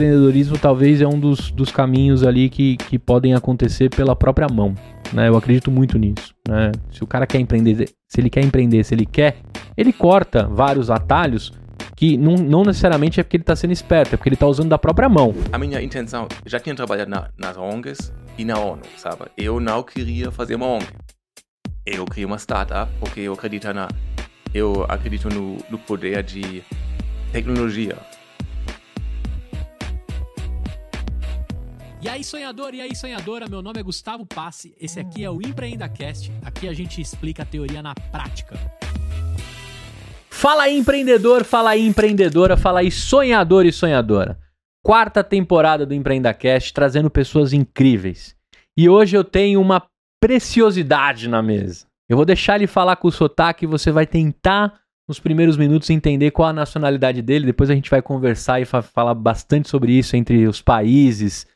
empreendedorismo talvez é um dos, dos caminhos ali que, que podem acontecer pela própria mão. Né? Eu acredito muito nisso. Né? Se o cara quer empreender, se ele quer empreender, se ele quer, ele corta vários atalhos que não, não necessariamente é porque ele está sendo esperto, é porque ele está usando da própria mão. A minha intenção, já tinha trabalhado na, nas ONGs e na ONU, sabe? Eu não queria fazer uma ONG. Eu criei uma startup porque eu acredito na, eu acredito no, no poder de tecnologia. E aí, sonhador, e aí, sonhadora, meu nome é Gustavo Passe, esse aqui é o EmpreendaCast, aqui a gente explica a teoria na prática. Fala aí, empreendedor, fala aí, empreendedora, fala aí, sonhador e sonhadora. Quarta temporada do EmpreendaCast, trazendo pessoas incríveis. E hoje eu tenho uma preciosidade na mesa. Eu vou deixar ele falar com o sotaque e você vai tentar, nos primeiros minutos, entender qual a nacionalidade dele. Depois a gente vai conversar e falar bastante sobre isso entre os países,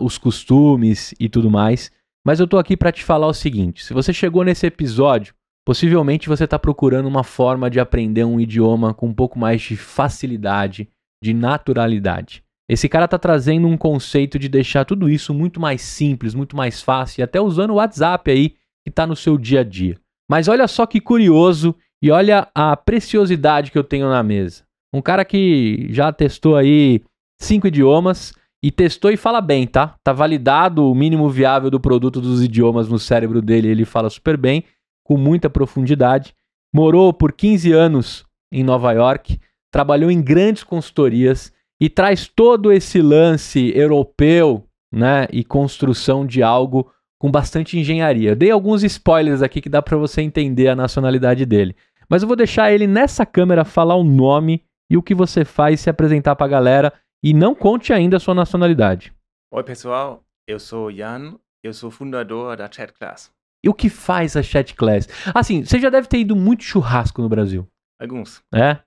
os costumes e tudo mais. Mas eu tô aqui para te falar o seguinte: se você chegou nesse episódio, possivelmente você está procurando uma forma de aprender um idioma com um pouco mais de facilidade, de naturalidade. Esse cara tá trazendo um conceito de deixar tudo isso muito mais simples, muito mais fácil, até usando o WhatsApp aí, que está no seu dia a dia. Mas olha só que curioso e olha a preciosidade que eu tenho na mesa. Um cara que já testou aí cinco idiomas, e testou e fala bem, tá? Tá validado o mínimo viável do produto dos idiomas no cérebro dele, ele fala super bem, com muita profundidade. Morou por 15 anos em Nova York, trabalhou em grandes consultorias e traz todo esse lance europeu, né, e construção de algo com bastante engenharia. Eu dei alguns spoilers aqui que dá para você entender a nacionalidade dele. Mas eu vou deixar ele nessa câmera falar o nome e o que você faz se apresentar para a galera e não conte ainda a sua nacionalidade. Oi, pessoal. Eu sou Jan. Eu sou fundador da Chat Class. E o que faz a Chat Class? Assim, você já deve ter ido muito churrasco no Brasil. Alguns. É?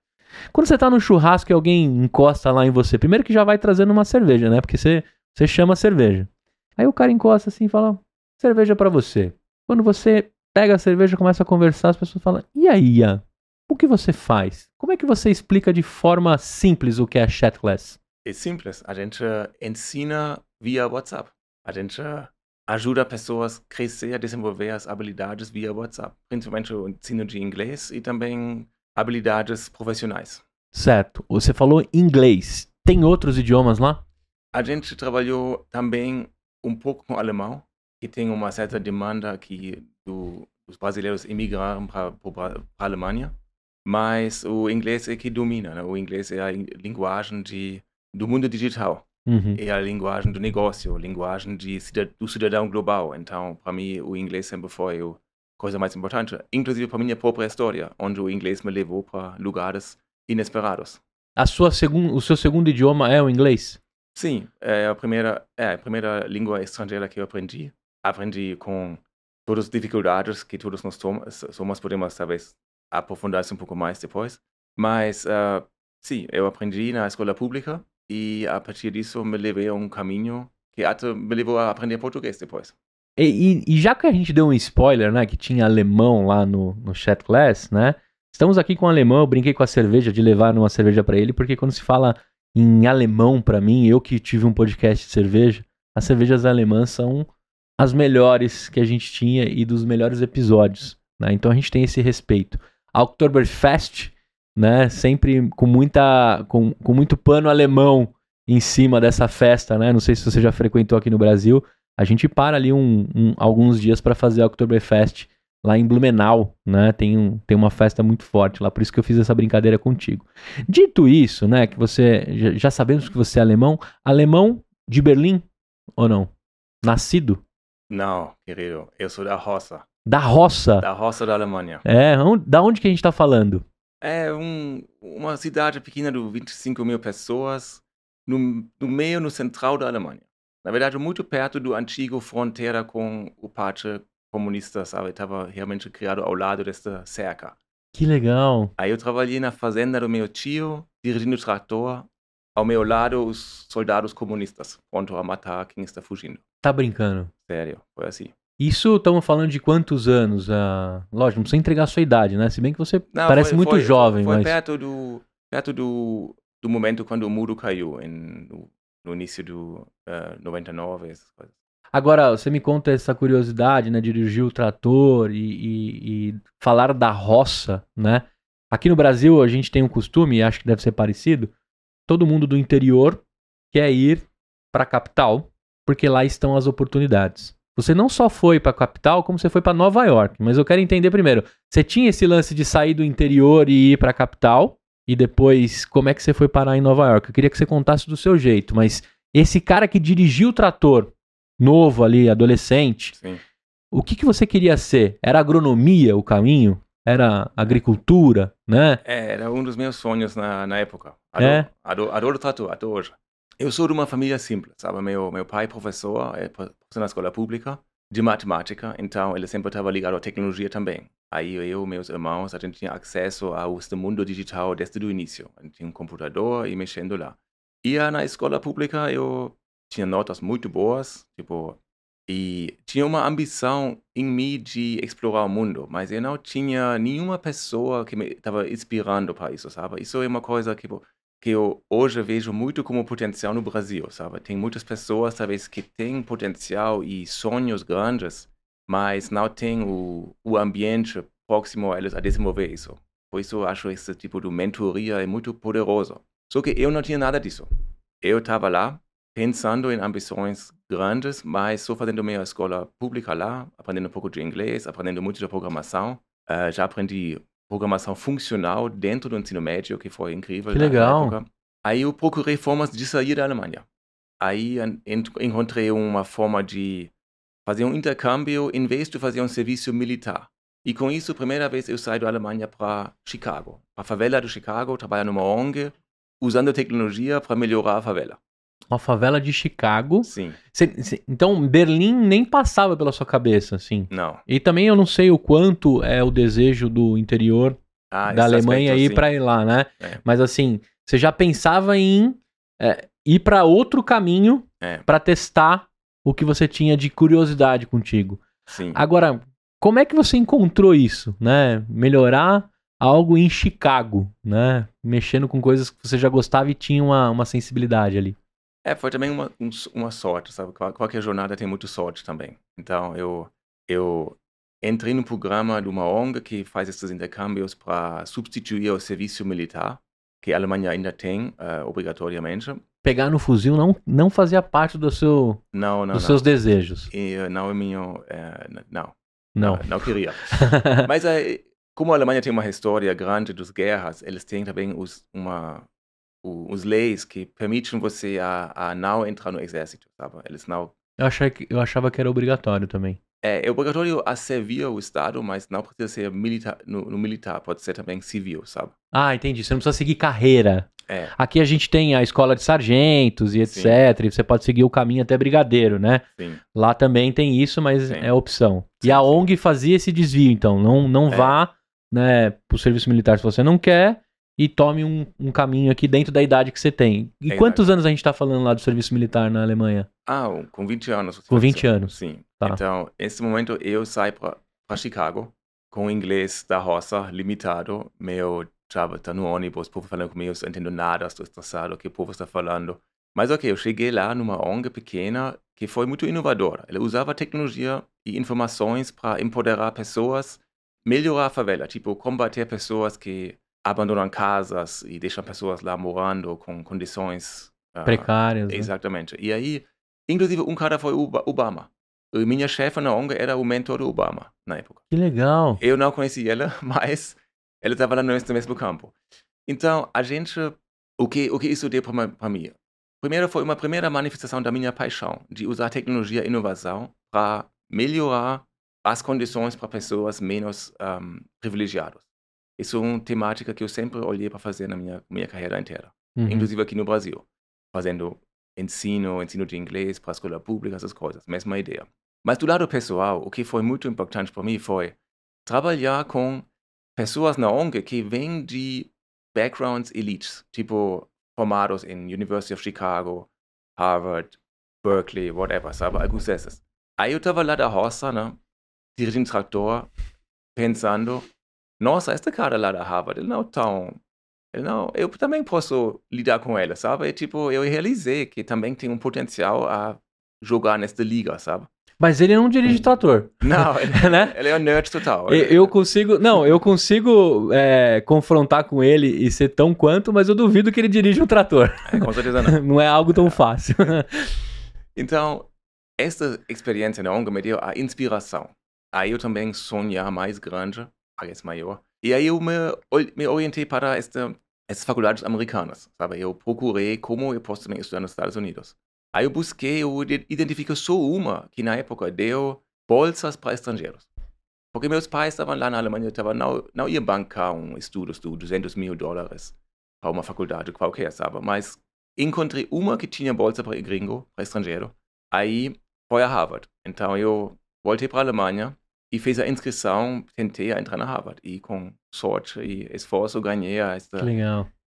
Quando você tá no churrasco e alguém encosta lá em você, primeiro que já vai trazendo uma cerveja, né? Porque você, você chama cerveja. Aí o cara encosta assim e fala: cerveja para você. Quando você pega a cerveja, começa a conversar, as pessoas falam: e aí, Ian? O que você faz? Como é que você explica de forma simples o que é a Chat Class? É simples. A gente ensina via WhatsApp. A gente ajuda pessoas a crescer, a desenvolver as habilidades via WhatsApp. Principalmente o ensino de inglês e também habilidades profissionais. Certo. Você falou inglês. Tem outros idiomas lá? A gente trabalhou também um pouco com alemão, que tem uma certa demanda aqui do, dos brasileiros emigraram para a Alemanha. Mas o inglês é que domina. Né? O inglês é a linguagem de do mundo digital. Uhum. É a linguagem do negócio, a linguagem de, do cidadão global. Então, para mim, o inglês sempre foi a coisa mais importante. Inclusive para minha própria história, onde o inglês me levou para lugares inesperados. A sua segun, o seu segundo idioma é o inglês? Sim, é a primeira, é a primeira língua estrangeira que eu aprendi. Aprendi com todas as dificuldades que todos nós somos, podemos talvez aprofundar um pouco mais depois. Mas, uh, sim, eu aprendi na escola pública e a partir disso me levei a um caminho que até me levou a aprender português depois. E, e, e, já que a gente deu um spoiler, né, que tinha alemão lá no, no chat class, né, estamos aqui com o alemão, eu brinquei com a cerveja, de levar uma cerveja para ele, porque quando se fala em alemão para mim, eu que tive um podcast de cerveja, as cervejas alemãs são as melhores que a gente tinha e dos melhores episódios, né, então a gente tem esse respeito. A Oktoberfest né? Sempre com muita com, com muito pano alemão em cima dessa festa, né? Não sei se você já frequentou aqui no Brasil. A gente para ali um, um, alguns dias para fazer a Oktoberfest lá em Blumenau, né? Tem, um, tem uma festa muito forte lá, por isso que eu fiz essa brincadeira contigo. Dito isso, né? Que você já, já sabemos que você é alemão, alemão de Berlim ou não? Nascido? Não, querido, eu sou da roça. Da roça? Da roça da Alemanha. É, da onde que a gente tá falando? É um, uma cidade pequena de 25 mil pessoas, no, no meio, no central da Alemanha. Na verdade, muito perto do antigo fronteira com o Partido Comunista, sabe? Estava realmente criado ao lado desta cerca. Que legal! Aí eu trabalhei na fazenda do meu tio, dirigindo o trator. Ao meu lado, os soldados comunistas, pronto a matar quem está fugindo. Tá brincando? Sério, foi assim. Isso estamos falando de quantos anos? Ah, lógico, não precisa entregar a sua idade, né? Se bem que você não, parece foi, muito foi, jovem. Foi, mas... perto, do, perto do, do momento quando o muro caiu, em, no, no início do uh, 99, essas coisas. Agora, você me conta essa curiosidade, né? Dirigir o trator e, e, e, falar da roça, né? Aqui no Brasil a gente tem um costume, acho que deve ser parecido. Todo mundo do interior quer ir para a capital, porque lá estão as oportunidades. Você não só foi para a capital, como você foi para Nova York. Mas eu quero entender primeiro, você tinha esse lance de sair do interior e ir para a capital? E depois, como é que você foi parar em Nova York? Eu queria que você contasse do seu jeito, mas esse cara que dirigiu o trator, novo ali, adolescente, Sim. o que, que você queria ser? Era agronomia o caminho? Era agricultura, né? É, era um dos meus sonhos na, na época. Adoro, É? adoro, adoro trator, hoje. Eu sou de uma família simples, sabe? Meu, meu pai é professor, é professor na escola pública de matemática, então ele sempre estava ligado à tecnologia também. Aí eu e meus irmãos, a gente tinha acesso ao mundo digital desde o início. A gente tinha um computador e mexendo lá. E ah, na escola pública eu tinha notas muito boas, tipo, e tinha uma ambição em mim de explorar o mundo, mas eu não tinha nenhuma pessoa que me estava inspirando para isso, sabe? Isso é uma coisa que, tipo, que eu hoje vejo muito como potencial no Brasil, sabe? Tem muitas pessoas, talvez, que têm potencial e sonhos grandes, mas não têm o, o ambiente próximo a eles a desenvolver isso. Por isso, eu acho esse tipo de mentoria é muito poderoso. Só que eu não tinha nada disso. Eu estava lá, pensando em ambições grandes, mas só fazendo minha escola pública lá, aprendendo um pouco de inglês, aprendendo muito de programação. Eh, já aprendi programação funcional dentro do ensino médio, que foi incrível. Que legal. época. Aí eu procurei formas de sair da Alemanha. Aí en- en- encontrei uma forma de fazer um intercâmbio em vez de fazer um serviço militar. E com isso, primeira vez eu saí da Alemanha para Chicago. Para a favela de Chicago, trabalhar numa ONG, usando tecnologia para melhorar a favela. Uma favela de Chicago. Sim, Cê- cê- então, Berlim nem passava pela sua cabeça, assim. não. E também eu não sei o quanto é o desejo do interior Ah, da Alemanha aspecto, ir sim. pra ir lá, né? É. Mas assim, você já pensava em é, ir pra outro caminho É. pra testar o que você tinha de curiosidade contigo. Sim. Agora, como é que você encontrou isso, né? Melhorar algo em Chicago, né? Mexendo com coisas que você já gostava e tinha uma, uma sensibilidade ali. É, foi também uma, um- uma sorte, sabe? Qual- Qualquer jornada tem muito sorte também. Então, eu, eu entrei no programa de uma ONG que faz esses intercâmbios para substituir o serviço militar, que a Alemanha ainda tem, eh, obrigatoriamente. Pegar no fuzil não, não fazia parte do seu, Não, não, dos não. seus desejos. E, eh, não é meu... eh, n- não, Não. não queria. Mas eh, como a Alemanha tem uma história grande das guerras, eles têm também os, uma, o- os leis que permitem você a, a não entrar no exército, sabe? Eles não eu, achei que, eu achava que era obrigatório também. É, é obrigatório a servir o Estado, mas não precisa ser militar, no, no militar, pode ser também civil, sabe? Ah, entendi. Você não precisa seguir carreira. É, Aqui a gente tem a escola de sargentos e etc. Sim. E você pode seguir o caminho até brigadeiro, né? sim. Lá também tem isso, mas Sim. é opção. Sim, e a. ONG fazia esse desvio, então. Não, não É. vá né, pro serviço militar se você não quer e tome um, um caminho aqui dentro da idade que você tem. E É quantos anos a gente tá falando lá do serviço militar na Alemanha? Ah, com 20 anos. Com 20 anos. Sim. Tá. Então, nesse momento, eu saio para Chicago com o inglês da roça limitado. Meu trabalho tá no ônibus, o povo falando comigo, eu não entendo nada, estou estressado, o que o povo está falando. Mas ok, eu cheguei lá numa ONG pequena que foi muito inovadora. Ela usava tecnologia e informações para empoderar pessoas, melhorar a favela, tipo combater pessoas que abandonam casas e deixam pessoas lá morando com condições ah, Precárias. né? Exatamente. E aí, inclusive, um cara foi o Oba- Obama. E minha chefe na ONG era o mentor do Obama na época. Que legal. Eu não conheci ela, mas ela estava lá no mesmo- campo. Então, a gente, o que, o que isso deu para mim? Primeiro, foi uma primeira manifestação da minha paixão de usar tecnologia e inovação para melhorar as condições para pessoas menos ahm, privilegiadas. Isso é uma temática que eu sempre olhei para fazer na minha, minha carreira inteira Uhum. inclusive aqui no Brasil, fazendo ensino, ensino de inglês para a escola pública, essas coisas, mesma ideia. Mas do lado pessoal, o que foi muito importante para mim foi trabalhar com pessoas na ONG que vêm de backgrounds elites, tipo formados em University of Chicago, Harvard, Berkeley, whatever, sabe? Alguns desses. Aí eu estava lá da roça, né? Dirigindo trator, pensando, nossa, este cara lá da Harvard, ele não é tão Ele, não, eu também posso lidar com ela, sabe? E, tipo, eu realizei que também tem um potencial a jogar nesta liga, sabe? Mas ele não dirige trator. Não, ele, né? ele é um nerd total. Eu, eu consigo. Não, eu consigo é, confrontar com ele e ser tão quanto, mas eu duvido que ele dirija um trator. É, com certeza não. Não é algo tão fácil. Então, esta experiência na ONG me deu a inspiração. Aí eu também sonhar mais grande, parece maior. E aí eu me, me orientei para esta, estas faculdades americanas, sabe? Eu procurei como eu posso também estudar nos Estados Unidos. Aí eu busquei, eu ide- identifiquei só uma que na época deu bolsas para estrangeiros. Porque meus pais estavam lá na Alemanha, estavam, não, não iam bancar um estudo de 200 mil dólares para uma faculdade qualquer, sabe? Mas encontrei uma que tinha bolsa para gringo, para estrangeiro. Aí foi a Harvard. Então eu voltei para a Alemanha e fiz a inscrição, tentei entrar na Harvard. E com sorte e esforço ganhei esta,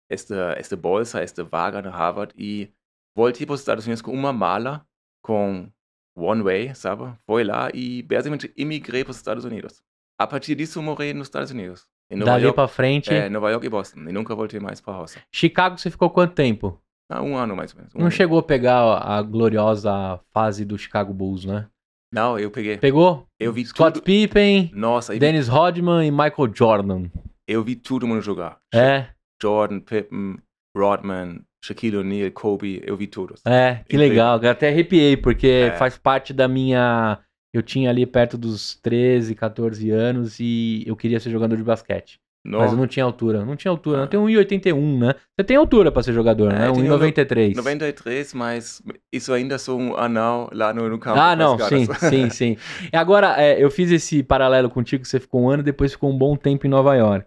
esta, esta bolsa, esta vaga na Harvard. E voltei para os Estados Unidos com uma mala, com One Way, sabe? Foi lá e basicamente imigrei para os Estados Unidos. A partir disso, morei nos Estados Unidos. Em Nova Dali York, pra frente. é, Nova York e Boston. E nunca voltei mais para a roça. Chicago, você ficou quanto tempo? Ah, um ano mais ou menos. um Não ano. chegou a pegar a gloriosa fase do Chicago Bulls, né? Não, eu peguei. Pegou? Eu vi Scott tudo. Pippen, Nossa, eu vi, Dennis Rodman e Michael Jordan. eu vi todo mundo jogar. É, Jordan, Pippen, Rodman, Shaquille O'Neal, Kobe, eu vi todos. é, que Incrível. legal. Eu até arrepiei, porque É. faz parte da minha. Eu tinha ali perto dos 13, 14 anos e eu queria ser jogador de basquete. No, Mas eu não tinha altura. Não tinha altura. Ah. Eu tenho 1,81, né? Você tem altura pra ser jogador, É, né? eu tenho 1,93. 93, mas isso ainda sou um anão lá no, campo. Ah, não, sim, sim, sim. E Agora, é, eu fiz esse paralelo contigo, você ficou um ano, depois ficou um bom tempo em Nova York.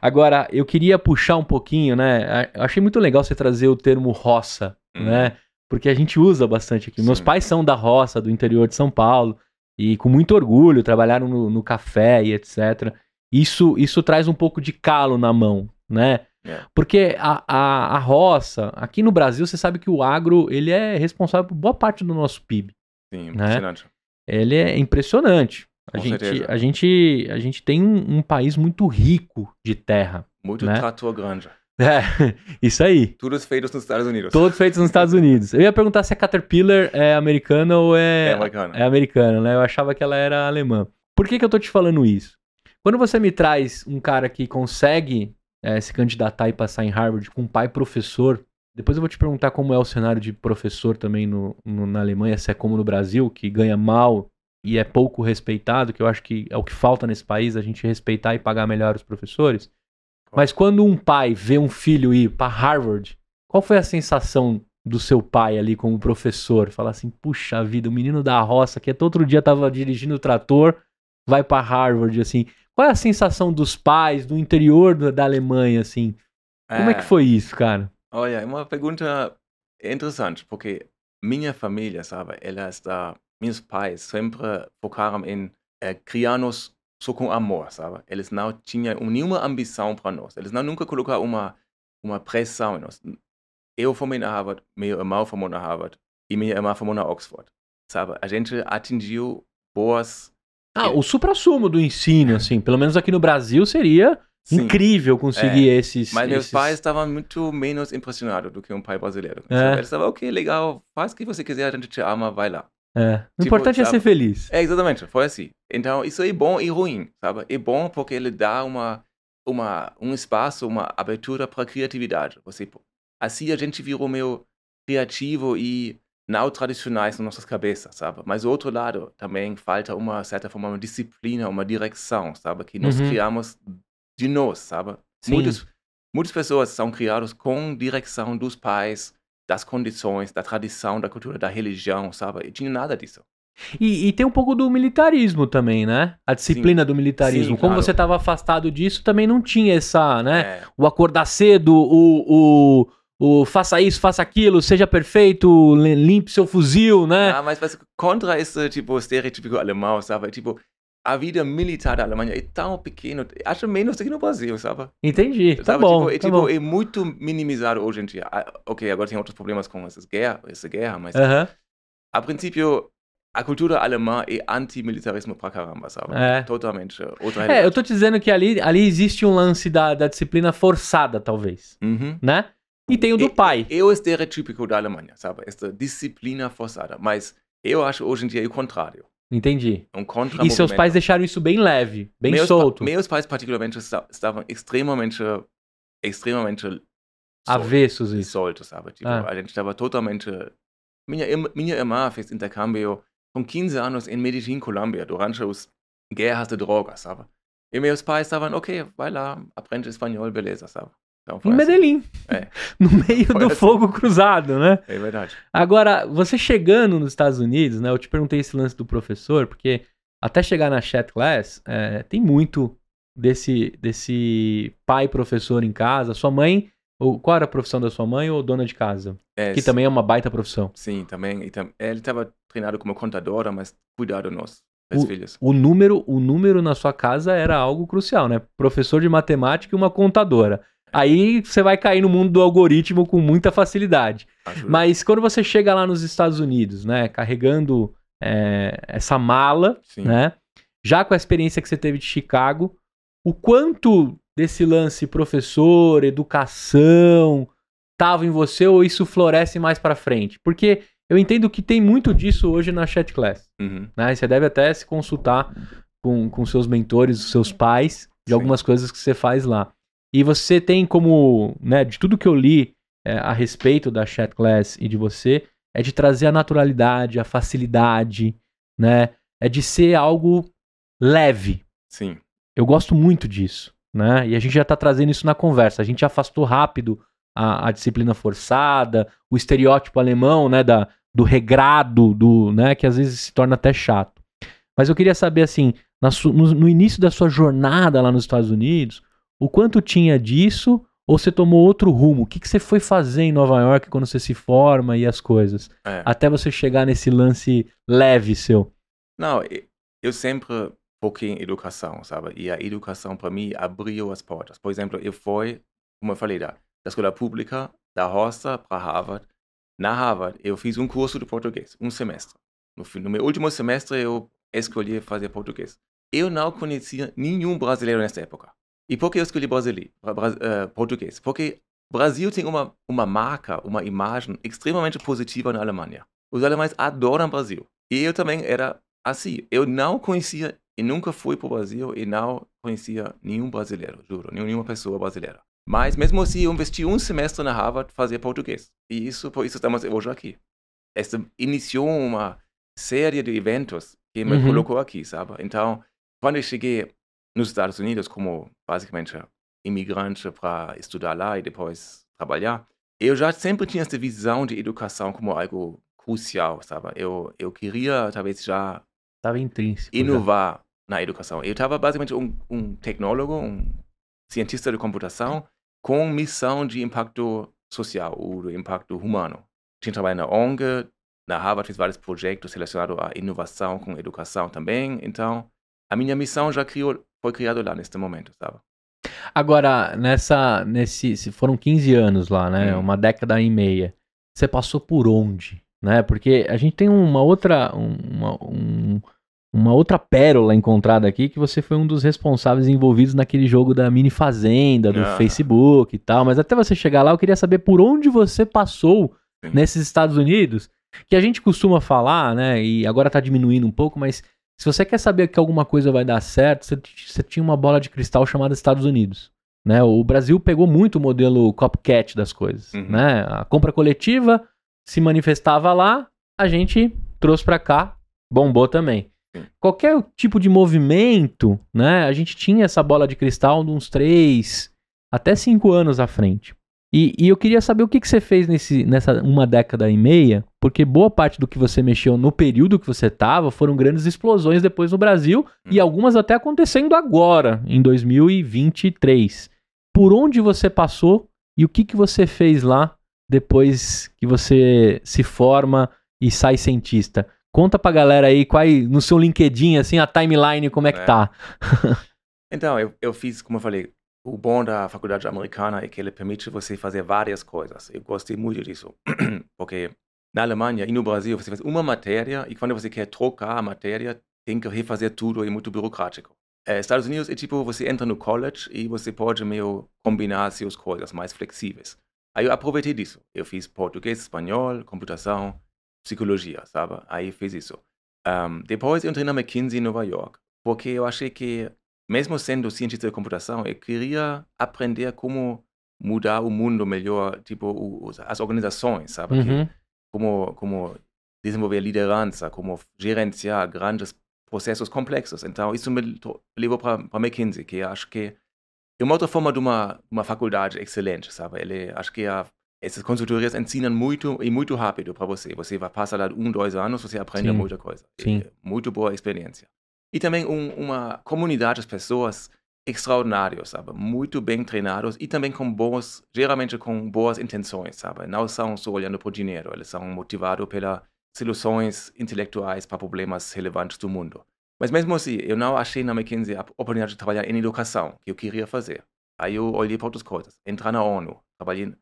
Agora, eu queria puxar um pouquinho, né? Eu achei muito legal você trazer o termo roça, Uhum. né? Porque a gente usa bastante aqui. Meus Sim. pais são da roça, do interior de São Paulo, e com muito orgulho trabalharam no, no café e etc. Isso, isso traz um pouco de calo na mão, né? É. Porque a, a, a roça, aqui no Brasil, você sabe que o agro, ele é responsável por boa parte do nosso PIB Sim, Né? impressionante. ele é impressionante. A Com gente, certeza. a, gente, a gente tem um, um país muito rico de terra. Muito né? trator grande. É, isso aí. Todos feitos nos Estados Unidos. Todos feitos nos Estados Unidos. Eu ia perguntar se a Caterpillar é americana ou é, É americano. é americana, né? Eu achava que ela era alemã. Por que, que eu tô te falando isso? Quando você me traz um cara que consegue é, se candidatar e passar em Harvard com um pai professor, depois eu vou te perguntar como é o cenário de professor também no, no- na Alemanha, se é como no Brasil, que ganha mal e é pouco respeitado, que eu acho que é o que falta nesse país, a gente respeitar e pagar melhor os professores. Mas quando um pai vê um filho ir para Harvard, qual foi a sensação do seu pai ali como professor? Falar assim, puxa vida, o menino da roça que até outro dia tava dirigindo o trator, vai para Harvard, assim. Qual é a sensação dos pais do interior da, Alemanha, assim? Como é que foi isso, cara? Olha, é uma pergunta interessante, porque minha família, sabe, ela está, meus pais sempre focaram em eh, criar-nos só com amor, sabe? Eles não tinham nenhuma ambição para nós. Eles não nunca colocaram uma, uma pressão em nós. Eu formei na Harvard, meu irmão formou na Harvard e minha irmã formou na Oxford, sabe? A gente atingiu boas... Ah, o supra-sumo do ensino, assim, pelo menos aqui no Brasil seria Sim, incrível conseguir esses... Mas meus esses- pais estavam muito menos impressionados do que um pai brasileiro. É. Eles estavam, ok, legal, faz o que você quiser, a gente te ama, vai lá. É. O Tipo, importante é sabe? ser feliz. É, exatamente, foi assim. Então, isso é bom e ruim, sabe? É bom porque ele dá uma, uma, um espaço, uma abertura para criatividade. Você, assim a gente virou meio criativo e não tradicionais nas nossas cabeças, sabe? Mas do outro lado, também falta uma certa forma, uma disciplina, uma direção, sabe? Que nós Uhum. criamos de nós, sabe? Sim. Muitas, muitas pessoas são criadas com direção dos pais, das condições, da tradição, da cultura, da religião, sabe? E tinha nada disso. E, e tem um pouco do militarismo também, né? A disciplina do militarismo. Sim, Como claro. você estava afastado disso, também não tinha essa, né? É. O acordar cedo, o, o, o faça isso, faça aquilo, seja perfeito, li- limpe seu fuzil, né? Ah, mas, mas contra esse tipo estereotipo alemão, sabe? Tipo, a vida militar da Alemanha é tão pequena, acho menos do que no Brasil, sabe? Entendi. Tá Sabe, bom. tipo, é, tá tipo, bom. é muito minimizado hoje em dia. Ah, ok, agora tem outros problemas com essas guerra, essa guerra, mas Aham. a princípio a cultura alemã é antimilitarismo pra caramba, sabe? É. Totalmente outra É, eu tô te dizendo que ali, ali existe um lance da, da disciplina forçada, talvez, Uhum. né? E tem o do E- pai. Eu estereotípico da Alemanha, sabe? Esta disciplina forçada. Mas eu acho hoje em dia é o contrário. Entendi. Um contra E seus pais deixaram isso bem leve, bem meus, solto, Pa, meus pais, particularmente, esta- estavam extremamente, extremamente avessos isso. soltos, sabe? Tipo, Ah. A gente estava totalmente... Minha, minha irmã fez intercâmbio com 15 anos em Medellín, Colômbia, durante as guerras de drogas, sabe? E meus pais estavam, ok, vai lá, aprende espanhol, beleza, sabe? Então, Em assim. Medellín. É. No meio Foi do assim. fogo cruzado, né? É verdade. Agora, você chegando nos Estados Unidos, né? Eu te perguntei esse lance do professor, porque até chegar na chat class, é, tem muito desse, desse pai professor em casa. Sua mãe, ou, qual era a profissão da sua mãe ou dona de casa? É, Que também é uma baita profissão. Sim, também. Tam- Ele estava treinado como contadora, mas cuidado nós, filhos. O número, o número na sua casa era algo crucial, né? Professor de matemática e uma contadora. Aí você vai cair no mundo do algoritmo com muita facilidade. Ajuda. Mas quando você chega lá nos Estados Unidos, né, carregando é, essa mala, Sim. né, já com a experiência que você teve de Chicago, o quanto desse lance professor, educação, tava em você ou isso floresce mais pra frente? Porque eu entendo que tem muito disso hoje na chat class, Uhum. né? Você deve até se consultar com, com seus mentores, os seus pais, de Sim. algumas coisas que você faz lá. E você tem como, né, de tudo que eu li é, a respeito da chat class e de você, é de trazer a naturalidade, a facilidade, né? É de ser algo leve. Sim. Eu gosto muito disso, né? E a gente já tá trazendo isso na conversa. A gente afastou rápido a, a disciplina forçada, o estereótipo alemão, né? Da, do regrado, do, né? Que às vezes se torna até chato. Mas eu queria saber, assim, no, no início da sua jornada lá nos Estados Unidos, o quanto tinha disso ou você tomou outro rumo? O que, que você foi fazer em Nova York quando você se forma e as coisas? É. Até você chegar nesse lance leve seu. Não, eu sempre foquei em educação, sabe? E a educação, para mim, abriu as portas. Por exemplo, eu fui, como eu falei, da, da escola pública, da roça para Harvard. Na Harvard, eu fiz um curso de português, um semestre. No, no meu último semestre, eu escolhi fazer português. Eu não conhecia nenhum brasileiro nessa época. E por que eu escolhi brasileiro, eh, português? Porque Brasil tem uma, uma marca, uma imagem extremamente positiva na Alemanha. Os alemães adoram Brasil. E eu também era assim. Eu não conhecia, e nunca fui para o Brasil, e não conhecia nenhum brasileiro, juro, nenhuma pessoa brasileira. Mas mesmo assim, eu investi um semestre na Harvard fazer português. E isso, por isso estamos hoje aqui. Essa iniciou uma série de eventos que me Uhum. colocou aqui, sabe? Então, quando eu cheguei nos Estados Unidos como basicamente imigrante para estudar lá e depois trabalhar, eu já sempre tinha essa visão de educação como algo crucial, sabe? Eu, eu queria talvez já Tava intrínseco. já. inovar na educação. Eu estava basicamente um, um tecnólogo, um cientista de computação com missão de impacto social ou de impacto humano. Tinha trabalhado na ONG, na Harvard fiz vários projetos relacionados à inovação com educação também. Então, a minha missão já criou, foi criada lá neste momento, sabe? Agora, nessa, nesse, se foram 15 anos lá, né? Uma década e meia. Você passou por onde, né? Porque a gente tem uma outra, uma, um- uma outra pérola encontrada aqui que você foi um dos responsáveis envolvidos naquele jogo da mini fazenda do Ah. Facebook e tal. Mas até você chegar lá, eu queria saber por onde você passou Sim. nesses Estados Unidos, que a gente costuma falar, né? E agora tá diminuindo um pouco, mas se você quer saber que alguma coisa vai dar certo, você, você tinha uma bola de cristal chamada Estados Unidos. Né? O Brasil pegou muito o modelo copycat das coisas. Uhum. Né? A compra coletiva se manifestava lá, a gente trouxe pra cá, bombou também. Qualquer tipo de movimento, né? A gente tinha essa bola de cristal de uns três até cinco anos à frente. E, e eu queria saber o que, que você fez nesse, nessa uma década e meia, porque boa parte do que você mexeu no período que você estava foram grandes explosões depois no Brasil e Hum. algumas até acontecendo agora, em 2023. Por onde você passou e o que, que você fez lá depois que você se forma e sai cientista? Conta pra galera aí qual, no seu LinkedIn, assim, a timeline, como é que É. tá. Então, eu, eu fiz, como eu falei, o bom da faculdade americana é que ele permite você fazer várias coisas. Eu gostei muito disso, porque na Alemanha e no Brasil você faz uma matéria e quando você quer trocar a matéria, tem que refazer tudo, é muito burocrático. É, Estados Unidos é tipo, você entra no college e você pode meio combinar suas coisas mais flexíveis. Aí eu aproveitei disso. Eu fiz português, espanhol, computação, psicologia, sabe? Aí fiz isso. Um, depois eu entrei na McKinsey em Nova York, porque eu achei que, mesmo sendo cientista de computação, eu queria aprender como mudar o mundo melhor, tipo, as organizações, sabe? Uhum. Que, como, como desenvolver liderança, como gerenciar grandes processos complexos. Então, isso me levou para a McKinsey, que acho que é uma outra forma de uma, uma faculdade excelente, sabe? Ele, acho que a, essas consultorias ensinam muito e muito rápido para você. Você vai passar lá um, dois anos, você aprende Sim. muita coisa. Sim. É muito boa experiência. E também um, uma comunidade de pessoas extraordinárias, sabe? Muito bem treinados e também com boas, geralmente com boas intenções, sabe? Não são só olhando por dinheiro, eles são motivados pelas soluções intelectuais para problemas relevantes do mundo. Mas mesmo assim, eu não achei na McKinsey a oportunidade de trabalhar em educação, que eu queria fazer. Aí eu olhei para outras coisas. Entrar na ONU, trabalhei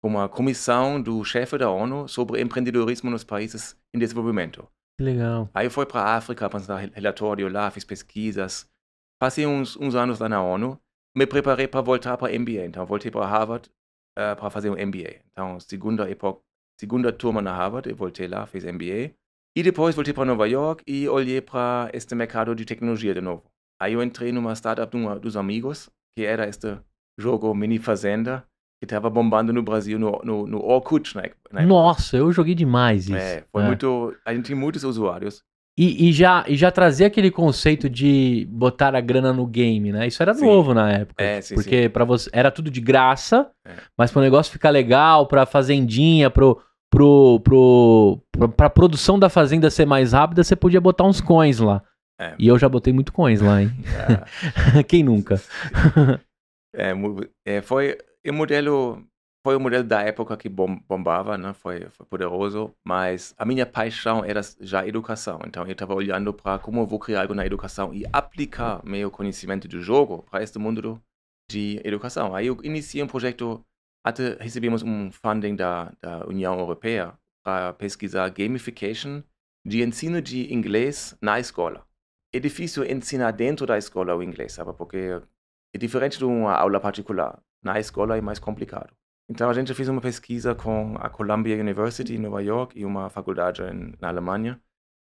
com uma comissão do chefe da ONU sobre empreendedorismo nos países em desenvolvimento. Legal. Aí fui para a África, apresentar relatório lá, fiz pesquisas. Passei uns, uns anos lá na ONU, me preparei para voltar para MBA. Então, voltei para Harvard uh, para fazer um MBA. Então, segunda época, segunda turma na Harvard, eu voltei lá, fiz MBA. E depois voltei para Nova York e olhei para este mercado de tecnologia de novo. Aí eu entrei numa startup dos amigos, que era este jogo Mini Fazenda, que estava bombando no Brasil, no, no, no Orkut, né? Nossa, eu joguei demais isso. É, foi É. muito. A gente tinha muitos usuários. E, e já, e já trazia aquele conceito de botar a grana no game, né? Isso era Sim. novo na época. É, sim, porque para você era tudo de graça, É. mas para o negócio ficar legal, pra fazendinha, pro, pro, pro, pra, pra produção da fazenda ser mais rápida, você podia botar uns coins lá. É. E eu já botei muito coins lá, hein? É, Quem nunca? é, é, foi o modelo. Foi o modelo da época que bom- bombava, né? Foi, foi poderoso, mas a minha paixão era já educação. Então eu estava olhando para como eu vou criar algo na educação e aplicar meu conhecimento do jogo para este mundo do- de educação. Aí eu iniciei um projeto, até recebemos um funding da, da União Europeia para pesquisar gamification de ensino de inglês na escola. É difícil ensinar dentro da escola o inglês, sabe? Porque é diferente de uma aula particular. Na escola é mais complicado. Então a gente fez uma pesquisa com a Columbia University em Nova York e uma faculdade na Alemanha,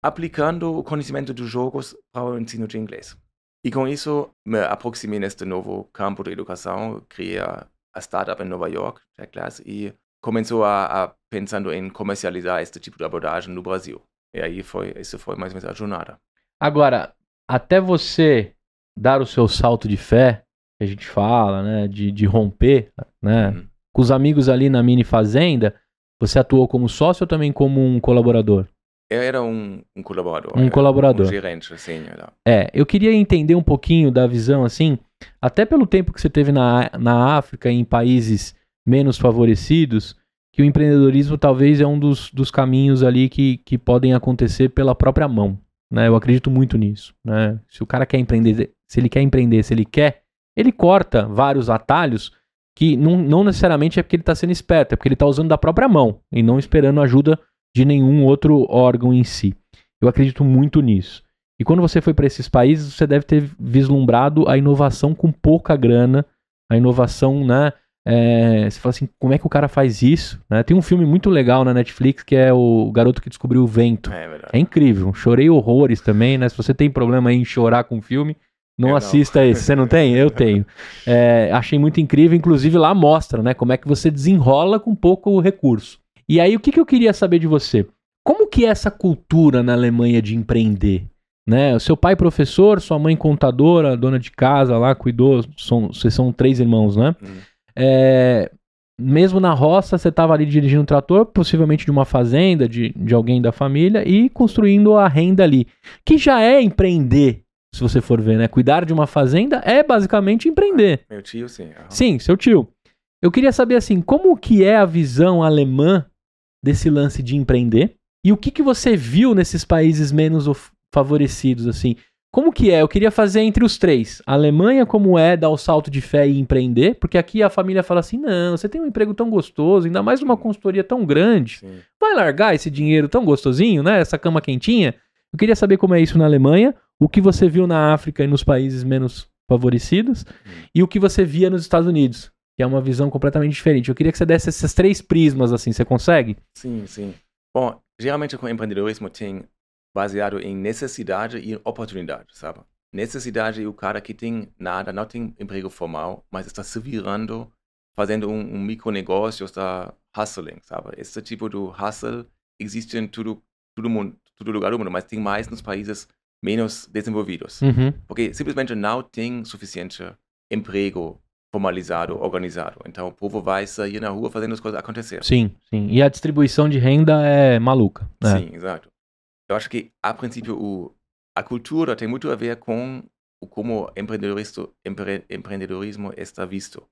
aplicando o conhecimento dos jogos para o ensino de inglês. E com isso me aproximei neste novo campo de educação, criei a, startup em Nova York, Glass, e começou a, a pensando em comercializar este tipo de abordagem no Brasil. E aí foi, isso foi mais ou menos a jornada. Agora, até você dar o seu salto de fé, que a gente fala, né? De, de romper, né? Uhum. Com os amigos ali na mini fazenda, você atuou como sócio ou também como um colaborador? Eu era um, um colaborador. Um colaborador. Um gerente, assim. Era. É, eu queria entender um pouquinho da visão, assim, até pelo tempo que você teve na, na África, em países menos favorecidos, que o empreendedorismo talvez é um dos, dos caminhos ali que, que podem acontecer pela própria mão. Né? Eu acredito muito nisso. Né? Se o cara quer empreender, se ele quer empreender, se ele quer, ele corta vários atalhos que não, não necessariamente é porque ele está sendo esperto, é porque ele está usando da própria mão e não esperando ajuda de nenhum outro órgão em si. Eu acredito muito nisso. E quando você foi para esses países, você deve ter vislumbrado a inovação com pouca grana, a inovação, né? é, você fala assim, como é que o cara faz isso? né? Tem um filme muito legal na Netflix que é o Garoto que Descobriu o Vento. É. É incrível. Chorei horrores também, né? Se você tem problema aí em chorar com filme, não Eu não. assista esse. Você não tem? Eu tenho. É, achei muito incrível. Inclusive lá mostra, né? Como é que você desenrola com pouco recurso. E aí, o que, que eu queria saber de você? Como que é essa cultura na Alemanha de empreender? Né? O seu pai professor, sua mãe contadora, dona de casa lá, cuidou. São, vocês são três irmãos, né? Uhum. É, mesmo na roça, você estava ali dirigindo um trator, possivelmente de uma fazenda, de, de alguém da família, e construindo a renda ali. Que já é empreender, se você for ver, né? Cuidar de uma fazenda é basicamente empreender. Meu tio, sim. aham. Sim, seu tio. Eu queria saber, assim, como que é a visão alemã desse lance de empreender? E o que, que você viu nesses países menos favorecidos, assim? como que é? Eu queria fazer entre os três. A Alemanha, como é dar o salto de fé e empreender, porque aqui a família fala assim: não, você tem um emprego tão gostoso, ainda mais numa consultoria tão grande. Sim. Vai largar esse dinheiro tão gostosinho, né? Essa cama quentinha. Eu queria saber como é isso na Alemanha, o que você viu na África e nos países menos favorecidos, e o que você via nos Estados Unidos, que é uma visão completamente diferente. Eu queria que você desse esses três prismas assim, você consegue? Sim, sim. Bom, geralmente com empreendedorismo tem baseado em necessidade e oportunidade, sabe? Necessidade é o cara que tem nada, não tem emprego formal, mas está se virando, fazendo um, um micronegócio, está hustling, sabe? Esse tipo de hustle existe em todo, todo, mundo, todo lugar do mundo, mas tem mais nos países menos desenvolvidos. Uhum. Porque simplesmente não tem suficiente emprego formalizado, organizado. Então o povo vai sair na rua fazendo as coisas acontecer. Sim, sim. E a distribuição de renda é maluca. né? Sim, exato. Eu acho que, a princípio, o, a cultura tem muito a ver com o como empreendedorismo, empre, empreendedorismo está visto.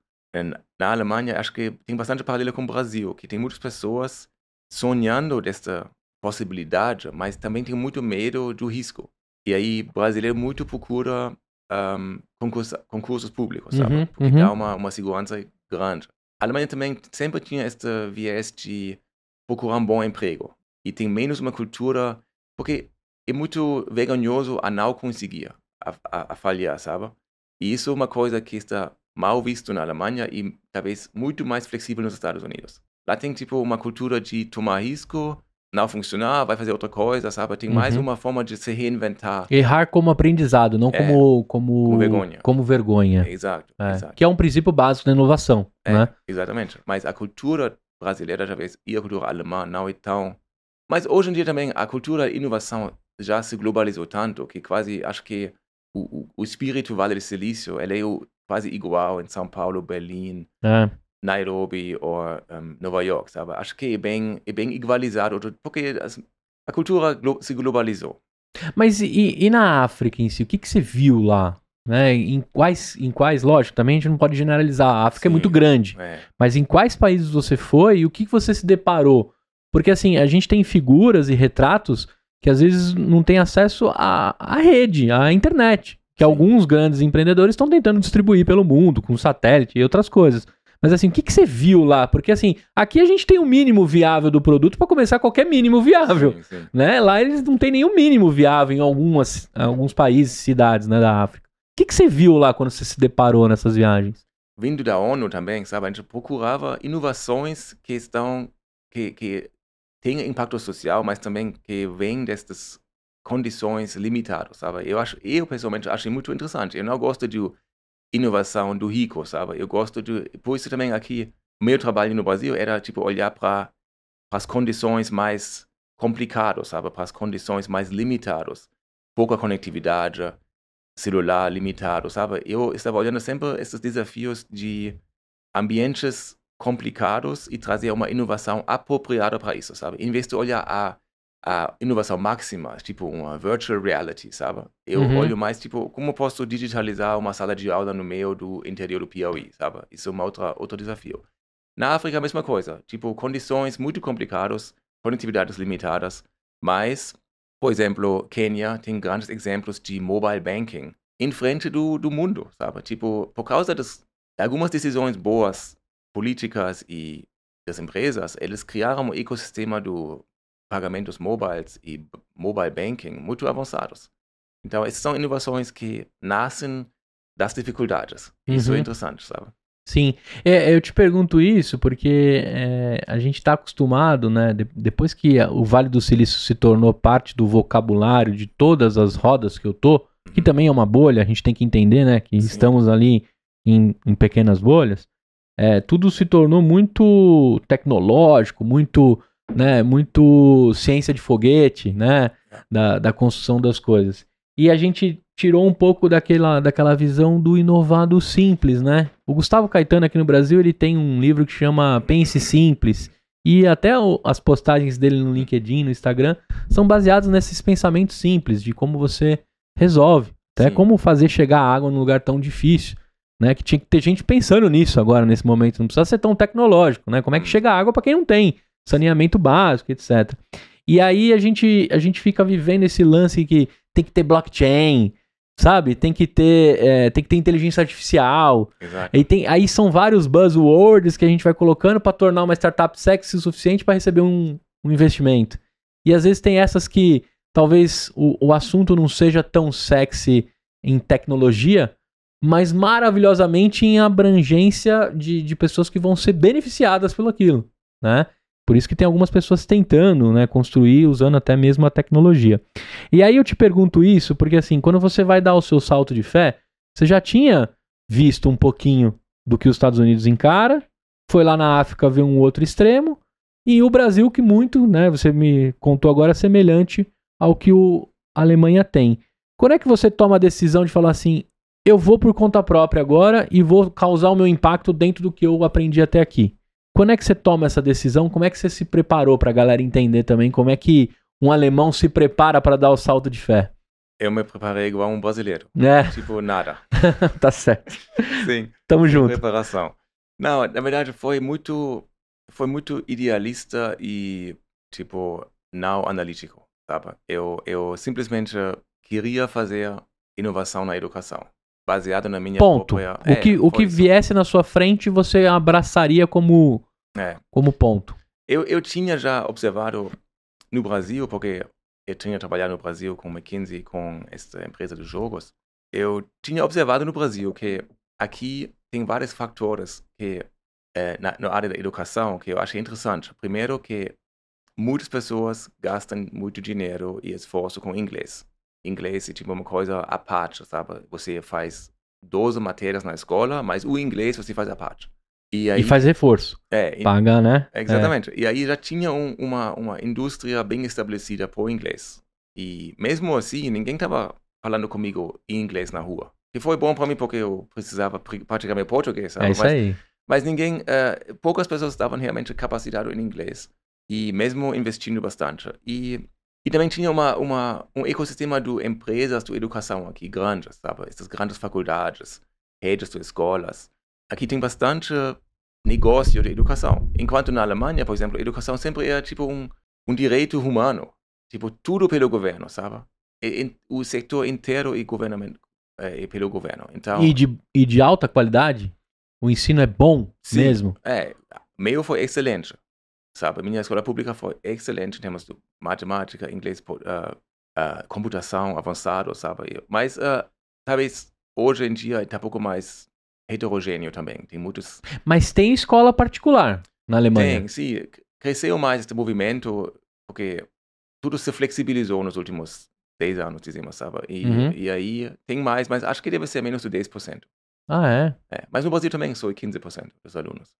Na Alemanha, acho que tem bastante paralelo com o Brasil, que tem muitas pessoas sonhando desta possibilidade, mas também tem muito medo do risco. E aí, brasileiro muito procura um, concurso, concursos públicos, sabe? Uhum, Porque uhum. dá uma, uma segurança grande. A Alemanha também sempre tinha este viés de procurar um bom emprego. E tem menos uma cultura, porque é muito vergonhoso a não conseguir, a, a, a falhar, sabe? E isso é uma coisa que está mal visto na Alemanha e talvez muito mais flexível nos Estados Unidos. Lá tem tipo uma cultura de tomar risco, não funcionar, vai fazer outra coisa, sabe? Tem mais Uhum. uma forma de se reinventar. Errar como aprendizado, não É, como, como, como vergonha. como vergonha. Exato, É, exato. Que é um princípio básico da inovação, É, né? exatamente. Mas a cultura brasileira, talvez, e a cultura alemã não é tão... Mas hoje em dia também a cultura e inovação já se globalizou tanto que quase acho que o, o, o espírito Vale do Silício ele é o- quase igual em São Paulo, Berlim, É. Nairobi ou um, Nova York, sabe? Acho que é bem, é bem igualizado porque as- a cultura glo- se globalizou. Mas e, e na África em si, o que, que você viu lá? Né? Em quais, em quais, lógico, também a gente não pode generalizar. A África é Sim. muito grande. É, Mas em quais países você foi e o que, que você se deparou? Porque assim, a gente tem figuras e retratos que às vezes não tem acesso à, à rede, à internet. Que Sim. alguns grandes empreendedores estão tentando distribuir pelo mundo, com satélite e outras coisas. Mas assim, o que, que você viu lá? Porque assim, aqui a gente tem o mínimo viável do produto para começar qualquer mínimo viável. sim, sim. Né? Lá eles não têm nenhum mínimo viável em algumas, alguns países, cidades né, da África. O que, que você viu lá quando você se deparou nessas viagens? vindo da ONU também, sabe? A gente procurava inovações que estão, que, que têm impacto social, mas também que vêm destas condições limitadas, sabe? Eu acho, eu pessoalmente achei muito interessante. Eu não gosto de inovação do rico, sabe? Eu gosto de, por isso também aqui, meu trabalho no Brasil era tipo olhar para as condições mais complicadas, sabe? Para as condições mais limitadas, pouca conectividade, celular limitado, sabe? Eu estava olhando sempre esses desafios de ambientes complicados e trazer uma inovação apropriada para isso, sabe? Em vez de olhar a, a inovação máxima, tipo uma virtual reality, sabe? Eu Uhum. olho mais, tipo, como posso digitalizar uma sala de aula no meio do interior do Piauí, sabe? Isso é uma outra, outro desafio. Na África, a mesma coisa. Tipo, condições muito complicadas, conectividades limitadas, mas, por exemplo, Quênia tem grandes exemplos de mobile banking em frente do, do mundo, sabe? Tipo, por causa das, de algumas decisões boas políticas e das empresas, eles criaram um ecossistema do pagamentos mobiles e mobile banking muito avançados. Então, essas são inovações que nascem das dificuldades. Isso Uhum. é interessante, sabe? Sim, é, eu te pergunto isso porque é, a gente está acostumado, né? de- depois que o Vale do Silício se tornou parte do vocabulário de todas as rodas que eu tô, que também é uma bolha, a gente tem que entender, né? Que Sim. estamos ali em, em pequenas bolhas. É, tudo se tornou muito tecnológico, muito, né? Muito ciência de foguete, né? Da, da construção das coisas. E a gente tirou um pouco daquela, daquela visão do inovado simples, né? O Gustavo Caetano aqui no Brasil, ele tem um livro que chama Pense Simples. E até o- as postagens dele no LinkedIn, no Instagram, são baseadas nesses pensamentos simples de como você resolve. Até Sim. como fazer chegar a água num lugar tão difícil. Né, que tinha que ter gente pensando nisso agora, nesse momento. Não precisa ser tão tecnológico, né? Como é que Hum. chega a água para quem não tem? Saneamento básico, etc. E aí a gente, a gente fica vivendo esse lance que tem que ter blockchain, sabe? Tem que ter, é, tem que ter inteligência artificial. Exato. E tem, aí são vários buzzwords que a gente vai colocando para tornar uma startup sexy o suficiente para receber um, um investimento. E às vezes tem essas que talvez o, o assunto não seja tão sexy em tecnologia, mas maravilhosamente em abrangência de, de pessoas que vão ser beneficiadas pelo aquilo, né? Por isso que tem algumas pessoas tentando, né, construir usando até mesmo a tecnologia. E aí eu te pergunto isso porque assim, quando você vai dar o seu salto de fé, você já tinha visto um pouquinho do que os Estados Unidos encara, foi lá na África ver um outro extremo, e o Brasil que muito, né, você me contou agora semelhante ao que o a Alemanha tem. Quando é que você toma a decisão de falar assim, eu vou por conta própria agora e vou causar o meu impacto dentro do que eu aprendi até aqui? Quando é que você toma essa decisão? Como é que você se preparou para a galera entender também como é que um alemão se prepara para dar o salto de fé? Eu me preparei igual um brasileiro. É, Tipo, nada. tá certo. Sim. Tamo junto. Preparação. Não, na verdade foi muito, foi muito idealista e, tipo, não analítico, sabe? Eu, eu simplesmente queria fazer inovação na educação, baseado na minha Ponto. própria... O que, o que viesse na sua frente você abraçaria como, É. como ponto. Eu, eu tinha já observado no Brasil, porque eu tinha trabalhado no Brasil com McKinsey, com essa empresa de jogos. Eu tinha observado no Brasil que aqui tem vários fatores que eh, na, na área da educação que eu achei interessante. Primeiro que muitas pessoas gastam muito dinheiro e esforço com inglês. Inglês é tipo uma coisa à parte, sabe? Você faz 12 matérias na escola, mas o inglês você faz à parte. E aí, E faz reforço. é, Paga, né? Exatamente. E aí já tinha um- uma, uma indústria bem estabelecida o inglês. E mesmo assim, ninguém estava falando comigo em inglês na rua. E foi bom para mim porque eu precisava praticar meu português. É, sabe? é isso mas, aí. mas ninguém, eh, poucas pessoas estavam realmente capacitadas em inglês. E mesmo investindo bastante. E, e também tinha uma, uma, um ecossistema de empresas de educação aqui, grandes, sabe? Essas grandes faculdades, redes de escolas. Aqui tem bastante negócio de educação. Enquanto na Alemanha, por exemplo, a educação sempre é tipo um, um direito humano. Tipo, tudo pelo governo, sabe? E, e, o setor inteiro é, governamento, é, é pelo governo. Então, E de, e de alta qualidade? O ensino é bom Sim. mesmo? é, meu foi excelente, sabe? Minha escola pública foi excelente em termos de matemática, inglês, ah, ah, computação avançado, sabe? Mas ah, talvez hoje em dia está um pouco mais heterogêneo também. Tem muitos Mas tem escola particular na Alemanha. Tem, sim. Cresceu mais este movimento porque tudo se flexibilizou nos últimos 10 anos, dizemos, sabe? E, Uhum. e aí tem mais, mas acho que deve ser menos de 10%. Ah, é? É. Mas no Brasil também sou 15% dos alunos.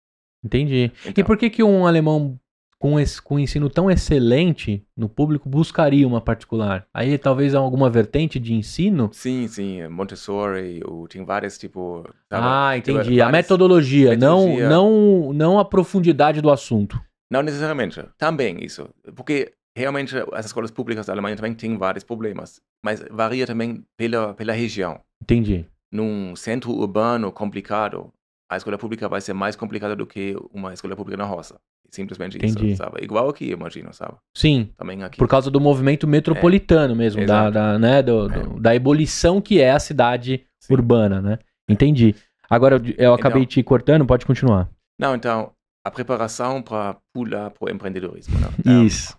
Entendi. E Então, por que, que um alemão com, esse, com um ensino tão excelente no público buscaria uma particular? Aí talvez alguma vertente de ensino? Sim, sim. Montessori, o, tem vários, tipo... sabe? Ah, entendi. A várias- metodologia, metodologia. Não, não, não a profundidade do assunto. Não necessariamente. Também isso. Porque realmente as escolas públicas da Alemanha também têm vários problemas. Mas varia também pela, pela região. Entendi. num centro urbano complicado, a escola pública vai ser mais complicada do que uma escola pública na roça. Simplesmente Entendi. isso, sabe? Igual aqui, imagino, sabe? Sim, Também aqui. por causa do movimento metropolitano mesmo, da, exato. da, né, do- do- da ebulição que é a cidade Sim. urbana, né? Entendi. Agora, eu, eu acabei te cortando, pode continuar. Não, então, a preparação para pular para o empreendedorismo. Né? Então, Isso.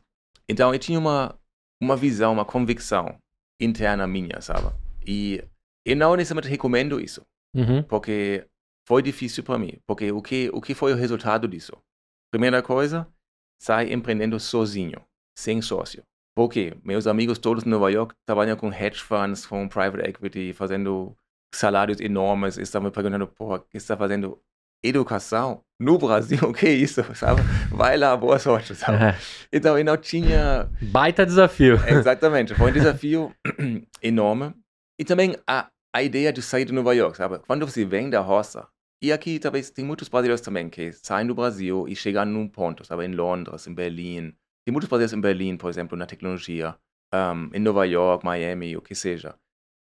Então, eu tinha uma, uma visão, uma convicção interna minha, sabe? E eu não necessariamente recomendo isso, Uhum. porque foi difícil para mim. Porque o que, o que foi o resultado disso? Primeira coisa, sai empreendendo sozinho, sem sócio. Por quê? Meus amigos todos em Nova York trabalham com hedge funds, com private equity, fazendo salários enormes. e Estavam me perguntando, porra, está fazendo? Educação? No Brasil? O que é isso? Sabe? Vai lá, boa sorte, sabe? É. Então, eu não tinha Baita desafio. Exatamente, foi um desafio enorme. E também a, a ideia de sair de Nova York, sabe? Quando você vem da roça, e aqui talvez tem muitos brasileiros também que saem do Brasil e chegam num ponto, sabe? Em Londres, em Berlim. Tem muitos brasileiros em Berlim, por exemplo, na tecnologia, um, em Nova York, Miami, o que seja.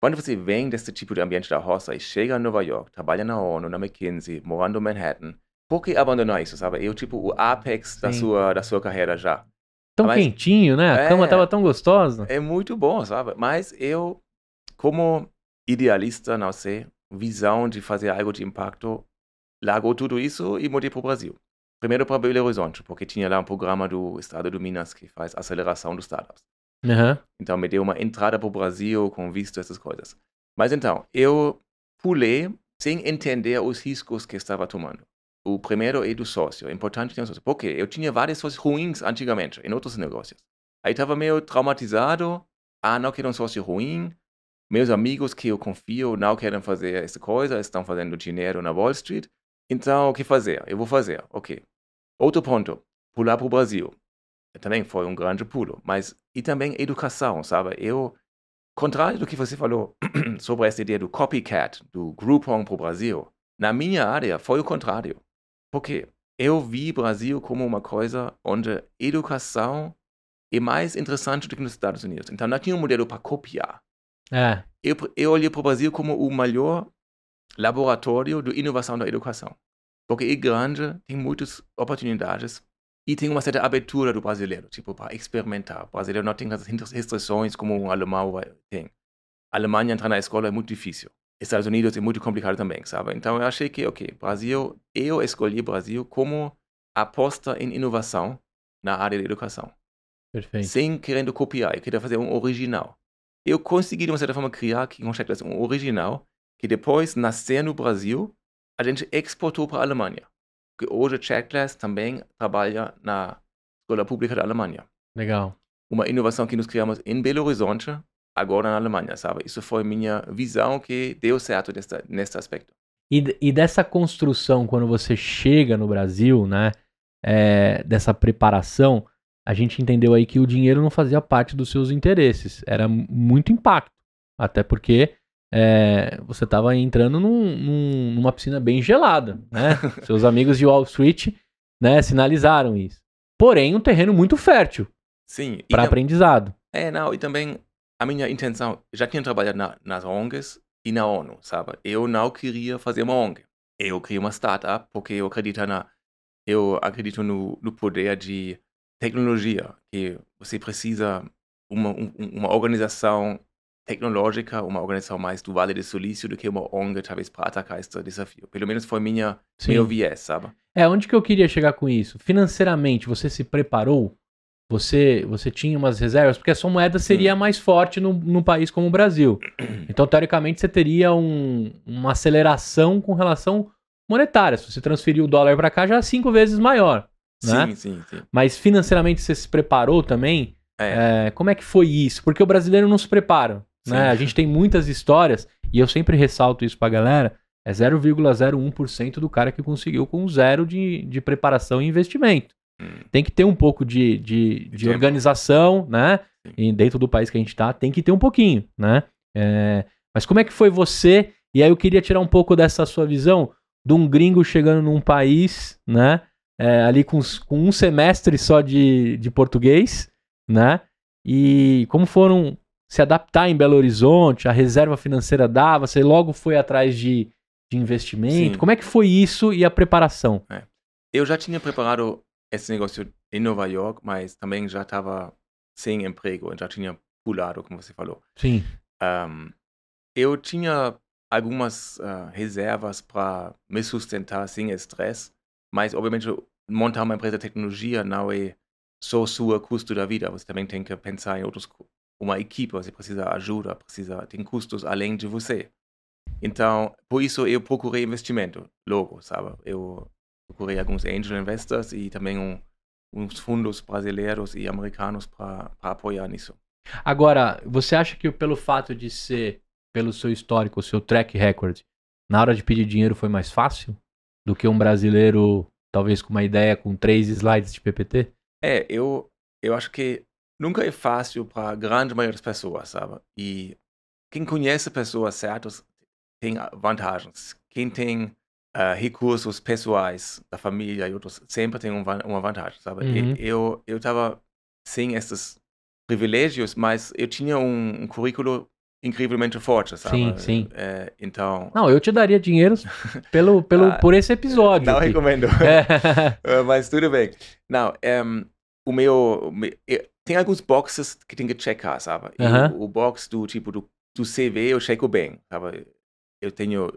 Quando você vem desse tipo de ambiente da roça e chega em Nova York, trabalha na ONU, na McKinsey, morando em Manhattan, por que abandonar isso, sabe? Eu, tipo, o apex da sua, da sua carreira já. Tão Mas- quentinho, né? A É. cama tava tão gostosa. É muito bom, sabe? Mas eu, como idealista, não sei, visão de fazer algo de impacto, largou tudo isso e mudei para o Brasil. Primeiro para Belo Horizonte, porque tinha lá um programa do Estado do Minas que faz aceleração dos startups. Aham. Então me deu uma entrada para o Brasil com visto, essas coisas. Mas então, eu pulei sem entender os riscos que estava tomando. O primeiro é do sócio. É importante ter um sócio. Porque eu tinha vários sócios ruins antigamente, em outros negócios. Aí estava meio traumatizado. Ah, não quero um sócio ruim. Meus amigos que eu confio não querem fazer essa coisa, estão fazendo dinheiro na Wall Street. Então, o que fazer? Eu vou fazer. Ok. Outro ponto. Pular para o Brasil. Também foi um grande pulo. Mas, e também educação, sabe? Eu, contrário do que você falou sobre essa ideia do copycat, do Groupon para o Brasil, na minha área foi o contrário. Porque eu vi Brasil como uma coisa onde educação é mais interessante do que nos Estados Unidos. Então, não tinha um modelo para copiar. É. Eu, eu olhei para o Brasil como o melhor laboratório de inovação da educação. Porque é grande, tem muitas oportunidades e tem uma certa abertura do brasileiro, tipo, para experimentar. O brasileiro não tem tantas restrições como um alemão tem. A Alemanha entrar na escola é muito difícil. Estados Unidos é muito complicado também, sabe? Então eu achei que, ok, Brasil, eu escolhi Brasil como aposta em inovação na área da educação Perfeito. sem querendo copiar, eu queria fazer um original. Eu consegui, de uma certa forma, criar aqui com Checklist um original que depois, nascer no Brasil, a gente exportou para a Alemanha. Porque hoje Checklist também trabalha na Escola Pública da Alemanha. Legal. Uma inovação que nós criamos em Belo Horizonte, agora na Alemanha, sabe? Isso foi minha visão que deu certo nesta, neste aspecto. E, e dessa construção, quando você chega no Brasil, né? é, dessa preparação, a gente entendeu aí que o dinheiro não fazia parte dos seus interesses. Era muito impacto. Até porque é, você estava entrando num- num- numa piscina bem gelada, né? Seus amigos de Wall Street né, sinalizaram isso. Porém, um terreno muito fértil Sim. para aprendizado. É, não, e também a minha intenção, já tinha trabalhado na, nas ONGs e na ONU, sabe? Eu não queria fazer uma ONG. Eu queria uma startup porque eu acredito na, eu acredito no, no poder de tecnologia, que você precisa uma, um- uma organização tecnológica, uma organização mais do Vale do Silício do que uma ONG, talvez, para atacar esse desafio. Pelo menos foi minha, Sim. meu viés, sabe? É, onde que eu queria chegar com isso? Financeiramente, você se preparou? Você, você tinha umas reservas? Porque a sua moeda seria mais forte num, num país como o Brasil. Então, teoricamente, você teria um- uma aceleração com relação monetária. Se você transferir o dólar para cá, já é cinco vezes maior. Né? Sim, sim, sim. Mas financeiramente, você se preparou também? É. É, como é que foi isso? Porque o brasileiro não se prepara. Sim. Né? A gente tem muitas histórias, e eu sempre ressalto isso pra galera, é 0,01% do cara que conseguiu com zero de, de preparação e investimento. Hum. Tem que ter um pouco de, de, de organização, né? Sim. E dentro do país que a gente tá, tem que ter um pouquinho, né? É, mas como é que foi você? E aí eu queria tirar um pouco dessa sua visão de um gringo chegando num país, né? É, ali com, com um semestre só de, de português, né? E como foram se adaptar em Belo Horizonte, a reserva financeira dava, você logo foi atrás de, de investimento. Sim. Como é que foi isso e a preparação? Eu já tinha preparado esse negócio em Nova York, mas também já estava sem emprego, já tinha pulado, como você falou. Sim. Ahm, eu tinha algumas ah, reservas para me sustentar sem estresse, mas obviamente montar uma empresa de tecnologia não é só sua custo da vida, você também tem que pensar em outros, uma equipe, você precisa ajuda, precisa, tem custos além de você. Então, por isso eu procurei investimento, logo, sabe? Eu procurei alguns angel investors e também um, uns fundos brasileiros e americanos para apoiar nisso. Agora, você acha que pelo fato de ser, pelo seu histórico, seu track record, na hora de pedir dinheiro foi mais fácil do que um brasileiro, talvez com uma ideia com três slides de PPT? É, eu, eu acho que nunca é fácil para a grande maioria das pessoas, sabe? E quem conhece pessoas certas tem vantagens. Quem tem ah, recursos pessoais da família e outros sempre tem um uma vantagem, sabe? Uhum. eu eu estava sem esses privilégios, mas eu tinha um, um currículo incrivelmente forte, sabe? Sim, sim. É, então Não, eu te daria dinheiro pelo, pelo, Ah, por esse episódio. não aqui. recomendo. É. Uh, mas tudo bem. Não, o meu. tem alguns boxes que tem que checar, sabe? Aham. o, o box do tipo do, do CV eu checo bem, sabe? Eu tenho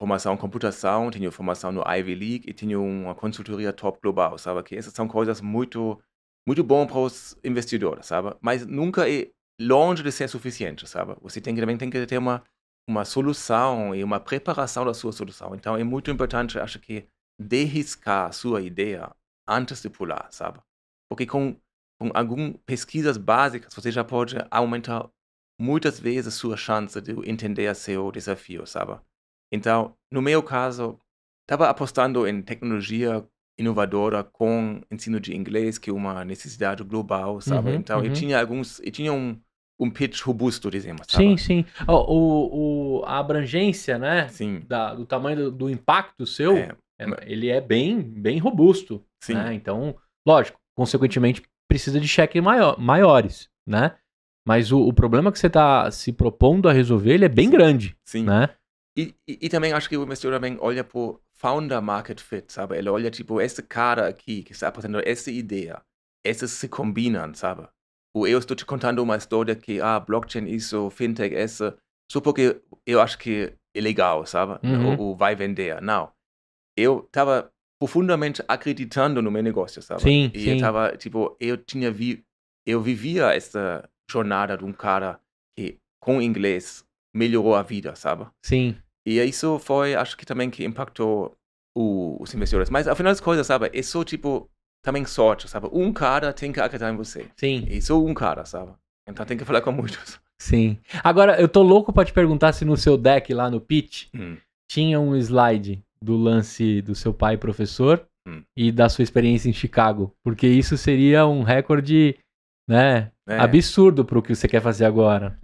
formação em computação, tenho formação no Ivy League e tenho uma consultoria top global, sabe? Que essas são coisas muito, muito bom para os investidores, sabe? Mas nunca é longe de ser suficiente, sabe? Você tem também tem que ter uma, uma solução e uma preparação da sua solução. Então é muito importante, acho que, derriscar a sua ideia antes de pular, sabe? Porque com, com algumas pesquisas básicas você já pode aumentar muitas vezes sua chance de entender seu desafio, sabe? Então, no meu caso, estava apostando em tecnologia inovadora com ensino de inglês, que é uma necessidade global, sabe? Uhum, então, uhum. eu tinha alguns, eu tinha um, um pitch robusto, dizemos, sabe? Sim, sim. Ó, o, o, a abrangência, né? Sim, Da, do tamanho do, do impacto seu, É, é- ele é bem, bem robusto. sim, né? Então, lógico, consequentemente, precisa de cheques maior, maiores, né? Mas o, o problema que você está se propondo a resolver, ele é bem Sim. grande, sim. né? E, e, e também acho que o investidor também olha por founder market fit, sabe? Ele olha, tipo, esse cara aqui que está apresentando essa ideia, essas se combinam, sabe? Eu estou te contando uma história que, ah, blockchain isso, fintech essa, só porque eu acho que é legal, sabe? Uhum. Ou, ou vai vender. Não. Eu estava profundamente acreditando no meu negócio, sabe? Sim, e sim. eu estava, tipo, eu tinha vi, eu vivia essa jornada de um cara que, com inglês, melhorou a vida, sabe? Sim, E isso foi, acho que também que impactou o- os investidores. Mas, afinal das coisas, sabe, é só, tipo, também sorte, sabe? Um cara tem que acreditar em você. sim, E só um cara, sabe? Então tem que falar com muitos. sim. Agora, eu tô louco pra te perguntar se no seu deck lá no pitch Hum. tinha um slide do lance do seu pai professor Hum. e da sua experiência em Chicago. Porque isso seria um recorde, né? É. Absurdo pro que você quer fazer agora.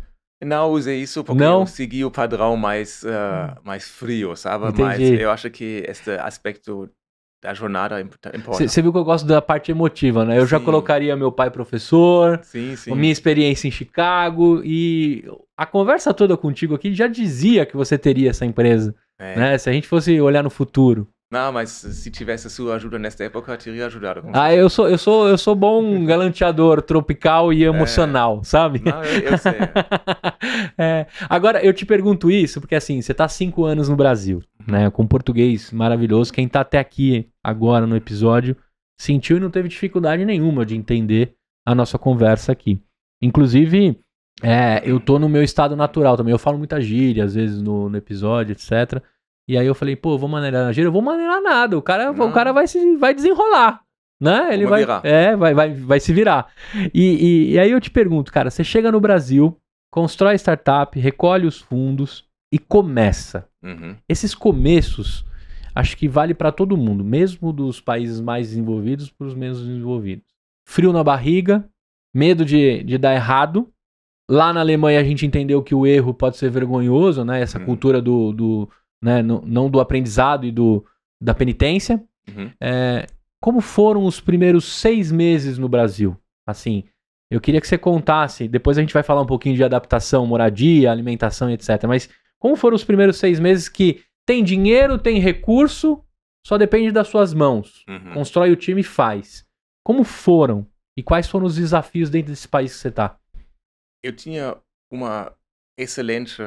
Não usei isso porque Não? eu segui o padrão mais, eh, mais frio, sabe? Entendi. Mas eu acho que esse aspecto da jornada imp- importa. Você viu que eu gosto da parte emotiva, né? Eu já Sim. colocaria meu pai professor, Sim, sim. a minha experiência em Chicago e a conversa toda contigo aqui já dizia que você teria essa empresa, É. né? Se a gente fosse olhar no futuro. Não, mas se tivesse sua ajuda nesta época, eu teria ajudado. Ah, eu sou, eu sou, eu sou bom galanteador tropical e emocional, sabe? Não, eu, eu sei. É, agora, eu te pergunto isso, porque assim, você tá há cinco anos no Brasil, né? Com português maravilhoso. Quem tá até aqui agora no episódio sentiu e não teve dificuldade nenhuma de entender a nossa conversa aqui. Inclusive, é, eu tô no meu estado natural também. Eu falo muita gíria, às vezes, no, no episódio, etc. E aí eu falei, pô, eu vou maneirar na gíria, eu vou maneirar nada. O cara, o cara vai, se, vai desenrolar. Né? Ele vai, virar. é, vai, vai, vai se virar. E, e, e aí eu te pergunto, cara, você chega no Brasil, constrói startup, recolhe os fundos e começa. Uhum. Esses começos, acho que vale para todo mundo, mesmo dos países mais desenvolvidos para os menos desenvolvidos. Frio na barriga, medo de, de dar errado. Lá na Alemanha a gente entendeu que o erro pode ser vergonhoso, né? Essa Uhum. cultura do, do né? não, não do aprendizado e do, da penitência. Uhum. É, como foram os primeiros seis meses no Brasil? Assim, eu queria que você contasse. Depois a gente vai falar um pouquinho de adaptação, moradia, alimentação, etc. Mas como foram os primeiros seis meses que tem dinheiro, tem recurso, só depende das suas mãos. Uhum. Constrói o time e faz. Como foram? E quais foram os desafios dentro desse país que você tá? eu tinha uma excelente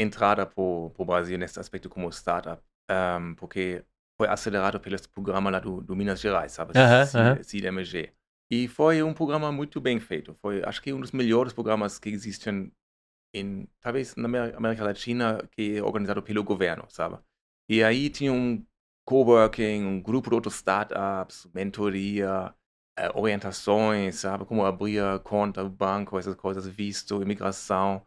entrada para o Brasil nesse aspecto como startup, um, porque foi acelerado pelo programa lá do, do Minas Gerais, sabe? C- aham. CIDMG. E foi um programa muito bem feito. Foi, acho que um dos melhores programas que existem em, talvez na Amé- América Latina, que é organizado pelo governo, sabe? E aí tinha um coworking, um grupo de outros startups, mentoria, eh, orientações, sabe? Como abrir conta, banco, essas coisas, visto, imigração.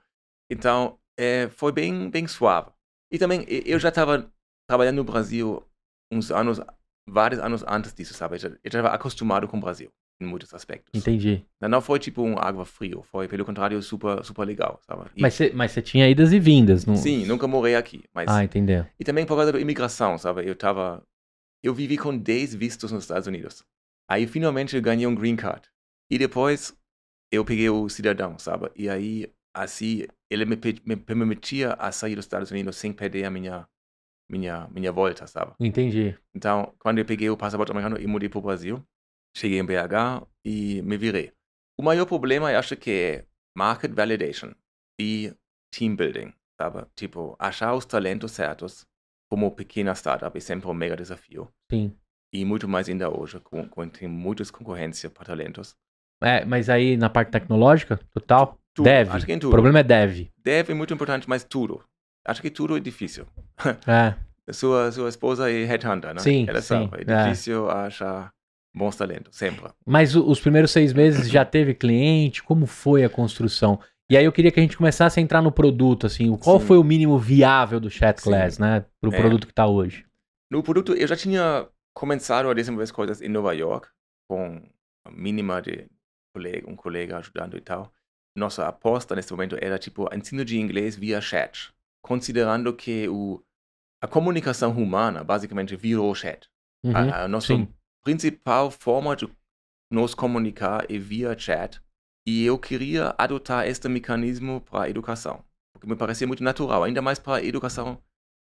Então, eh, foi bem, bem suave. E também, eu já estava trabalhando no Brasil uns anos, vários anos antes disso, sabe? Eu já estava acostumado com o Brasil, em muitos aspectos. Entendi. Não foi tipo um água frio, foi, pelo contrário, super, super legal, sabe? E- Mas você, mas você tinha idas e vindas, não? Sim, nunca morei aqui, mas... Ah, entendeu. E também por causa da imigração, sabe? Eu tava... Eu vivi com 10 vistos nos Estados Unidos. Aí, finalmente, eu ganhei um green card. E depois, eu peguei o cidadão, sabe? E aí, assim, ele me, me permitia a sair dos Estados Unidos sem perder a minha, minha, minha volta, sabe? Entendi. Então, quando eu peguei o passaporte americano e mudei para o Brasil, cheguei em BH e me virei. O maior problema, eu acho que é market validation. E team building, sabe? Tipo, achar os talentos certos como pequena startup é sempre um mega desafio. Sim. E muito mais ainda hoje, com, com tem muitas concorrência para talentos. É, mas aí na parte tecnológica, total, Tudo, dev. acho que em O tudo. problema é dev. Deve é muito importante, mas tudo. Acho que tudo é difícil. É, Sua, sua esposa é headhunter, né? Sim, Ela sim, sabe. É é. difícil achar bons talentos, sempre. mas o- os primeiros seis meses já teve cliente? Como foi a construção? E aí eu queria que a gente começasse a entrar no produto, assim, o- qual Sim. foi o mínimo viável do Chat Class, né? Pro É. produto que tá hoje. No produto, eu já tinha começado a desenvolver coisas em Nova York, com a mínima de colega, um colega ajudando e tal. Nossa aposta nesse momento era, tipo, ensino de inglês via chat, considerando que o, a comunicação humana basicamente virou chat. Uhum, A, a nossa sim. principal forma de nos comunicar é via chat. E eu queria adotar este mecanismo para a educação, porque me parecia muito natural, ainda mais para a educação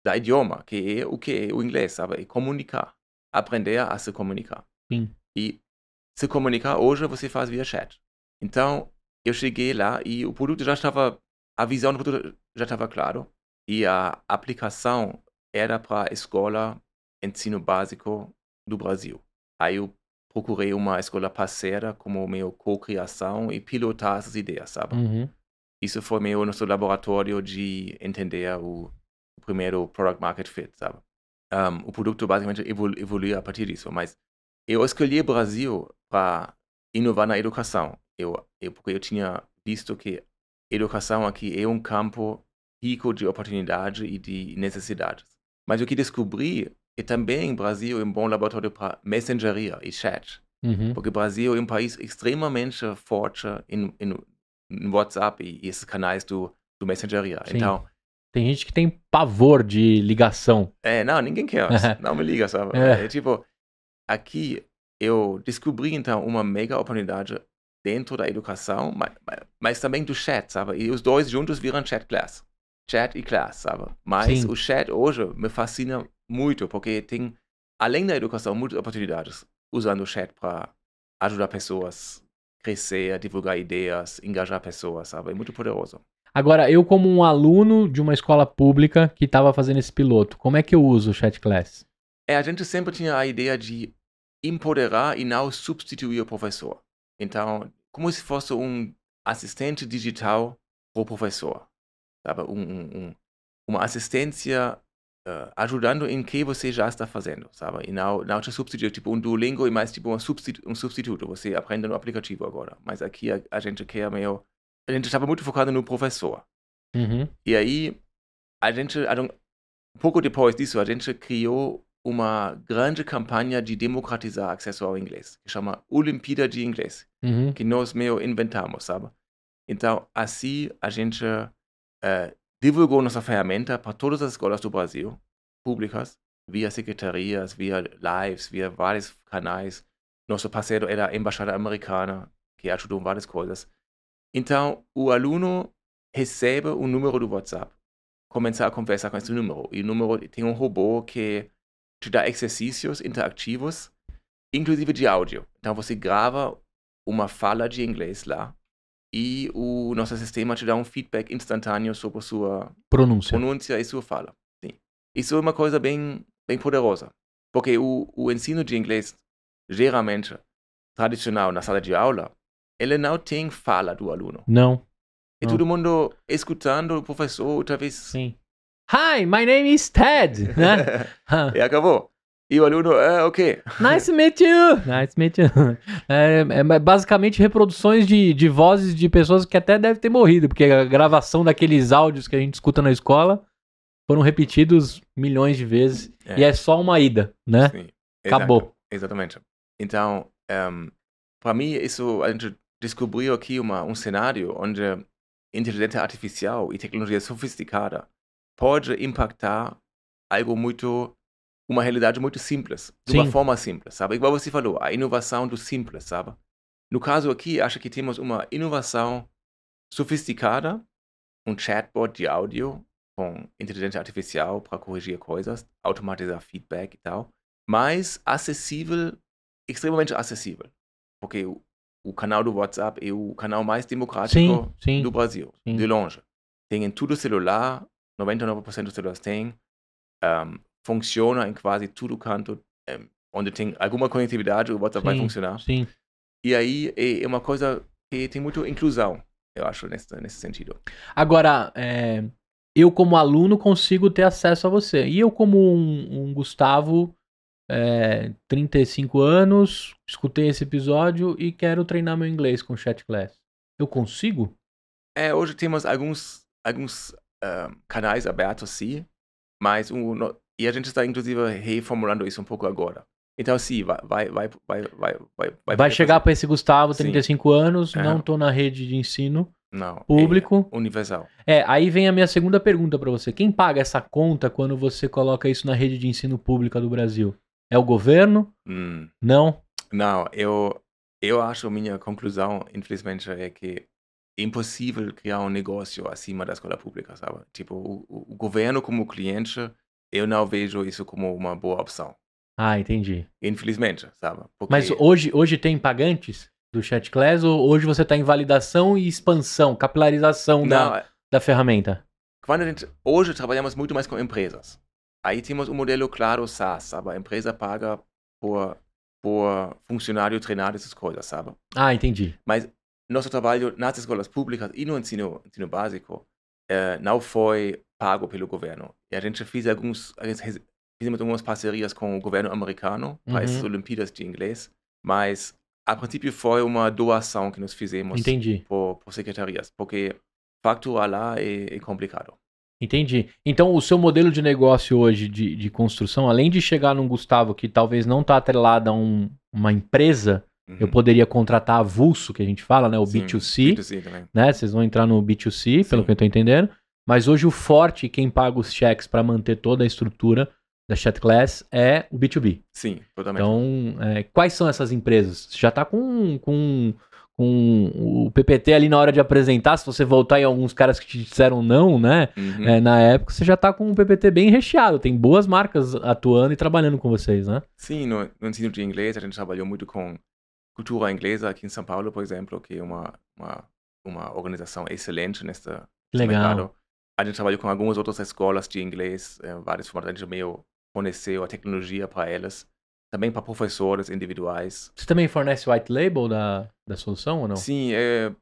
da idioma, que é o que é o inglês, sabe? É comunicar, aprender a se comunicar. Sim. E se comunicar hoje você faz via chat. Então, eu cheguei lá e o produto já estava, a visão do produto já estava claro e a aplicação era para a escola ensino básico do Brasil. Aí eu procurei uma escola parceira como meu co-criação e pilotar essas ideias, sabe? Uhum. Isso foi meu nosso laboratório de entender o, o primeiro product market fit, sabe? Um, o produto basicamente evolu evoluiu a partir disso, mas eu escolhi o Brasil para inovar na educação, eu, eu, porque eu tinha visto que educação aqui é um campo rico de oportunidade e de necessidades. Mas o que descobri é também o Brasil é um bom laboratório para mensageria e chat. Uhum. Porque o Brasil é um país extremamente forte em, em, em WhatsApp e esses canais do, do mensageria. Sim. Então, Tem gente que tem pavor de ligação. é, não, ninguém quer. não me liga, sabe? É. É, tipo, aqui eu descobri então uma mega oportunidade dentro da educação, mas, mas também do chat, sabe? E os dois juntos viram chat class. Chat e class, sabe? Mas Sim. o chat hoje me fascina muito, porque tem, além da educação, muitas oportunidades usando o chat para ajudar pessoas a crescer, divulgar ideias, engajar pessoas, sabe? É muito poderoso. Agora, eu como um aluno de uma escola pública que estava fazendo esse piloto, como é que eu uso o Chat Class? É, a gente sempre tinha a ideia de empoderar e não substituir o professor. Então, como se fosse um assistente digital para o professor. Sabe? Um, um, um, uma assistência uh, ajudando em que você já está fazendo, sabe? E não, não te substituir. Tipo, um Duolingo é mais tipo um substituto, um substituto. Você aprende no aplicativo agora. Mas aqui a, a gente quer meio... A gente estava muito focado no professor. Uhum. E aí, a gente, gente- pouco depois disso, a gente criou uma grande campanha de democratizar acesso ao inglês, que chama Olimpíada de Inglês, Uhum. que nós meio inventamos, sabe? Então, assim, a gente eh, divulgou nossa ferramenta para todas as escolas do Brasil, públicas, via secretarias, via lives, via vários canais. Nosso parceiro era a Embaixada Americana, que ajudou em várias coisas. Então, o aluno recebe um número do WhatsApp, começa a conversar com esse número. E o número tem um robô que te dá exercícios interativos, inclusive de áudio. Então, você grava uma fala de inglês lá e o nosso sistema te dá um feedback instantâneo sobre sua Pronúncia. pronúncia e sua fala. Sim. Isso é uma coisa bem, bem poderosa. Porque o, o ensino de inglês, geralmente, tradicional na sala de aula, ele não tem fala do aluno. Não. É Não. todo mundo escutando o professor, outra vez. Sim. Hi, my name is Ted. né? e acabou. E o aluno, é, ok. nice to meet you. Nice to meet you. É, é basicamente reproduções de, de vozes de pessoas que até devem ter morrido, porque a gravação daqueles áudios que a gente escuta na escola foram repetidos milhões de vezes. É. E é só uma ida, né? Sim. Acabou. Exato. Exatamente. Então, para mim, isso a gente descobriu aqui uma, um cenário onde inteligência artificial e tecnologia sofisticada pode impactar algo muito uma realidade muito simples, de Sim. uma forma simples, sabe? Igual você falou, a inovação do simples, sabe? No caso aqui, acho que temos uma inovação sofisticada, um chatbot de áudio com inteligência artificial para corrigir coisas, automatizar feedback e tal, mas acessível, extremamente acessível, porque o, o canal do WhatsApp é o canal mais democrático Sim, sim. do Brasil, sim. de longe. tem em tudo celular, 99% dos celulares tem, um, funciona em quase tudo canto, um, onde tem alguma conectividade, o WhatsApp vai Sim, funcionar. Sim. E aí é, é uma coisa que tem muita inclusão, eu acho, nesse, nesse sentido. Agora, é, eu como aluno consigo ter acesso a você. E eu como um, um Gustavo, é, 35 anos, escutei esse episódio e quero treinar meu inglês com Chat Class. Eu consigo? É, hoje temos alguns, alguns canais abertos, sim, mas um, no- e a gente está inclusive reformulando isso um pouco agora. Então, sim, vai, vai, vai, vai, vai, vai, Vai chegar para esse Gustavo, Sim. 35 anos, Aham. não tô na rede de ensino não, público. é universal. É, aí vem a minha segunda pergunta para você. Quem paga essa conta quando você coloca isso na rede de ensino pública do Brasil? É o governo? Hum. Não? Não, eu, eu acho, minha conclusão, infelizmente, é que é impossível criar um negócio acima da escola pública, sabe? Tipo, o, o- governo como cliente, eu não vejo isso como uma boa opção. Ah, entendi. Infelizmente, sabe? Porque, Mas hoje, hoje tem pagantes do Chat Class ou hoje você está em validação e expansão, capilarização da, não, da ferramenta? quando a gente, hoje trabalhamos muito mais com empresas. Aí temos um modelo claro SaaS, sabe? A empresa paga por, por funcionário treinar essas coisas, sabe? Ah, entendi. Mas nosso trabalho nas escolas públicas e no ensino, ensino básico eh, não foi pago pelo governo. E a gente fez alguns, fizemos algumas parcerias com o governo americano para Uhum. essas Olimpíadas de inglês, mas a princípio foi uma doação que nós fizemos Entendi. por, por secretarias, porque facturar lá é, é complicado. Entendi. Então, o seu modelo de negócio hoje de, de construção, além de chegar num Gustavo que talvez não está atrelado a um- uma empresa, eu Uhum. poderia contratar avulso, que a gente fala, né? O Sim, B2C, B2C também. né? Vocês vão entrar no B2C, pelo Sim. que eu tô entendendo. Mas hoje o forte, quem paga os cheques para manter toda a estrutura da Chat Class é o B2B. Sim, totalmente. Então, é, quais são essas empresas? Você já está com, com, com o PPT ali na hora de apresentar, se você voltar em alguns caras que te disseram não, né? Uhum. É, na época você já está com um PPT bem recheado, tem boas marcas atuando e trabalhando com vocês, né? Sim, no, no ensino de inglês a gente trabalhou muito com cultura inglesa aqui em São Paulo, por exemplo, que é uma, uma, uma organização excelente nesse Legal. mercado. A gente trabalhou com algumas outras escolas de inglês, eh, vários formatos, a gente meio forneceu a tecnologia para elas, também para professores individuais. Você também fornece white label da, da solução ou não? Sim, é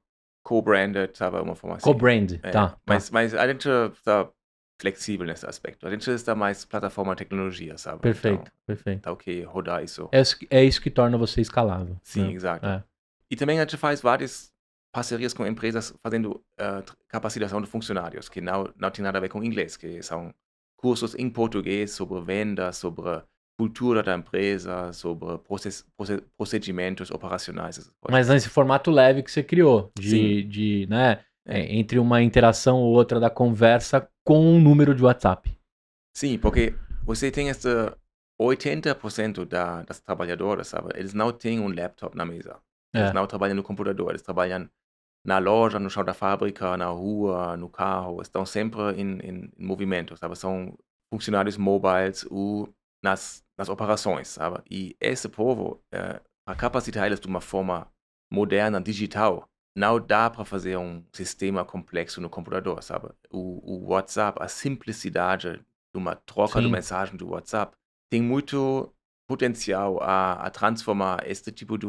co-branded, sabe, uma forma assim. Co-brand, É, tá. Mas, mas a gente está flexível nesse aspecto. A gente está mais plataforma tecnologia, sabe? Perfeito, Então, perfeito. tá ok rodar isso. É é isso que torna você escalável. Sim, né? exato. É. E também a gente faz várias parcerias com empresas fazendo tr- capacitação de funcionários, que não, não tem nada a ver com inglês, que são cursos em português sobre venda, sobre cultura da empresa, sobre process, proce- procedimentos operacionais. Mas nesse formato leve que você criou, de, Sim. de né, É. é, entre uma interação ou outra da conversa com um número de WhatsApp. Sim, porque você tem esse 80% da, das trabalhadoras, sabe? Eles não têm um laptop na mesa. Eles É. não trabalham no computador, eles trabalham na loja, no chão da fábrica, na rua, no carro, estão sempre em, em, em movimento, sabe? São funcionários mobiles ou nas, nas operações, sabe? E esse povo, eh, para capacitar eles de uma forma moderna, digital, não dá para fazer um sistema complexo no computador, sabe? O, o WhatsApp, a simplicidade de uma troca de Sim. mensagem do WhatsApp tem muito potencial a, a transformar este tipo de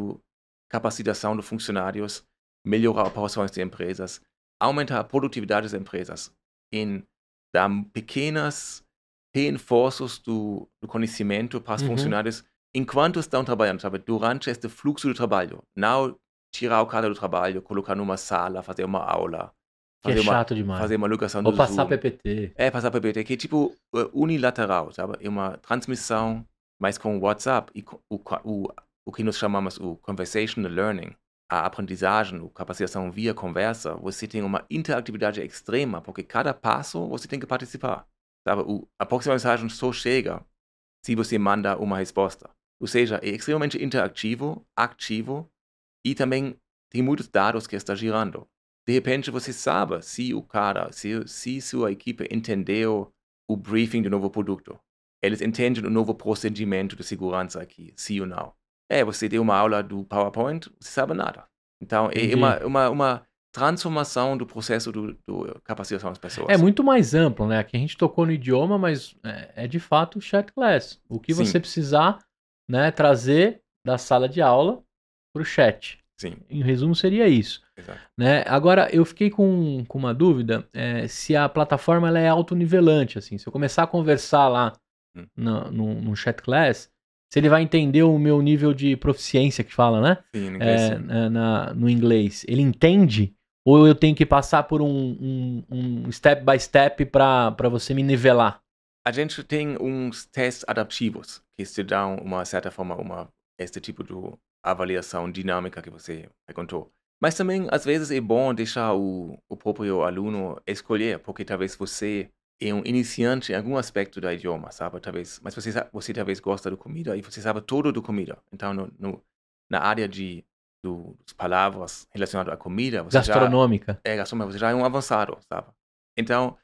capacitação de funcionários, melhorar operações de empresas, aumentar a produtividade das empresas em dar pequenas reforços do, do conhecimento para os Uhum. funcionários enquanto estão trabalhando, sabe? Durante este fluxo de trabalho. Não tirar o cara do trabalho, colocar numa sala, fazer uma aula, Que é fazer, uma, chato demais. fazer uma locação Ou passar Zoom. PPT. É, passar PPT, que é tipo eh, unilateral, sabe? É uma transmissão, mas com WhatsApp e o, o, o que nós chamamos o conversational learning, a aprendizagem, a capacitação via conversa, você tem uma interatividade extrema, porque cada passo você tem que participar, sabe? O, a próxima mensagem só chega se você manda uma resposta. Ou seja, é extremamente interativo, ativo e também tem muitos dados que está girando de repente você sabe se o cara, se, se sua equipe entendeu o briefing do novo produto. Eles entendem o novo procedimento de segurança aqui, sim ou não. É, você deu uma aula do PowerPoint, você sabe nada. Então, é uma, uma, uma transformação do processo do, do capacitação das pessoas. É muito mais amplo, né? Aqui a gente tocou no idioma, mas é, é de fato o chat class. O que Sim. você precisar né, trazer da sala de aula para o chat. Sim, Em resumo, seria isso. exato. Né? Agora, eu fiquei com, com uma dúvida é, se a plataforma ela é autonivelante. Assim. Se eu começar a conversar lá Hum. no, no, no chat class, se ele vai entender o meu nível de proficiência que fala, né? Sim, em inglês, É, na- na- no inglês. Ele entende? Ou eu tenho que passar por um, um, um step by step para você me nivelar? A gente tem uns testes adaptivos que te dão uma certa forma uma este tipo de avaliação dinâmica que você perguntou. Mas também às vezes é bom deixar o, o próprio aluno escolher, porque talvez você é um iniciante em algum aspecto do idioma, sabe? Talvez, mas você você talvez gosta da comida e você sabe tudo da comida. Então no, no- na área de do, das palavras relacionadas à comida, você já Gastronômica. é, gastronomia, você já é um avançado, sabe? Então,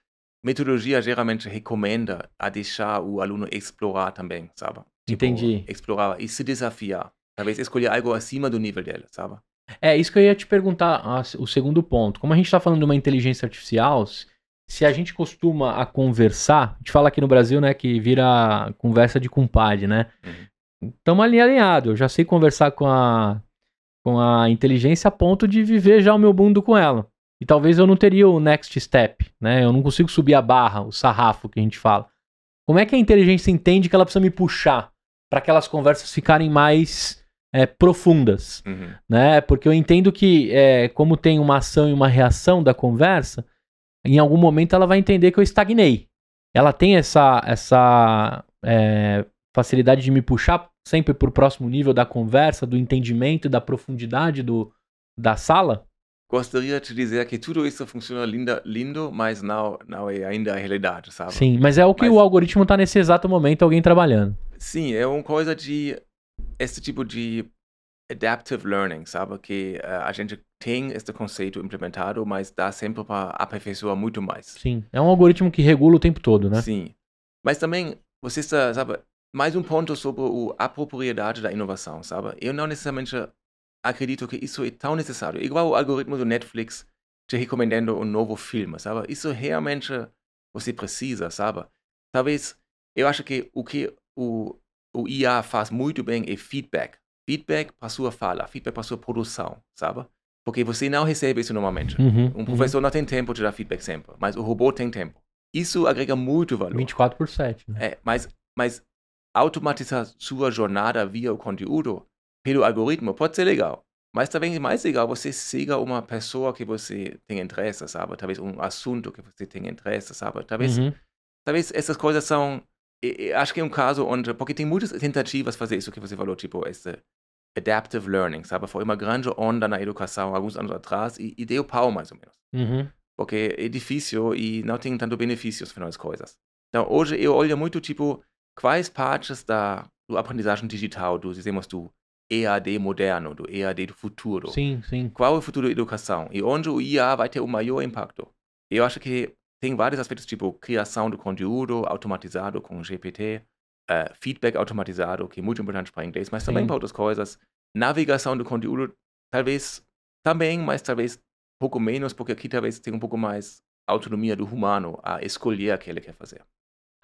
metodologia geralmente recomenda a deixar o aluno explorar também, sabe? Tipo, Entendi. Explorar e se desafiar. Talvez escolher algo acima do nível dele, sabe? É isso que eu ia te perguntar, o segundo ponto. Como a gente está falando de uma inteligência artificial, se a gente costuma a conversar, a gente fala aqui no Brasil, né, que vira conversa de compadre, né? Estamos ali alinhado. Eu já sei conversar com a, com a inteligência a ponto de viver já o meu mundo com ela. E talvez eu não teria o next step, né? Eu não consigo subir a barra, o sarrafo que a gente fala. Como é que a inteligência entende que ela precisa me puxar para aquelas conversas ficarem mais é, profundas? Uhum. né? Porque eu entendo que, é, como tem uma ação e uma reação da conversa, em algum momento ela vai entender que eu estagnei. Ela tem essa, essa é, facilidade de me puxar sempre para o próximo nível da conversa, do entendimento e da profundidade do, da sala. Gostaria de dizer que tudo isso funciona linda, lindo, mas não, não é ainda a realidade, sabe? Sim, mas é o que Mas- o algoritmo está nesse exato momento, alguém trabalhando. Sim, é uma coisa de esse tipo de adaptive learning, sabe? Que eh, a gente tem este conceito implementado, mas dá sempre para aperfeiçoar muito mais. Sim, é um algoritmo que regula o tempo todo, né? Sim. Mas também, você está, sabe, mais um ponto sobre a apropriedade da inovação, sabe? Eu não necessariamente acredito que isso é tão necessário. Igual o algoritmo do Netflix te recomendando um novo filme, sabe? Isso realmente você precisa, sabe? Talvez, eu acho que o que o, o IA faz muito bem é feedback. Feedback para sua fala, feedback para sua produção, sabe? Porque você não recebe isso normalmente. Uhum, Um professor não tem tempo de dar feedback sempre, mas o robô tem tempo. Isso agrega muito uhum. valor. 24 por 7. Né? É, mas, mas automatizar sua jornada via o conteúdo pelo algoritmo pode ser legal. Mas também é mais legal você siga uma pessoa que você tem interesse, sabe? Talvez um assunto que você tem interesse, sabe? Talvez, Uhum. talvez essas coisas são. Acho que é um caso onde. Porque tem muitas tentativas fazer isso que você falou, tipo, esse adaptive learning, sabe? Foi uma grande onda na educação alguns anos atrás e, e deu pau, mais ou menos Uhum. porque é difícil e não tem tanto benefícios para as coisas. Então, hoje eu olho muito, tipo, quais partes da do aprendizagem digital, do, dizemos, do EAD moderno, do EAD do futuro, Sim, sim. qual é o futuro da educação e onde o IA vai ter o maior impacto. Eu acho que tem vários aspectos, tipo, criação do conteúdo automatizado com GPT, eh, feedback automatizado, que é muito importante para inglês, mas também Sim. para outras coisas, navegação do conteúdo, talvez também, mas talvez pouco menos, porque aqui talvez tem um pouco mais autonomia do humano a escolher o que ele quer fazer.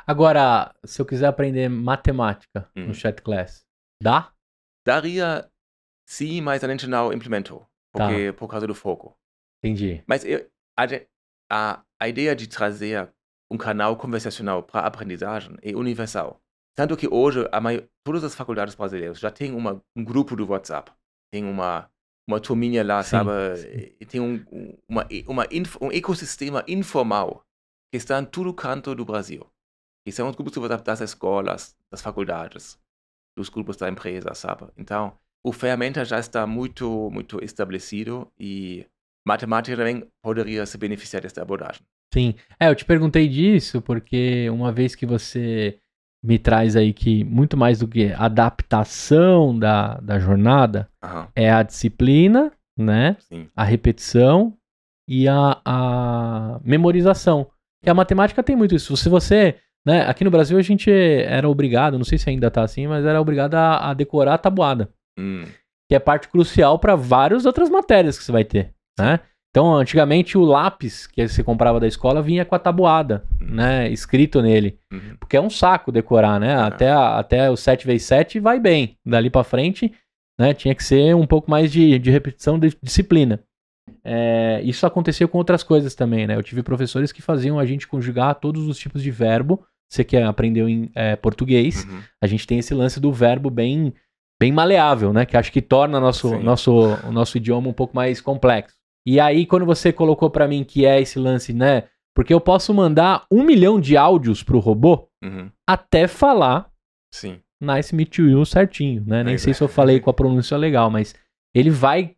Agora, se eu quiser aprender matemática Uhum. no chat class, dá? Daria sim, mas a gente não implementou, porque por causa do foco. Entendi. Mas eu, a, a, a ideia de trazer um canal conversacional para aprendizagem é universal. Tanto que hoje a mai- todas as faculdades brasileiras já têm uma, um grupo do WhatsApp. Tem uma, uma turminha lá, Sim, sabe? sim. Tem um, um- uma, uma um ecossistema informal que está em todo canto do Brasil. Que são os grupos do WhatsApp das escolas, das faculdades, dos grupos da empresa, sabe? Então, o ferramenta já está muito, muito estabelecido e matemática também poderia se beneficiar dessa abordagem. Sim. É, eu te perguntei disso porque uma vez que você me traz aí que muito mais do que adaptação da, da jornada Aham, é a disciplina, né? sim. A repetição e a, a memorização. Que a matemática tem muito isso. Se você, né? Aqui no Brasil a gente era obrigado, não sei se ainda tá assim, mas era obrigado a, a decorar a tabuada. Hum, que é parte crucial para várias outras matérias que você vai ter, né? Então, antigamente, o lápis que você comprava da escola vinha com a tabuada, Uhum. né? Escrito nele. Uhum. Porque é um saco decorar, né? Até, a- até o 7x7 vai bem. Dali pra frente, né? Tinha que ser um pouco mais de, de repetição de disciplina. É, isso aconteceu com outras coisas também, né? Eu tive professores que faziam a gente conjugar todos os tipos de verbo. Você que aprendeu em é, português, Uhum. a gente tem esse lance do verbo bem, bem maleável, né? Que acho que torna nosso, Sim. nosso, o nosso idioma um pouco mais complexo. E aí, quando você colocou pra mim que é esse lance, né? Porque eu posso mandar um milhão de áudios pro robô Uhum. até falar Sim. Nice Meet You certinho, né? Nem Pois sei é. se eu falei com a pronúncia legal, mas ele vai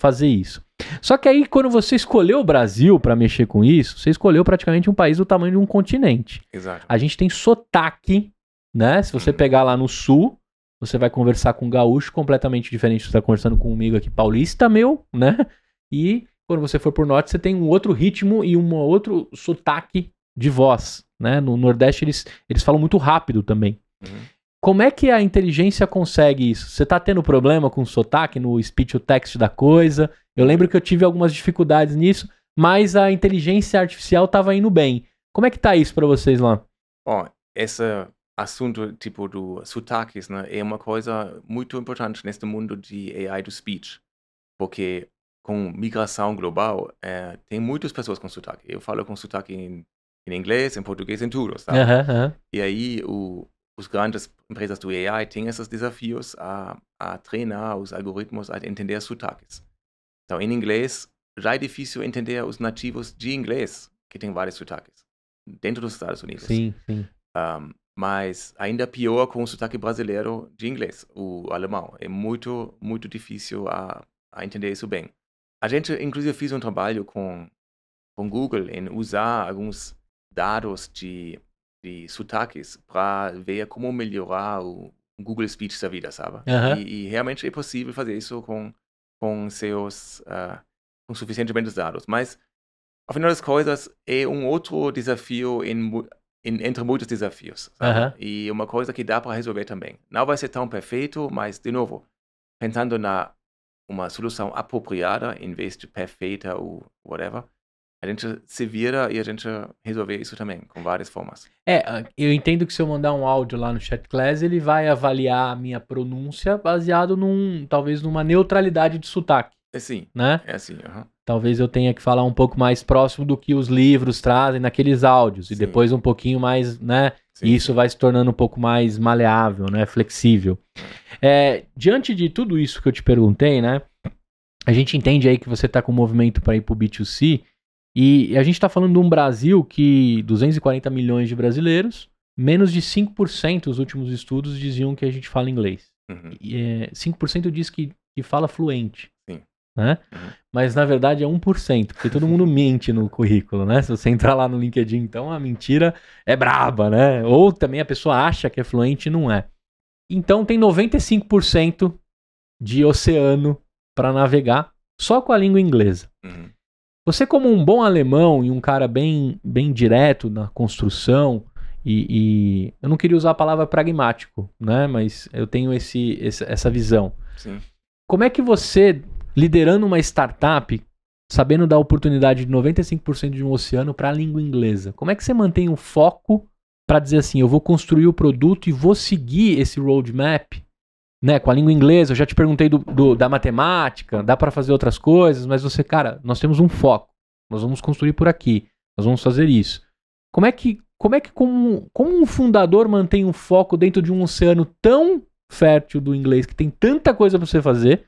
fazer isso. Só que aí, quando você escolheu o Brasil pra mexer com isso, você escolheu praticamente um país do tamanho de um continente. Exato. A gente tem sotaque, né? Se você Uhum. pegar lá no sul, você vai conversar com um gaúcho completamente diferente do que você tá conversando comigo aqui, paulista, meu, né? E quando você for pro norte, você tem um outro ritmo e um outro sotaque de voz, né? No Nordeste, eles, eles falam muito rápido também. Uhum. Como é que a inteligência consegue isso? Você tá tendo problema com o sotaque no speech to text da coisa? Eu lembro que eu tive algumas dificuldades nisso, mas a inteligência artificial tava indo bem. Como é que tá isso pra vocês lá? Bom, esse assunto tipo do sotaques, né, é uma coisa muito importante neste mundo de AI do speech, porque com migração global eh, tem muitas pessoas com sotaque. Eu falo com sotaque em, em inglês, em português, em tudo, sabe? Aham, aham. E aí o, os grandes empresas do AI têm esses desafios a, a treinar os algoritmos a entender sotaques. Então, em inglês, já é difícil entender os nativos de inglês, que tem vários sotaques, dentro dos Estados Unidos. Sim, sim. Um, mas ainda pior com o sotaque brasileiro de inglês, o alemão. É muito, muito difícil a, a entender isso bem. A gente, inclusive, fez um trabalho com, com Google em usar alguns dados de, de sotaques para ver como melhorar o Google Speech da vida, sabe? Aham. E, e realmente é possível fazer isso com, com seus ah, com suficientemente dados. Mas, ao final das coisas, é um outro desafio em, em- entre muitos desafios. Aham. E uma coisa que dá para resolver também. Não vai ser tão perfeito, mas, de novo, pensando na uma solução apropriada em vez de perfeita ou whatever, a gente se vira e a gente resolve isso também, com várias formas. É, ah, eu entendo que se eu mandar um áudio lá no chat class, ele vai avaliar a minha pronúncia baseado num, talvez numa neutralidade de sotaque, É assim, né? é assim. aham. Talvez eu tenha que falar um pouco mais próximo do que os livros trazem naqueles áudios e Sim. depois um pouquinho mais, né? Sim, E isso vai se tornando um pouco mais maleável, né? Flexível. É, diante de tudo isso que eu te perguntei, né? A gente entende aí que você está com um movimento para ir para o B2C e a gente está falando de um Brasil que 240 milhões de brasileiros, menos de 5% os últimos estudos diziam que a gente fala inglês. Uhum. E, é, 5% diz que, que fala fluente. Sim. Né? Uhum. Mas na verdade é 1%, porque todo mundo mente no currículo, né? Se você entrar lá no LinkedIn, então a mentira é braba, né? Ou também a pessoa acha que é fluente e não é. Então tem 95% de oceano para navegar só com a língua inglesa. Uhum. Você, como um bom alemão e um cara bem, bem direto na construção, e, e eu não queria usar a palavra pragmático, né? Mas eu tenho esse, esse- essa visão. Sim. Como é que você, liderando uma startup, sabendo da oportunidade de 95% de um oceano para a língua inglesa, como é que você mantém o foco para dizer assim, eu vou construir o produto e vou seguir esse roadmap, né, com a língua inglesa? Eu já te perguntei do, do- da matemática, dá para fazer outras coisas, mas você, cara, nós temos um foco, nós vamos construir por aqui, nós vamos fazer isso. Como é que, como é que como, como um fundador mantém um foco dentro de um oceano tão fértil do inglês que tem tanta coisa para você fazer,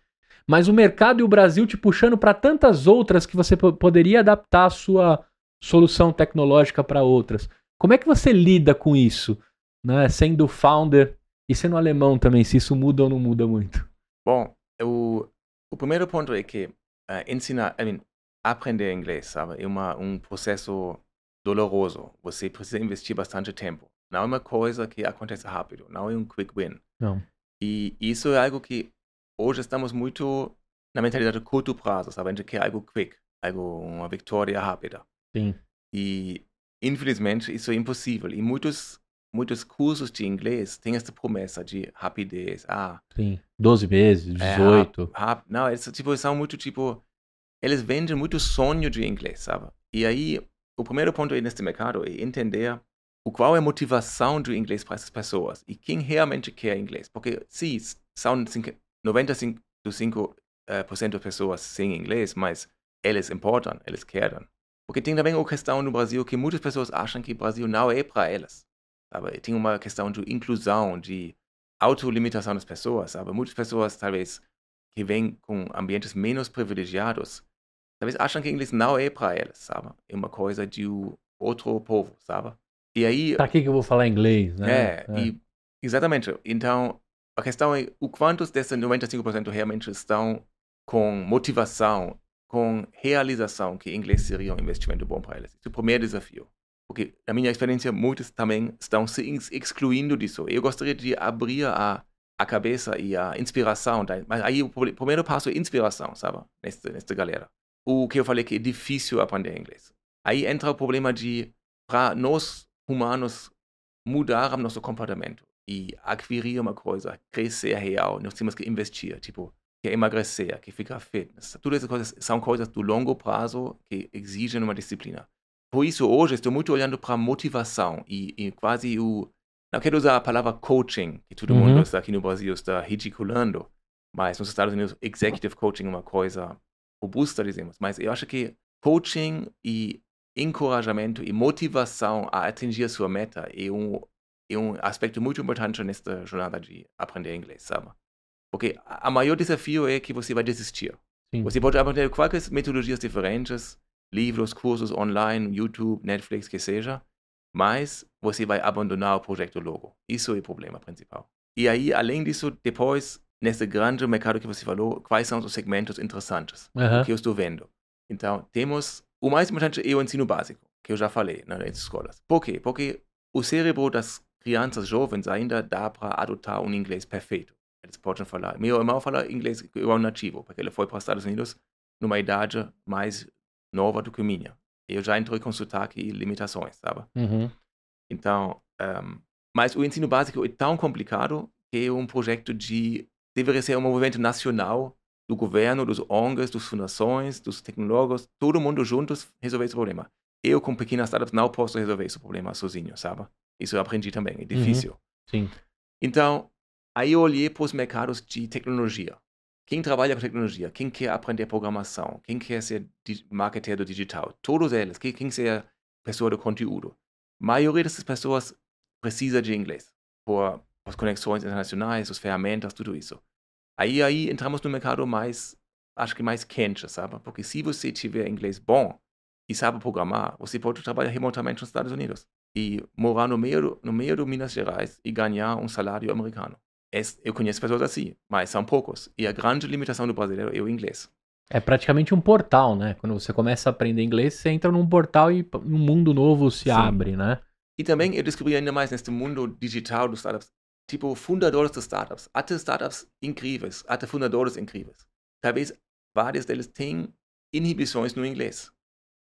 mas o mercado e o Brasil te puxando para tantas outras que você po- poderia adaptar a sua solução tecnológica para outras. Como é que você lida com isso, né? Sendo founder e sendo alemão também, se isso muda ou não muda muito? Bom, o, o primeiro ponto é que eh, ensinar, I mean, aprender inglês, sabe, é uma, um processo doloroso. Você precisa investir bastante tempo. Não é uma coisa que acontece rápido, não é um quick win. Não. E isso é algo que hoje estamos muito na mentalidade de curto prazo, sabe? A gente quer algo quick, algo, uma vitória rápida. Sim. E, infelizmente, isso é impossível. E muitos, muitos cursos de inglês têm essa promessa de rapidez. Ah, Sim. 12 meses, é 18. rap- rap- não, eles tipo, são muito tipo eles vendem muito sonho de inglês, sabe? E aí, o primeiro ponto aí nesse mercado é entender o qual é a motivação do inglês para essas pessoas e quem realmente quer inglês. Porque, sim, são 95% das pessoas sem inglês, mas eles importam, eles querem. Porque tem também a questão no Brasil que muitas pessoas acham que o Brasil não é para elas. Sabe? Tem uma questão de inclusão, de autolimitação das pessoas. Sabe? Muitas pessoas, talvez, que vêm com ambientes menos privilegiados, talvez acham que inglês não é para elas, sabe? É uma coisa de outro povo, sabe? E aí... Para que, que eu vou falar inglês, né? É, é. E, exatamente. Então, a questão é o quantos desses 95% realmente estão com motivação com realização que inglês seria um investimento bom para eles. Esse é o primeiro desafio. Porque, na minha experiência, muitos também estão se excluindo disso. Eu gostaria de abrir a, a cabeça e a inspiração. Mas aí o primeiro passo é inspiração, sabe? Nesta, nesta galera. O que eu falei que é difícil aprender inglês. Aí entra o problema de, para nós humanos, mudar o nosso comportamento e adquirir uma coisa, crescer real, nós temos que investir. Tipo, que emagrecer, que ficar fitness. Todas essas coisas são coisas do longo prazo que exigem uma disciplina. Por isso, hoje, estou muito olhando para motivação e, e, quase o. Não quero usar a palavra coaching, que todo uhum. mundo está aqui no Brasil está ridiculando, mas nos Estados Unidos, executive coaching é uma coisa robusta, dizemos. Mas eu acho que coaching e encorajamento e motivação a atingir a sua meta é um, é um aspecto muito importante nesta jornada de aprender inglês, sabe? Porque a maior desafio é que você vai desistir. Sim. Você pode aprender qualquer metodologias diferentes, livros, cursos online, YouTube, Netflix, que seja, mas você vai abandonar o projeto logo. Isso é o problema principal. E aí, além disso, depois, nesse grande mercado que você falou, quais são os segmentos interessantes uhum. que eu estou vendo? Então, temos o mais importante é o ensino básico, que eu já falei né, nas escolas. Por quê? Porque o cérebro das crianças jovens ainda dá para adotar um inglês perfeito. Eles podem falar. Meu irmão fala inglês igual nativo, porque ele foi para os Estados Unidos numa idade mais nova do que minha. Eu já entrei com sotaque e limitações, sabe? Uhum. Então, um, mas o ensino básico é tão complicado que é um projeto de. deveria ser um movimento nacional do governo, dos ONGs, das fundações, dos tecnólogos, todo mundo juntos resolver esse problema. Eu, com pequenas startups, não posso resolver esse problema sozinho, sabe? Isso eu aprendi também, é uhum. difícil. Uhum. Sim. Então, Aí eu olhei para os mercados de tecnologia. Quem trabalha com tecnologia, quem quer aprender programação, quem quer ser marketeiro digital, todos eles, quem quer ser pessoa de conteúdo. A maioria dessas pessoas precisa de inglês por as conexões internacionais, as ferramentas, tudo isso. Aí, aí entramos no mercado mais, acho que mais quente, sabe? Porque se você tiver inglês bom e sabe programar, você pode trabalhar remotamente nos Estados Unidos e morar no meio, no meio de Minas Gerais e ganhar um salário americano eu conheço pessoas assim, mas são poucos. E a grande limitação do brasileiro é o inglês. É praticamente um portal, né? Quando você começa a aprender inglês, você entra num portal e um mundo novo se Sim. abre, né? E também eu descobri ainda mais nesse mundo digital dos startups, tipo fundadores de startups, até startups incríveis, até fundadores incríveis. Talvez vários deles têm inibições no inglês.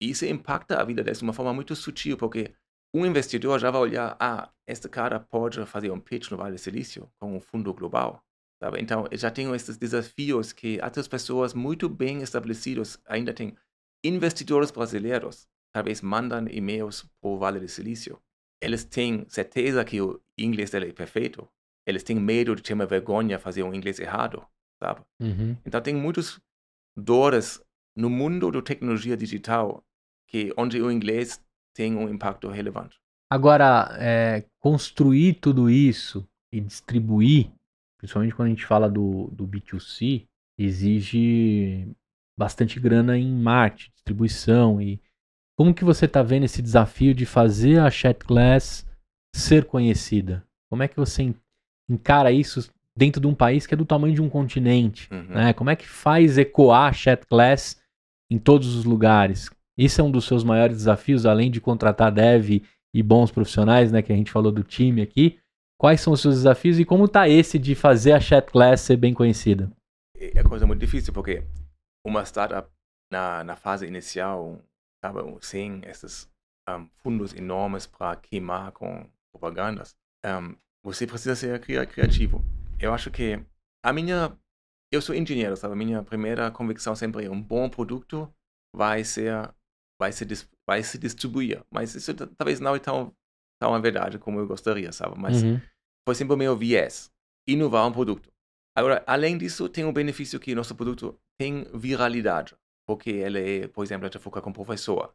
E isso impacta a vida deles de uma forma muito sutil, porque um investidor já vai olhar, ah, este cara pode fazer um pitch no Vale do Silício com um fundo global. Sabe? Então, já tenho esses desafios que outras pessoas muito bem estabelecidas ainda têm. Investidores brasileiros talvez mandam e-mails para o Vale do Silício. Eles têm certeza que o inglês dele é perfeito. Eles têm medo de ter uma vergonha fazer um inglês errado, sabe? Uhum. Então, tem muitas dores no mundo da tecnologia digital que onde o inglês tem um impacto relevante. Agora, é, construir tudo isso e distribuir, principalmente quando a gente fala do, do B2C, exige bastante grana em marketing, distribuição e como que você está vendo esse desafio de fazer a Chat Class ser conhecida? Como é que você encara isso dentro de um país que é do tamanho de um continente? Uhum. Né? Como é que faz ecoar a Chat Class em todos os lugares? Isso é um dos seus maiores desafios, além de contratar dev e bons profissionais, né, que a gente falou do time aqui. Quais são os seus desafios e como está esse de fazer a chat class ser bem conhecida? É coisa muito difícil porque uma startup na, na fase inicial estava sem esses um, fundos enormes para queimar com propagandas. Um, você precisa ser criativo. Eu acho que a minha eu sou engenheiro, sabe? Minha primeira convicção sempre é um bom produto vai ser vai se vai se distribuir, mas isso talvez não é tão tão a verdade como eu gostaria, sabe? Mas Uhum. foi sempre o meu viés, inovar um produto. Agora, além disso, tem o benefício que nosso produto tem viralidade, porque ele é, por exemplo, a foca com professor.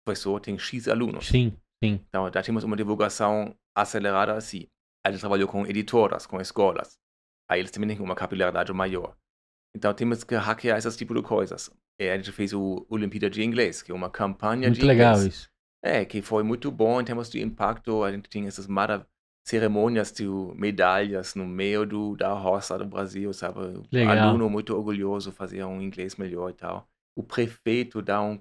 O professor tem X alunos. Sim, sim. Então, já temos uma divulgação acelerada assim. A gente trabalhou com editoras, com escolas. Aí eles também têm uma capilaridade maior. Então, temos que hackear esse tipo de coisas. E a gente fez o Olimpíada de Inglês, que é uma campanha Muito de legal inglês. isso. É, que foi muito bom em termos de impacto. A gente tinha essas maravilhosas cerimônias de medalhas no meio do, da roça do Brasil, sabe? Legal. aluno muito orgulhoso fazia um inglês melhor e tal. O prefeito dá um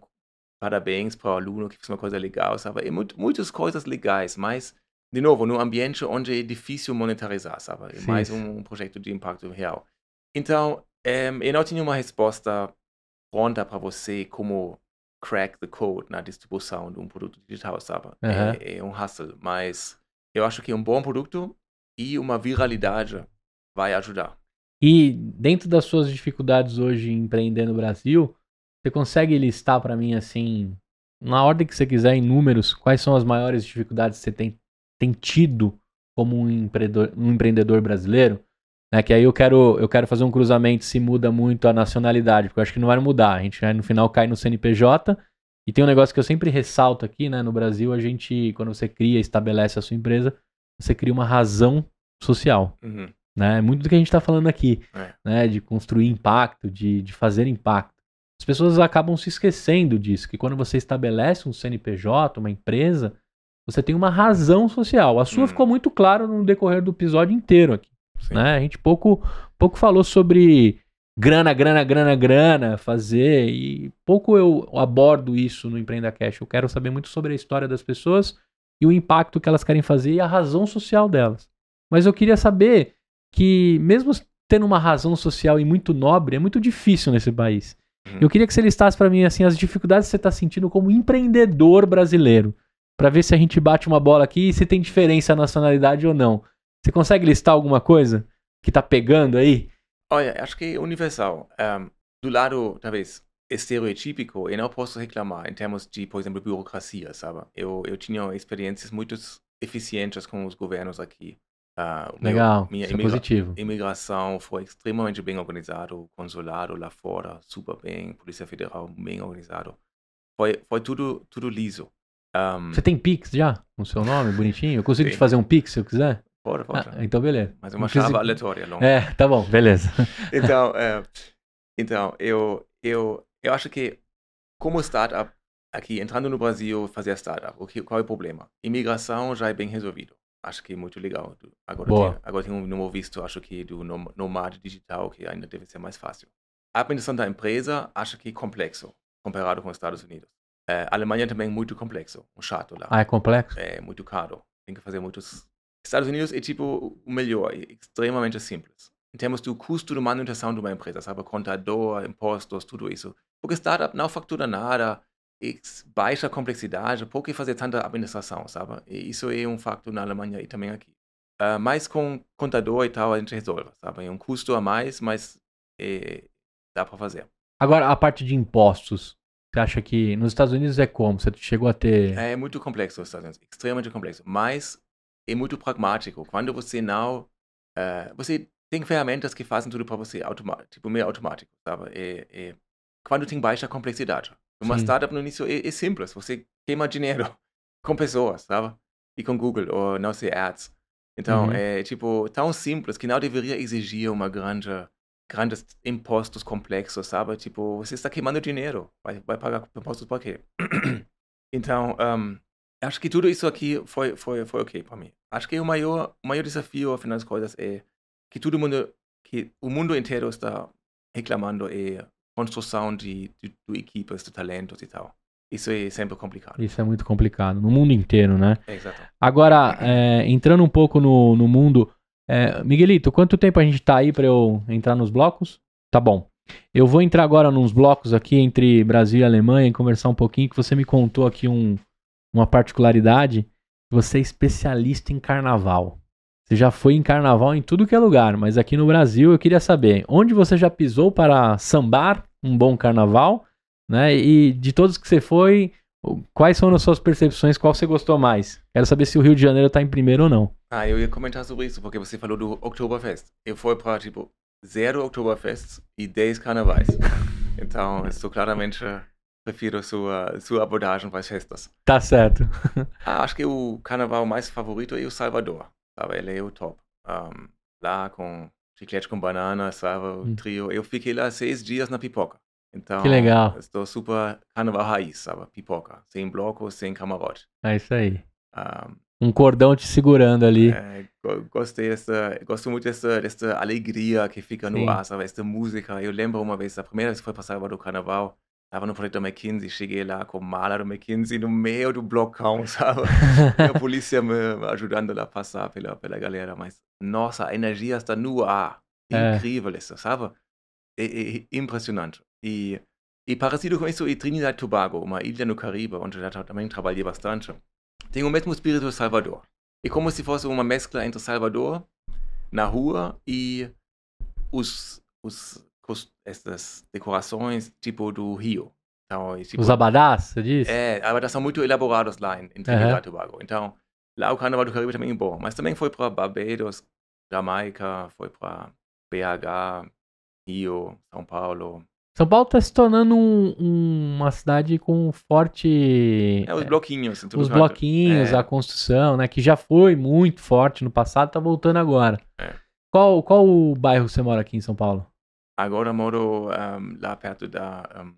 parabéns para o aluno que fez uma coisa legal, sabe? E muito, muitas coisas legais, mas, de novo, num ambiente onde é difícil monetarizar, sabe? É mais sim. um projeto de impacto real. Então, em, eu não tinha uma resposta pronta para você como crack the code na distribuição de um produto digital, sabe? Aham. É, é um hustle, mas eu acho que um bom produto e uma viralidade vai ajudar. E dentro das suas dificuldades hoje em empreender no Brasil, você consegue listar para mim assim, na ordem que você quiser, em números, quais são as maiores dificuldades que você tem, tem tido como um empreendedor, um empreendedor brasileiro? Né, que aí eu quero, eu quero fazer um cruzamento se muda muito a nacionalidade, porque eu acho que não vai mudar. A gente no final cai no CNPJ. E tem um negócio que eu sempre ressalto aqui, né? No Brasil, a gente, quando você cria, estabelece a sua empresa, você cria uma razão social Uhum. né? É muito do que a gente está falando aqui, É. né? De construir impacto, de, de fazer impacto. As pessoas acabam se esquecendo disso, que quando você estabelece um CNPJ, uma empresa, você tem uma razão social. A sua Hum. ficou muito claro no decorrer do episódio inteiro aqui, Sim. né? A gente pouco, pouco falou sobre grana, grana, grana, grana, fazer e pouco eu abordo isso no Empreenda Cash. Eu quero saber muito sobre a história das pessoas e o impacto que elas querem fazer e a razão social delas. Mas eu queria saber que, mesmo tendo uma razão social e muito nobre, é muito difícil nesse país. Uhum. Eu queria que você listasse para mim assim as dificuldades que você está sentindo como empreendedor brasileiro, para ver se a gente bate uma bola aqui e se tem diferença a nacionalidade ou não. Você consegue listar alguma coisa que tá pegando aí? Olha, acho que é universal. Um, do lado, talvez, estereotípico, eu não posso reclamar em termos de, por exemplo, burocracia, sabe? Eu, eu tinha experiências muito eficientes com os governos aqui. Meu- Legal, minha isso é imigra- positivo. imigração foi extremamente bem organizado, consulado lá fora, super bem, Polícia Federal bem organizado. Foi, foi tudo, tudo liso. Um, Você tem Pix já com seu nome, bonitinho? Eu consigo te Sim. fazer um Pix se eu quiser? Ah, então beleza. Mas é uma chave aleatória, longa. É, tá bom, beleza. Então, é, então eu, eu, eu acho que como startup aqui, entrando no Brasil, fazer startup, o que, qual é o problema? Imigração já é bem resolvido. Acho que é muito legal. Agora, Boa. tem, agora tem um novo visto, acho que do nom- nomade digital, que ainda deve ser mais fácil. A administração da empresa, acho que é complexo, comparado com os Estados Unidos. É, a Alemanha também é muito complexo, um chato lá Ah, é complexo? é muito caro. Tem que fazer muitos. Estados Unidos é tipo o melhor, é extremamente simples. Em termos do custo de manutenção de uma empresa, sabe? Contador, impostos, tudo isso. Porque startup não factura nada, é baixa complexidade, por que fazer tanta administração, sabe? E isso é um facto na Alemanha e também aqui. Ah, mas com contador e tal a gente resolve, sabe? É um custo a mais, mas é, dá para fazer. Agora, a parte de impostos. Você acha que nos Estados Unidos é como? Você chegou a ter. É muito complexo os Estados Unidos, extremamente complexo, mas é muito pragmático. Quando você não, eh, você tem ferramentas que fazem tudo para você, tipo meio automático, sabe? É, é- quando tem baixa complexidade. Uma Sim. startup no início é, é simples, você queima dinheiro com pessoas, sabe? E com Google ou não sei ads. Então Uhum. é tipo tão simples que não deveria exigir uma grande grandes impostos complexos, sabe? Tipo, você está queimando dinheiro, vai, vai pagar impostos para quê? então, um, acho que tudo isso aqui foi, foi, foi ok para mim. Acho que o maior, o maior desafio, afinal das contas, é que todo mundo, que o mundo inteiro está reclamando é construção de, de, de equipes, de talentos e tal. Isso é sempre complicado. Isso é muito complicado. No mundo inteiro, né? É, exato. Agora, é, entrando um pouco no, no mundo. é, Miguelito, quanto tempo a gente tá aí pra eu entrar nos blocos? Tá bom. Eu vou entrar agora nos blocos aqui entre Brasil e Alemanha e conversar um pouquinho, que você me contou aqui um, uma particularidade. Você é especialista em carnaval. Você já foi em carnaval em tudo que é lugar, mas aqui no Brasil eu queria saber onde você já pisou para sambar um bom carnaval, né? E de todos que você foi, quais foram as suas percepções? Qual você gostou mais? Quero saber se o Rio de Janeiro tá em primeiro ou não. Ah, eu ia comentar sobre isso, porque você falou do Oktoberfest. Eu fui para, tipo, zero Oktoberfests e 10 carnavais. Então, estou claramente prefiro sua, sua abordagem para as festas. Tá certo. ah, acho que o carnaval mais favorito é o Salvador. Sabe? Ele é o top. Um, lá com chiclete com banana, sabe? O hum. trio. Eu fiquei lá seis dias na pipoca. Então, que legal. Estou super carnaval raiz, sabe? Pipoca. Sem bloco, sem camarote. É isso aí. Um, um cordão te segurando ali. É, gostei dessa, gosto muito dessa, dessa alegria que fica no Sim. ar, sabe? Essa música. Eu lembro uma vez, a primeira vez que foi passar do carnaval, Projeto da McKinsey, cheguei lá com mala do McKinsey no meio do blocão, sabe? e a polícia me ajudando a passar pela, pela galera. Mas, nossa, a energia está no ar. É. Incrível isso, sabe? É, é, é impressionante. E, e parecido com isso, e Trinidad e Tobago, uma ilha no Caribe, onde eu também trabalhei bastante, tem o mesmo espírito de Salvador. É como se fosse uma mescla entre Salvador, na rua, e os, os essas decorações tipo do Rio. Então, tipo, Os abadás, você diz? É, abadás são muito elaborados lá em, em Trinidad e Tobago. Então, lá o Carnaval do Caribe também é bom. Mas também foi para Barbados, Jamaica, foi para BH, Rio, São Paulo. São Paulo está se tornando um, um, uma cidade com forte. É, os bloquinhos. Os bloquinhos, é. a construção, né? Que já foi muito forte no passado, está voltando agora. É. Qual, qual o bairro você mora aqui em São Paulo? Agora moro um, lá perto da, um,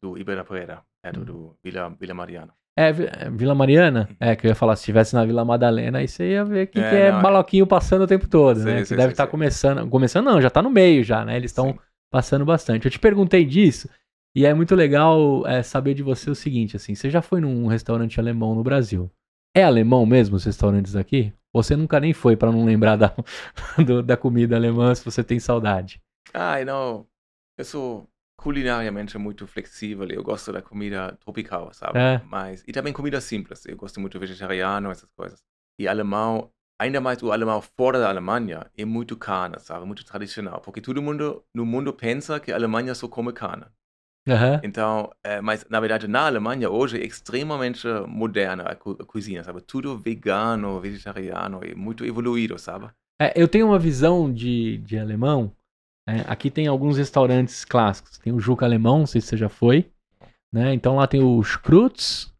do Ibirapuera, perto hum. do Vila, Vila Mariana. É, é, Vila Mariana? Uhum. É, que eu ia falar, se estivesse na Vila Madalena, aí você ia ver que é, que é não, baloquinho é... passando o tempo todo, né? Você deve estar tá começando. Começando não, já está no meio já, né? Eles estão passando bastante. Eu te perguntei disso, e é muito legal é, saber de você o seguinte, assim, você já foi num restaurante alemão no Brasil? É alemão mesmo os restaurantes aqui? Você nunca nem foi para não lembrar da, do, da comida alemã se você tem saudade? Ah, não. Eu sou culinariamente muito flexível. Eu gosto da comida tropical, sabe? É. Mas, e também comida simples. Eu gosto muito vegetariano, essas coisas. E alemão, ainda mais o alemão fora da Alemanha, é muito carne, sabe? Muito tradicional. Porque todo mundo no mundo pensa que a Alemanha só come carne. Uhum. Então, é, mas na verdade na Alemanha hoje é extremamente moderna a, co a cozinha, sabe? Tudo vegano, vegetariano, e muito evoluído, sabe? É, eu tenho uma visão de, de alemão é, aqui tem alguns restaurantes clássicos. Tem o Juca Alemão, não sei se você já foi. Né? Então lá tem o Scrutz,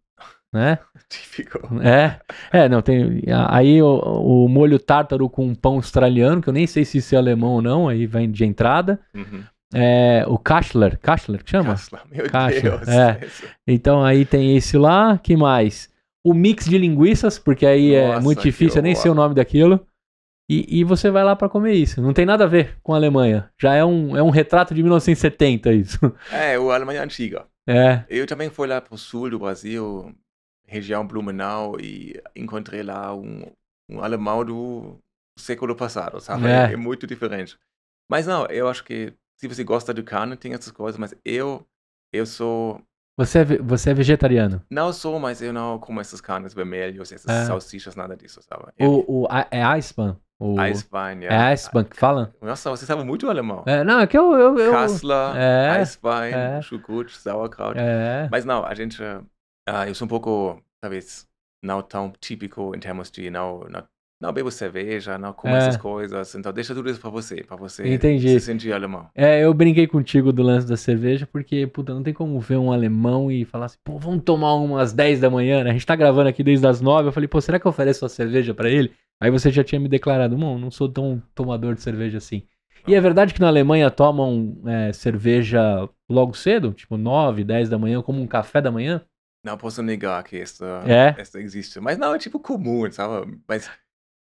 né? Típico. É, é, não, tem. Aí o, o, molho tártaro com pão australiano, que eu nem sei se isso é alemão ou não, aí vem de entrada. Uhum. É, o Kassler, Kassler que chama? Kassler, meu Deus. É. Então aí tem esse lá, que mais? O mix de linguiças, porque aí é Nossa, é muito difícil, eu nem sei o nome daquilo. E, e você vai lá para comer isso. Não tem nada a ver com a Alemanha. Já é um, é um retrato de 1970 isso. É, o Alemanha antiga. É. Eu também fui lá pro sul do Brasil, região Blumenau, e encontrei lá um, um alemão do século passado, sabe? É. é muito diferente. Mas não, eu acho que se você gosta de carne, tem essas coisas, mas eu, eu sou você é, você é vegetariano? Não sou, mas eu não como essas carnes vermelhas, essas é. salsichas, nada disso, sabe? O, o, é Eismann? O... Eisbein, é. É Eisbein que fala? Nossa, você sabe muito alemão. É, não, é que eu... eu, eu... Kassler, é, Eisbein, é. Chukrut, Sauerkraut. É. Mas não, a gente... Uh, eu sou um pouco, talvez, não tão típico em termos de não, não não bebo cerveja, não como é. essas coisas. Então deixa tudo isso pra você, pra você Entendi. se sentir alemão. É, eu brinquei contigo do lance da cerveja, porque, puta, não tem como ver um alemão e falar assim, pô, vamos tomar umas 10 da manhã, né? A gente tá gravando aqui desde as 9. Eu falei, pô, será que eu ofereço uma cerveja para ele? Aí você já tinha me declarado, não, não sou tão tomador de cerveja assim. E é verdade que na Alemanha tomam é, cerveja logo cedo, tipo 9, 10 da manhã, como um café da manhã? Não posso negar que essa, é? essa existe. Mas não, é tipo comum, sabe? Mas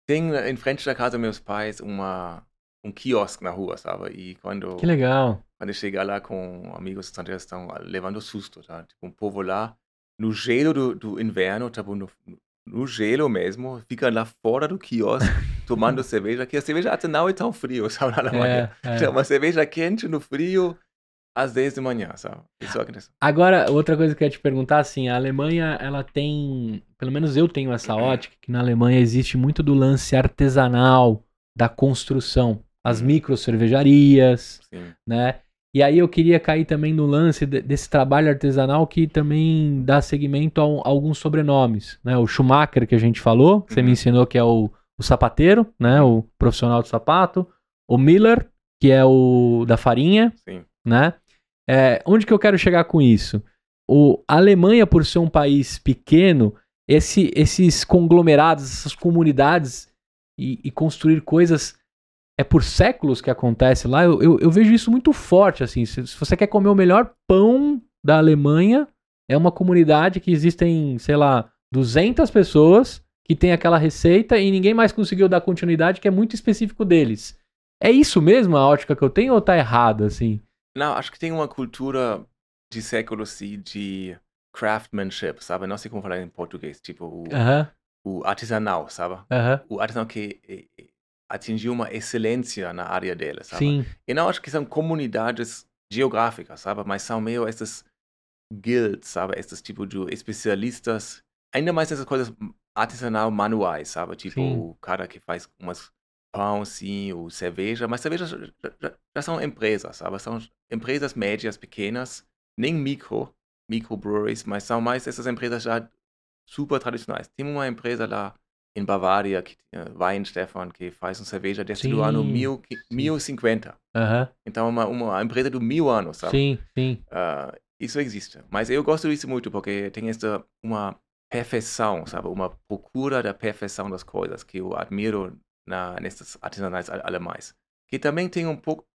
tem em frente da casa dos meus pais uma, um quiosque na rua, sabe? E quando. Que legal. Quando eu chegar lá com amigos estrangeiros, estão levando susto, tá? Tipo, um povo lá, no gelo do, do inverno, tipo, no, no gelo mesmo, fica lá fora do quiosque tomando cerveja, que a cerveja até não é tão frio, sabe? Na Alemanha. É, é. Uma cerveja quente no frio às 10 da manhã, sabe? Isso acontece. Agora, outra coisa que eu ia te perguntar, assim, a Alemanha, ela tem, pelo menos eu tenho essa ótica, que na Alemanha existe muito do lance artesanal da construção. As Uhum. micro cervejarias, Sim. né? E aí eu queria cair também no lance de- desse trabalho artesanal que também dá seguimento a, um- a alguns sobrenomes, né? O Schumacher que a gente falou, que você me Uhum. ensinou que é o, o sapateiro, né? O profissional de sapato. O Miller, que é o da farinha, Sim. né? É, onde que eu quero chegar com isso? O, a Alemanha, por ser um país pequeno, esse- esses conglomerados, essas comunidades e, e construir coisas é por séculos que acontece lá. Eu, eu, eu vejo isso muito forte, assim. Se, se você quer comer o melhor pão da Alemanha, é uma comunidade que existem, sei lá, 200 pessoas que tem aquela receita e ninguém mais conseguiu dar continuidade, que é muito específico deles. É isso mesmo a ótica que eu tenho ou tá errado, assim? Não, acho que tem uma cultura de séculos sim, de craftsmanship, sabe? Não sei como falar em português. Tipo, o, Aham, o artesanal, sabe? aham. O artesanal que atingiu uma excelência na área dele, sabe? Sim, E não acho que são comunidades geográficas, sabe? Mas são meio esses guilds, sabe? Esses tipo de especialistas. Ainda mais essas coisas artesanal manuais, sabe? Tipo Sim. o cara que faz umas pão, sim, ou cerveja. Mas cerveja já, já- já são empresas, sabe? São empresas médias, pequenas, nem micro, microbreweries, mas são mais essas empresas já super tradicionais. Tem uma empresa lá em Bavária, que, uh, Weinstefan, que faz uma cerveja desde o ano mil, sim. 1050. aham, Então, uma, uma empresa do mil anos, sabe? sim, sim. Ah, isso existe. Mas eu gosto disso muito, porque tem esta, uma perfeição, sabe? Uma procura da perfeição das coisas, que eu admiro na, nesses artesanais a- alemães. Que também tem um pouco...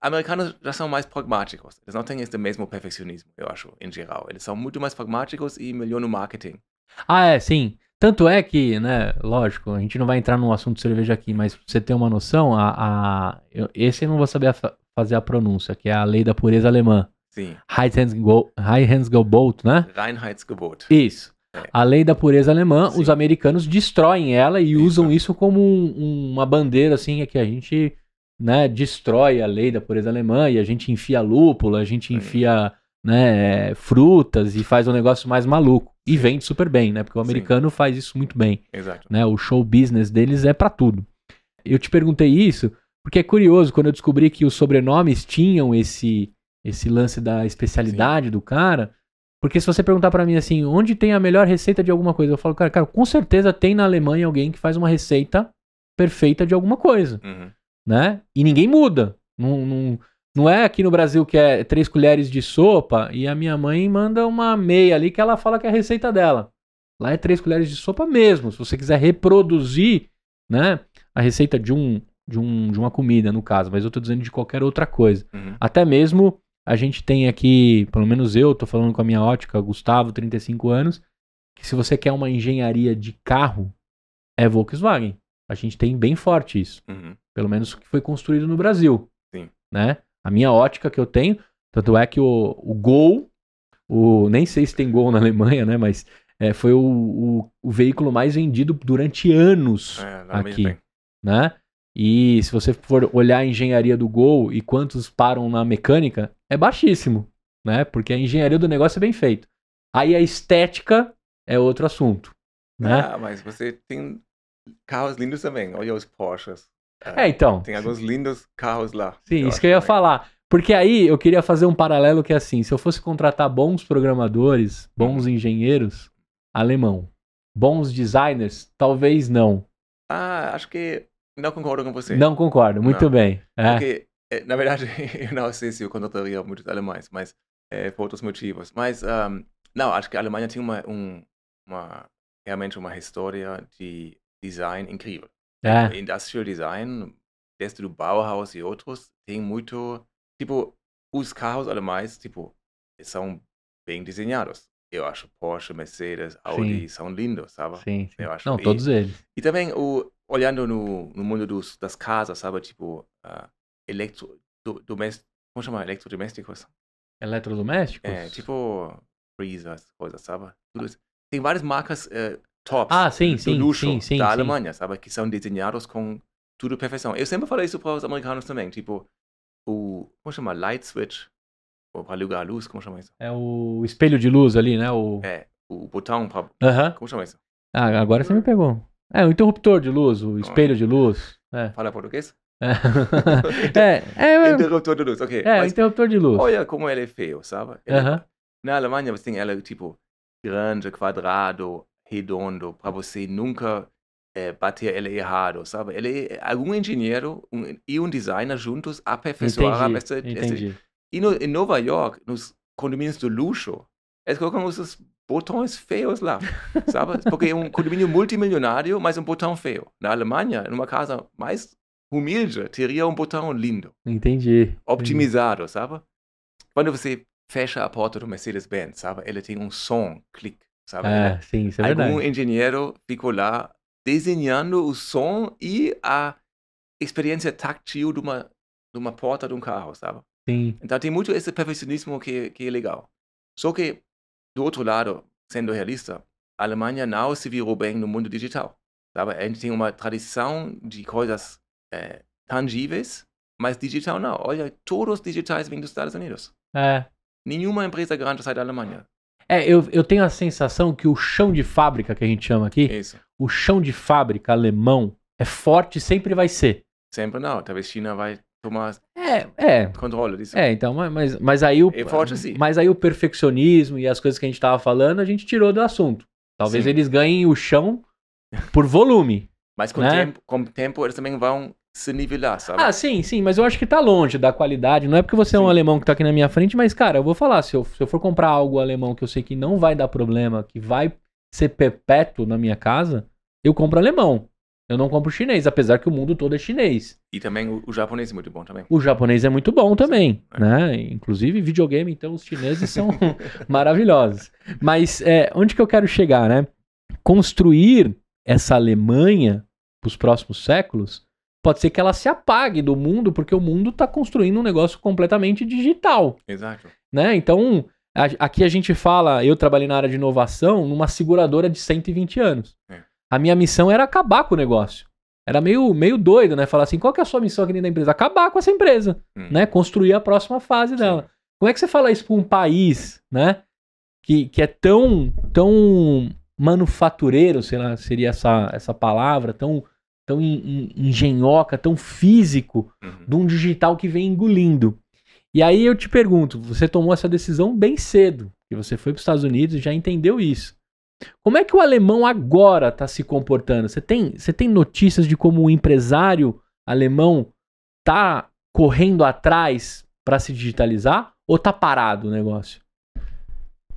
Americanos já são mais pragmáticos. Eles não têm esse mesmo perfeccionismo, eu acho, em geral. Eles são muito mais pragmáticos e melhor no marketing. Ah, é, sim. Tanto é que, né, lógico, a gente não vai entrar num assunto de cerveja aqui, mas pra você ter uma noção, a, a- eu- esse eu não vou saber a fa- fazer a pronúncia, que é a lei da pureza alemã. Sim. Heiligengebot, né? Reinheitsgebot. Isso. É. A lei da pureza alemã, Sim. os americanos destroem ela e Isso. usam isso como um- um- uma bandeira, assim, é que a gente, né, destrói a lei da pureza alemã e a gente enfia lúpulo, a gente enfia, né, frutas e faz um negócio mais maluco. E vende super bem, né, porque o Sim. americano faz isso muito bem, Exato. né, o show business deles é pra tudo. Eu te perguntei isso porque é curioso, quando eu descobri que os sobrenomes tinham esse, esse lance da especialidade do cara, porque se você perguntar pra mim assim, onde tem a melhor receita de alguma coisa, eu falo, cara, cara, com certeza tem na Alemanha alguém que faz uma receita perfeita de alguma coisa, Uhum. né? E ninguém muda. Não, não, não é aqui no Brasil que é três colheres de sopa e a minha mãe manda uma meia ali que ela fala que é a receita dela. Lá é três colheres de sopa mesmo. Se você quiser reproduzir, né, a receita de um de um de uma comida no caso, mas eu tô dizendo de qualquer outra coisa. Uhum. Até mesmo a gente tem aqui, pelo menos eu tô falando com a minha ótica, Gustavo, 35 anos, que se você quer uma engenharia de carro, é Volkswagen. A gente tem bem forte isso. Uhum. Pelo menos o que foi construído no Brasil. Sim. Né? A minha ótica que eu tenho, tanto é que o, o Gol, o, nem sei se tem Gol na Alemanha, né? Mas é, foi o, o, o veículo mais vendido durante anos É, aqui. né? E se você for olhar a engenharia do Gol e quantos param na mecânica, é baixíssimo, né? Porque a engenharia do negócio é bem feita. Aí a estética é outro assunto, né? Ah, mas você tem carros lindos também. Olha os Porsches. É, então. Tem alguns lindos carros lá. Sim, isso que eu ia também. falar. Porque aí eu queria fazer um paralelo que é assim, se eu fosse contratar bons programadores, bons engenheiros, alemão. Bons designers, talvez não. Ah, acho que não concordo com você. Não concordo, muito Não. bem. É. Porque, eh, na verdade, eu não sei se eu contrataria muitos alemães, mas eh, por outros motivos. Mas, ahm, não, acho que a Alemanha tem uma, um, uma realmente uma história de design incrível. É. Industrial Design, desde o Bauhaus e outros, tem muito, tipo, os carros alemães, tipo, são bem desenhados. Eu acho Porsche, Mercedes, Audi são lindos, sabe? Sim, sim. Eu acho Não, todos eles. E também, o, olhando no, no mundo dos, das casas, sabe? Tipo, uh, electro, do, domest, como chama? Eletrodomésticos? Eletrodomésticos? É, tipo, freezers, coisas, sabe? Tudo isso. Tem várias marcas eh, tops Ah, sim, do sim, luxo sim, sim, da. Alemanha, sabe? Que são desenhados com tudo perfeição. Eu sempre falei isso para os americanos também, tipo, o, como chama? Light switch. para ligar a luz, como chama isso? É o espelho de luz ali, né? O... É, o botão para. Aham. Como chama isso? Ah, agora você me pegou. É, o interruptor de luz, o espelho de luz. É. Fala português? É, é, é, Interruptor de luz, ok. é, Mas interruptor de luz. olha como ele é feio, sabe? Ele- Aham. Na Alemanha você tem ela tipo grande, quadrado, redondo, para você nunca eh, bater ele errado, sabe? Ele é algum engenheiro um, e um designer juntos aperfeiçoaram essa, Entendi, essa entendi. E no, em Nova York, nos condomínios do luxo, eles colocam esses botões feios lá, sabe? Porque é um condomínio multimilionário, mas um botão feio. Na Alemanha, numa casa mais humilde, teria um botão lindo, Entendi. optimizado, sabe? Quando você fecha a porta do Mercedes-Benz, sabe? Ele tem um som, clique, sabe? É, sim, isso é Algum verdade. engenheiro ficou lá desenhando o som e a experiência táctil de uma, de uma porta de um carro, sabe? Sim. Então tem muito esse perfeccionismo que, que é legal. Só que, do outro lado, sendo realista, a Alemanha não se virou bem no mundo digital. Sabe? A gente tem uma tradição de coisas eh, tangíveis, mas digital não. Olha, todos os digitais vêm dos Estados Unidos. É. Nenhuma empresa grande sai da Alemanha. É, eu, eu tenho a sensação que o chão de fábrica que a gente chama aqui, Isso. o chão de fábrica alemão é forte e sempre vai ser. Sempre não. Talvez China vai tomar É, é. controle disso. É, então, mas- mas, aí o. É forte, sim. Mas aí o perfeccionismo e as coisas que a gente tava falando, a gente tirou do assunto. Talvez Sim. eles ganhem o chão por volume. Mas com Né? tempo, com o tempo eles também vão se nivelar, sabe? Ah, sim, sim, mas eu acho que tá longe da qualidade. Não é porque você é um Sim. alemão que tá aqui na minha frente, mas, cara, eu vou falar, se eu, se eu for comprar algo alemão que eu sei que não vai dar problema, que vai ser perpétuo na minha casa, eu compro alemão. Eu não compro chinês, apesar que o mundo todo é chinês. E também o, o japonês é muito bom também. O japonês é muito bom também, é. né? Inclusive videogame, então os chineses são maravilhosos. Mas é, onde que eu quero chegar, né? Construir essa Alemanha para os próximos séculos, pode ser que ela se apague do mundo, porque o mundo está construindo um negócio completamente digital, Exato. né? Então, a- aqui a gente fala, eu trabalhei na área de inovação numa seguradora de 120 anos. É. A minha missão era acabar com o negócio. Era meio, meio doido, né? Falar assim, qual que é a sua missão aqui dentro da empresa? Acabar com essa empresa, Hum. né? Construir a próxima fase dela. Como é que você fala isso para um país, né? Que, que é tão, tão manufatureiro, sei lá, seria essa, essa palavra, tão, tão en- en- engenhoca, tão físico, Uhum. de um digital que vem engolindo. E aí eu te pergunto, você tomou essa decisão bem cedo, que você foi para os Estados Unidos e já entendeu isso. Como é que o alemão agora está se comportando? Você tem, você tem notícias de como o empresário alemão tá correndo atrás para se digitalizar ou tá parado o negócio?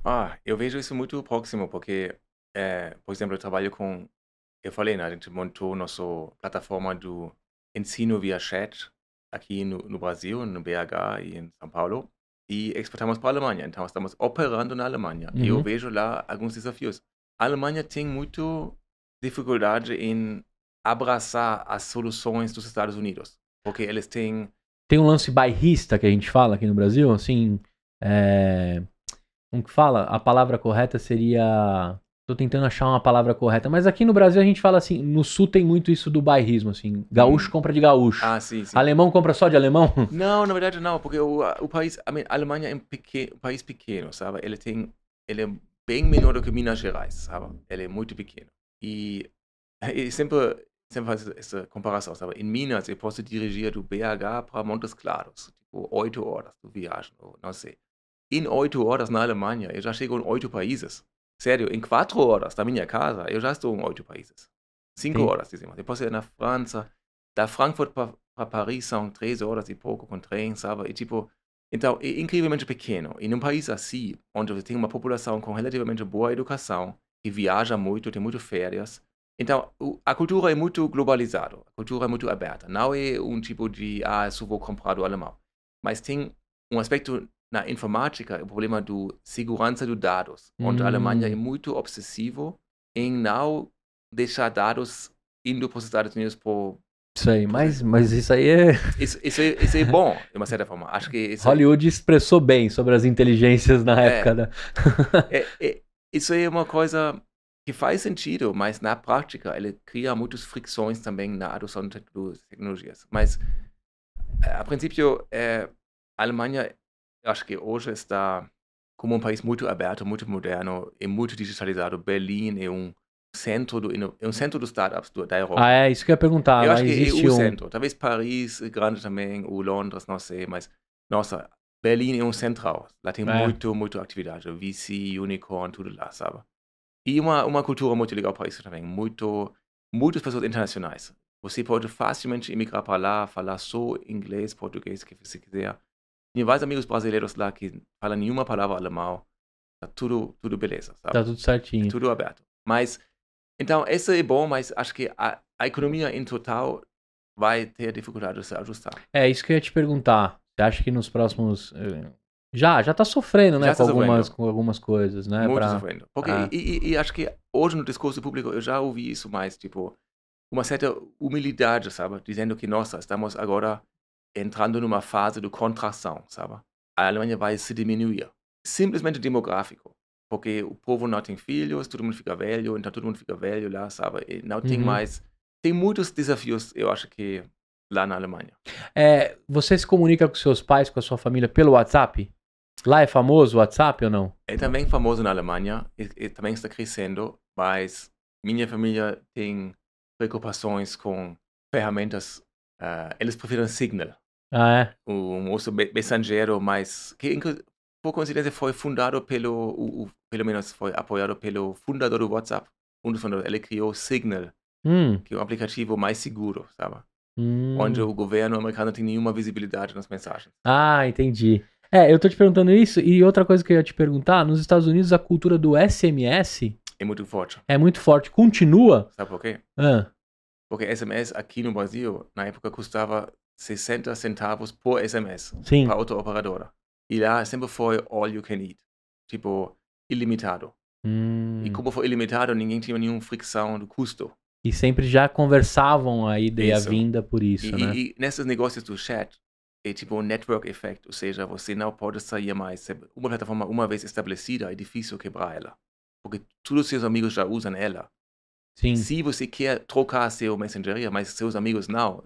Ah, eu vejo isso muito próximo, porque, eh, por exemplo, eu trabalho com. Eu falei, né? A gente montou nossa plataforma do ensino via chat aqui no, no Brasil, no BH e em São Paulo, e exportamos para a Alemanha. Então, estamos operando na Alemanha. E eu Uhum. vejo lá alguns desafios. A Alemanha tem muito dificuldade em abraçar as soluções dos Estados Unidos, porque eles têm. Tem um lance bairrista que a gente fala aqui no Brasil, assim, é... como que fala? A palavra correta seria... Tô tentando achar uma palavra correta, mas aqui no Brasil a gente fala assim, no sul tem muito isso do bairrismo, assim, gaúcho compra de gaúcho, Ah, sim, sim. alemão compra só de alemão. Não, na verdade não, porque o, o país, a, a Alemanha é um, pequeno, um país pequeno, sabe? Ele tem, ele é bem menor do que Minas Gerais, sabe? Ele é muito pequeno. E, e sempre, sempre faz essa comparação, sabe? Em Minas eu posso dirigir do BH para Montes Claros, tipo oito horas de viagem, ou não sei. Em oito horas na Alemanha eu já chego em oito países. Sério, em quatro horas da minha casa eu já estou em oito países. Cinco Sim. horas, dizemos. Posso ir na França, da Frankfurt para Paris são três horas e pouco com trem, sabe? E tipo, então é incrivelmente pequeno. E num país assim, onde você tem uma população com relativamente boa educação, que viaja muito, tem muito férias, então a cultura é muito globalizada, a cultura é muito aberta. Não é um tipo de, ah, eu só vou comprar do alemão. Mas tem um aspecto na informática, o problema do segurança dos dados, onde a Alemanha Hum. é muito obsessivo em não deixar dados indo para os Estados Unidos por Isso aí, mas, mas isso aí é... isso, isso, é, isso é bom, de uma certa forma. Acho que Hollywood expressou bem sobre as inteligências na É. época da... é, é, isso é uma coisa que faz sentido, mas na prática ele cria muitas fricções também na adoção de tecno- tecnologias. Mas, a princípio, eh, a Alemanha acho que hoje está como um país muito aberto, muito moderno e muito digitalizado. Berlim é um centro do, é um centro dos startups do, da Europa. Ah, é isso que eu ia perguntar. eu acho que é o um... centro. Talvez Paris grande também, ou Londres, não sei, mas nossa, Berlim é um central. Lá tem É. muito, muito atividade. VC, Unicorn, tudo lá, sabe? E uma, uma cultura muito legal para isso também. Muito, muitas pessoas internacionais. Você pode facilmente emigrar para lá, falar só inglês, português, o que você quiser. Tem vários amigos brasileiros lá que falam nenhuma palavra alemão. Tá tudo, tudo beleza, sabe? Tá tudo certinho. tudo aberto. Mas, então, esse é bom, mas acho que a, a economia em total vai ter dificuldade de se ajustar. É isso que eu ia te perguntar. Você acha que nos próximos. eh, Já, já tá sofrendo, né? Já com, tá algumas, sofrendo. com algumas coisas, né? Muito pra- sofrendo. Porque, Ah. e, e- e acho que hoje no discurso público eu já ouvi isso mais, tipo, uma certa humildade, sabe? Dizendo que, nossa, estamos agora entrando numa fase de contração, sabe? A Alemanha vai se diminuir. Simplesmente demográfico. Porque o povo não tem filhos, todo mundo fica velho, então todo mundo fica velho lá, sabe? E não tem Uhum. mais. Tem muitos desafios, eu acho que, lá na Alemanha. É, você se comunica com seus pais, com a sua família pelo WhatsApp? Lá é famoso o WhatsApp ou não? É também famoso na Alemanha, e, e também está crescendo, mas minha família tem preocupações com ferramentas. ah, eles preferem Signal, Ah, é? outro me- mensageiro, mas que por coincidência foi fundado pelo, o, o- pelo menos foi apoiado pelo fundador do WhatsApp. Um dos fundadores, ele criou Signal, Hum, que é um aplicativo mais seguro, sabe? hum. Onde o governo americano não tem nenhuma visibilidade nas mensagens. Ah, entendi. É, eu tô te perguntando isso, e outra coisa que eu ia te perguntar, nos Estados Unidos a cultura do SMS É muito forte. é muito forte. Continua? Sabe por quê? Ah, Porque SMS aqui no Brasil, na época, custava 60 centavos por SMS sim. para outra operadora. E lá sempre foi all you can eat. Tipo, ilimitado. Hum. E como foi ilimitado, ninguém tinha nenhuma fricção do custo. E sempre já conversavam a ida e a Isso. vinda por isso, E, né? e, e nesses negócios do chat, é tipo um network effect, ou seja, você não pode sair mais. Uma plataforma, uma vez estabelecida, é difícil quebrar ela. Porque todos os seus amigos já usam ela. Sim. Se você quer trocar seu mensageria, mas seus amigos não,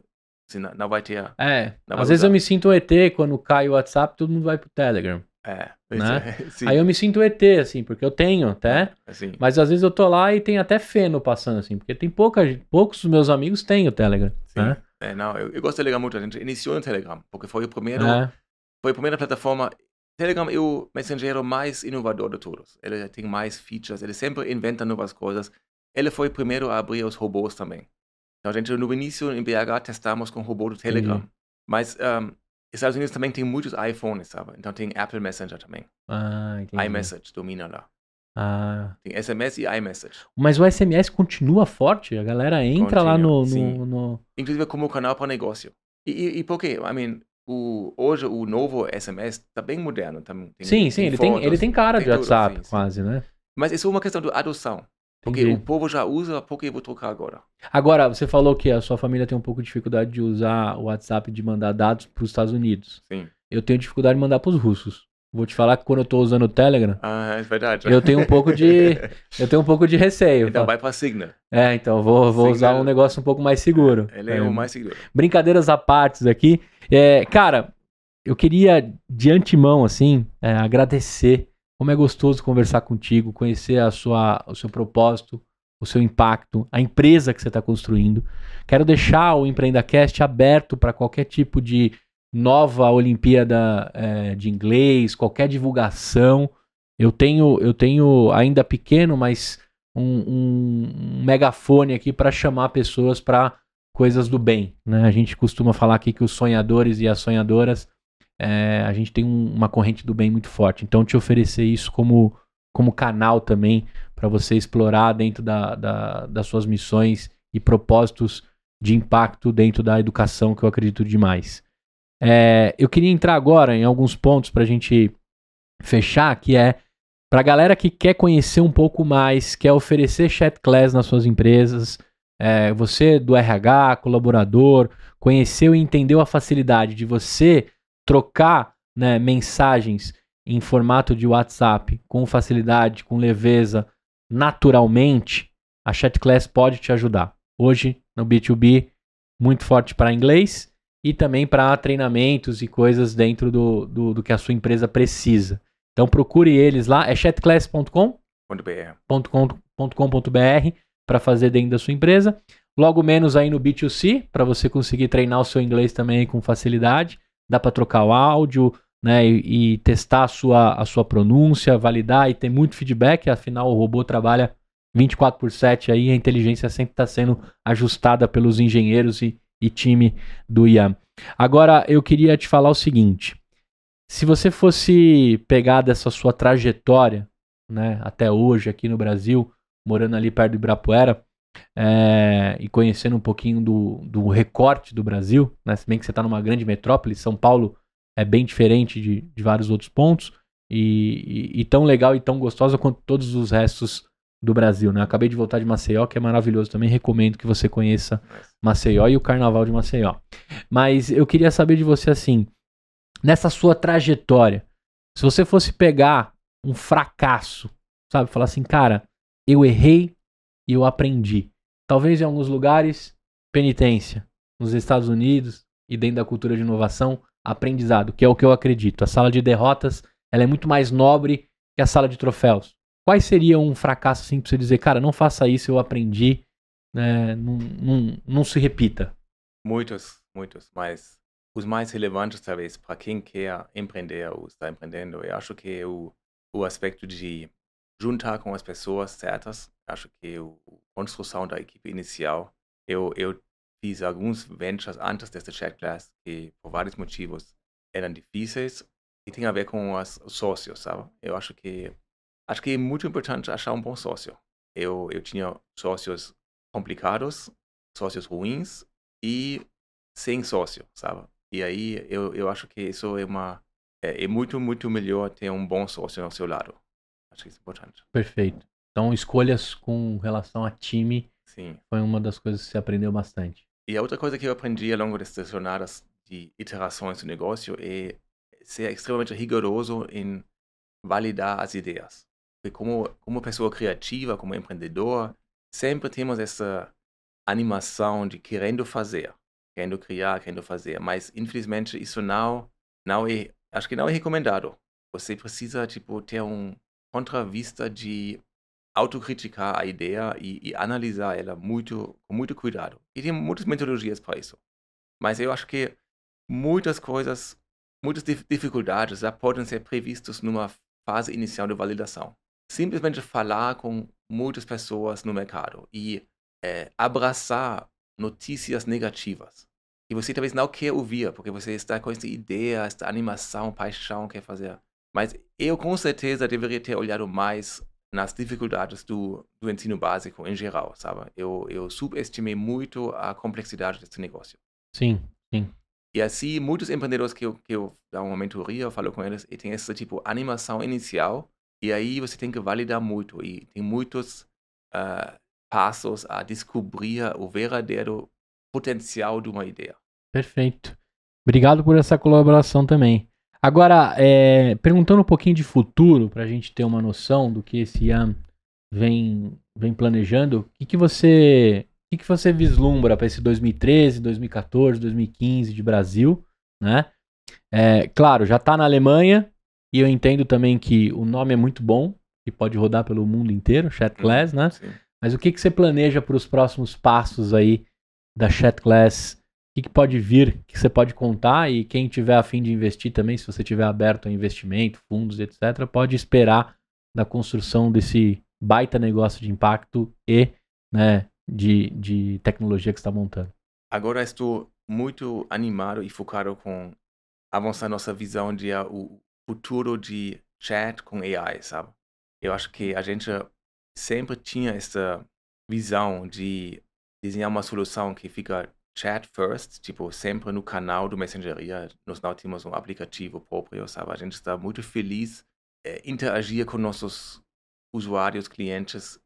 não, vai ter. É, às vezes usar. eu me sinto um ET quando cai o WhatsApp, todo mundo vai pro Telegram. É, Né? sim, Aí eu me sinto ET, assim, porque eu tenho até, assim. mas às vezes eu tô lá e tem até feno passando, assim, porque tem pouca, poucos dos meus amigos têm o Telegram. Sim. Né? É, não, eu, eu gosto do Telegram muito. A gente iniciou no Telegram, porque foi o primeiro, É. foi a primeira plataforma. Telegram é o mensageiro mais inovador de todos. Ele tem mais features, ele sempre inventa novas coisas. Ele foi o primeiro a abrir os robôs também. A gente, no início, em BH, testamos com o robô do Telegram. Entendi. Mas um, Estados Unidos também tem muitos iPhones, sabe? Então, tem Apple Messenger também. Ah, entendi. iMessage domina lá. Ah. Tem SMS e iMessage. Mas o SMS continua forte? A galera entra lá no, Continua, sim. no, no- inclusive como canal para negócio. E, e, e por quê? I mean, o, hoje o novo SMS está bem moderno. Também, tem, Sim, sim, ele tem, fotos, ele tem cara tem de tudo, WhatsApp, sim, sim. quase, né? Mas isso é uma questão de adoção. Porque Entendi. o povo já usa, por que eu vou trocar agora? Agora, você falou que a sua família tem um pouco de dificuldade de usar o WhatsApp de mandar dados para os Estados Unidos. Sim. Eu tenho dificuldade de mandar para os russos. Vou te falar que quando eu tô usando o Telegram, Ah, é verdade. eu tenho um pouco de, eu tenho um pouco de receio. então vai para Signal. É, então vou, vou usar um negócio um pouco mais seguro. Ele é, É, o mais seguro. Brincadeiras à partes aqui. É, cara, eu queria de antemão, assim, é, agradecer. Como é gostoso conversar contigo, conhecer a sua, o seu propósito, o seu impacto, a empresa que você está construindo. Quero deixar o EmpreendaCast aberto para qualquer tipo de nova Olimpíada é, de inglês, qualquer divulgação. Eu tenho, eu tenho ainda pequeno, mas um, um- megafone aqui para chamar pessoas para coisas do bem. Né? A gente costuma falar aqui que os sonhadores e as sonhadoras, é, a gente tem um- uma corrente do bem muito forte. Então, te oferecer isso como, como canal também para você explorar dentro da, da- das suas missões e propósitos de impacto dentro da educação, que eu acredito demais. É, eu queria entrar agora em alguns pontos para a gente fechar, que é para a galera que quer conhecer um pouco mais, quer oferecer chat class nas suas empresas, é, você do RH, colaborador, conheceu e entendeu a facilidade de você trocar né, mensagens em formato de WhatsApp com facilidade, com leveza, naturalmente, a Chat Class pode te ajudar. Hoje, no B2B, muito forte para inglês e também para treinamentos e coisas dentro do, do, do, que a sua empresa precisa. Então procure eles lá, é chatclass.com.com.br para fazer dentro da sua empresa. Logo menos aí no B2C, para você conseguir treinar o seu inglês também com facilidade. Dá para trocar o áudio, né, e, e, testar a sua, a sua pronúncia, validar e ter muito feedback, afinal o robô trabalha 24 por 7 aí, a inteligência sempre está sendo ajustada pelos engenheiros e, e time do IAM. Agora eu queria te falar o seguinte: se você fosse pegar dessa sua trajetória, né, até hoje aqui no Brasil, morando ali perto do Ibirapuera, é, e conhecendo um pouquinho do, do recorte do Brasil, né, se bem que você está numa grande metrópole, São Paulo é bem diferente de, de vários outros pontos, e, e, e, tão legal e tão gostosa quanto todos os restos do Brasil. Né? acabei de voltar de Maceió, que é maravilhoso também, recomendo que você conheça Maceió e o Carnaval de Maceió. Mas eu queria saber de você assim, nessa sua trajetória, se você fosse pegar um fracasso, sabe, falar assim, cara, eu errei e eu aprendi. Talvez em alguns lugares, penitência. Nos Estados Unidos e dentro da cultura de inovação, aprendizado, que é o que eu acredito. A sala de derrotas ela é muito mais nobre que a sala de troféus. Quais seria um fracasso assim para você dizer, cara, não faça isso, eu aprendi, né, não, não, não se repita? Muitos, muitos, mas os mais relevantes, talvez, para quem quer empreender ou está empreendendo, eu acho que o, o aspecto de juntar com as pessoas certas, acho que a construção da equipe inicial, eu, eu fiz alguns ventures antes deste chat class que, por vários motivos, eram difíceis e tem a ver com os sócios, sabe? Eu acho que acho que é muito importante achar um bom sócio. Eu, eu tinha sócios complicados, sócios ruins e sem sócio, sabe? E aí eu, eu acho que isso é uma é, é muito muito melhor ter um bom sócio ao seu lado. Acho que isso é importante. Perfeito. Então, escolhas com relação a time Sim. foi uma das coisas que você aprendeu bastante. E a outra coisa que eu aprendi ao longo dessas jornadas de iterações do negócio é ser extremamente rigoroso em validar as ideias. Porque como, como pessoa criativa, como empreendedor, sempre temos essa animação de querendo fazer, querendo criar, querendo fazer. Mas, infelizmente, isso não, não é, acho que não é recomendado. Você precisa, tipo, ter um, contravista de autocriticar a ideia e, e, analisar ela muito, com muito cuidado. E tem muitas metodologias para isso. Mas eu acho que muitas coisas, muitas dificuldades já podem ser previstas numa fase inicial de validação. Simplesmente falar com muitas pessoas no mercado e é, abraçar notícias negativas que você talvez não quer ouvir, porque você está com essa ideia, essa animação, paixão, quer fazer. Mas eu com certeza deveria ter olhado mais nas dificuldades do, do ensino básico em geral, sabe? Eu, eu subestimei muito a complexidade desse negócio. Sim, sim. E assim, muitos empreendedores que eu, que eu dou uma mentoria, eu falo com eles, e tem esse tipo animação inicial, e aí você tem que validar muito, e tem muitos uh, passos a descobrir o verdadeiro potencial de uma ideia. Perfeito. Obrigado por essa colaboração também. Agora, é, perguntando um pouquinho de futuro, para a gente ter uma noção do que esse IAM vem, vem planejando, o que, que você o que, que você vislumbra para esse 2013, 2014, 2015 de Brasil, né? É, claro, já está na Alemanha e eu entendo também que o nome é muito bom, que pode rodar pelo mundo inteiro, Chat Class, né? Sim. Mas o que, que você planeja para os próximos passos aí da Chat Class que, que pode vir, que você pode contar e quem tiver a fim de investir também, se você tiver aberto a investimento, fundos, etc., pode esperar da construção desse baita negócio de impacto e né, de, de tecnologia que está montando. Agora estou muito animado e focado com avançar nossa visão de uh, o futuro de chat com AI, sabe? Eu acho que a gente sempre tinha essa visão de desenhar uma solução que fica chat first, tipo, sempre no canal do Messengeria, nós não temos um aplicativo próprio, sabe? A gente está muito feliz é, interagir com nossos usuários, clientes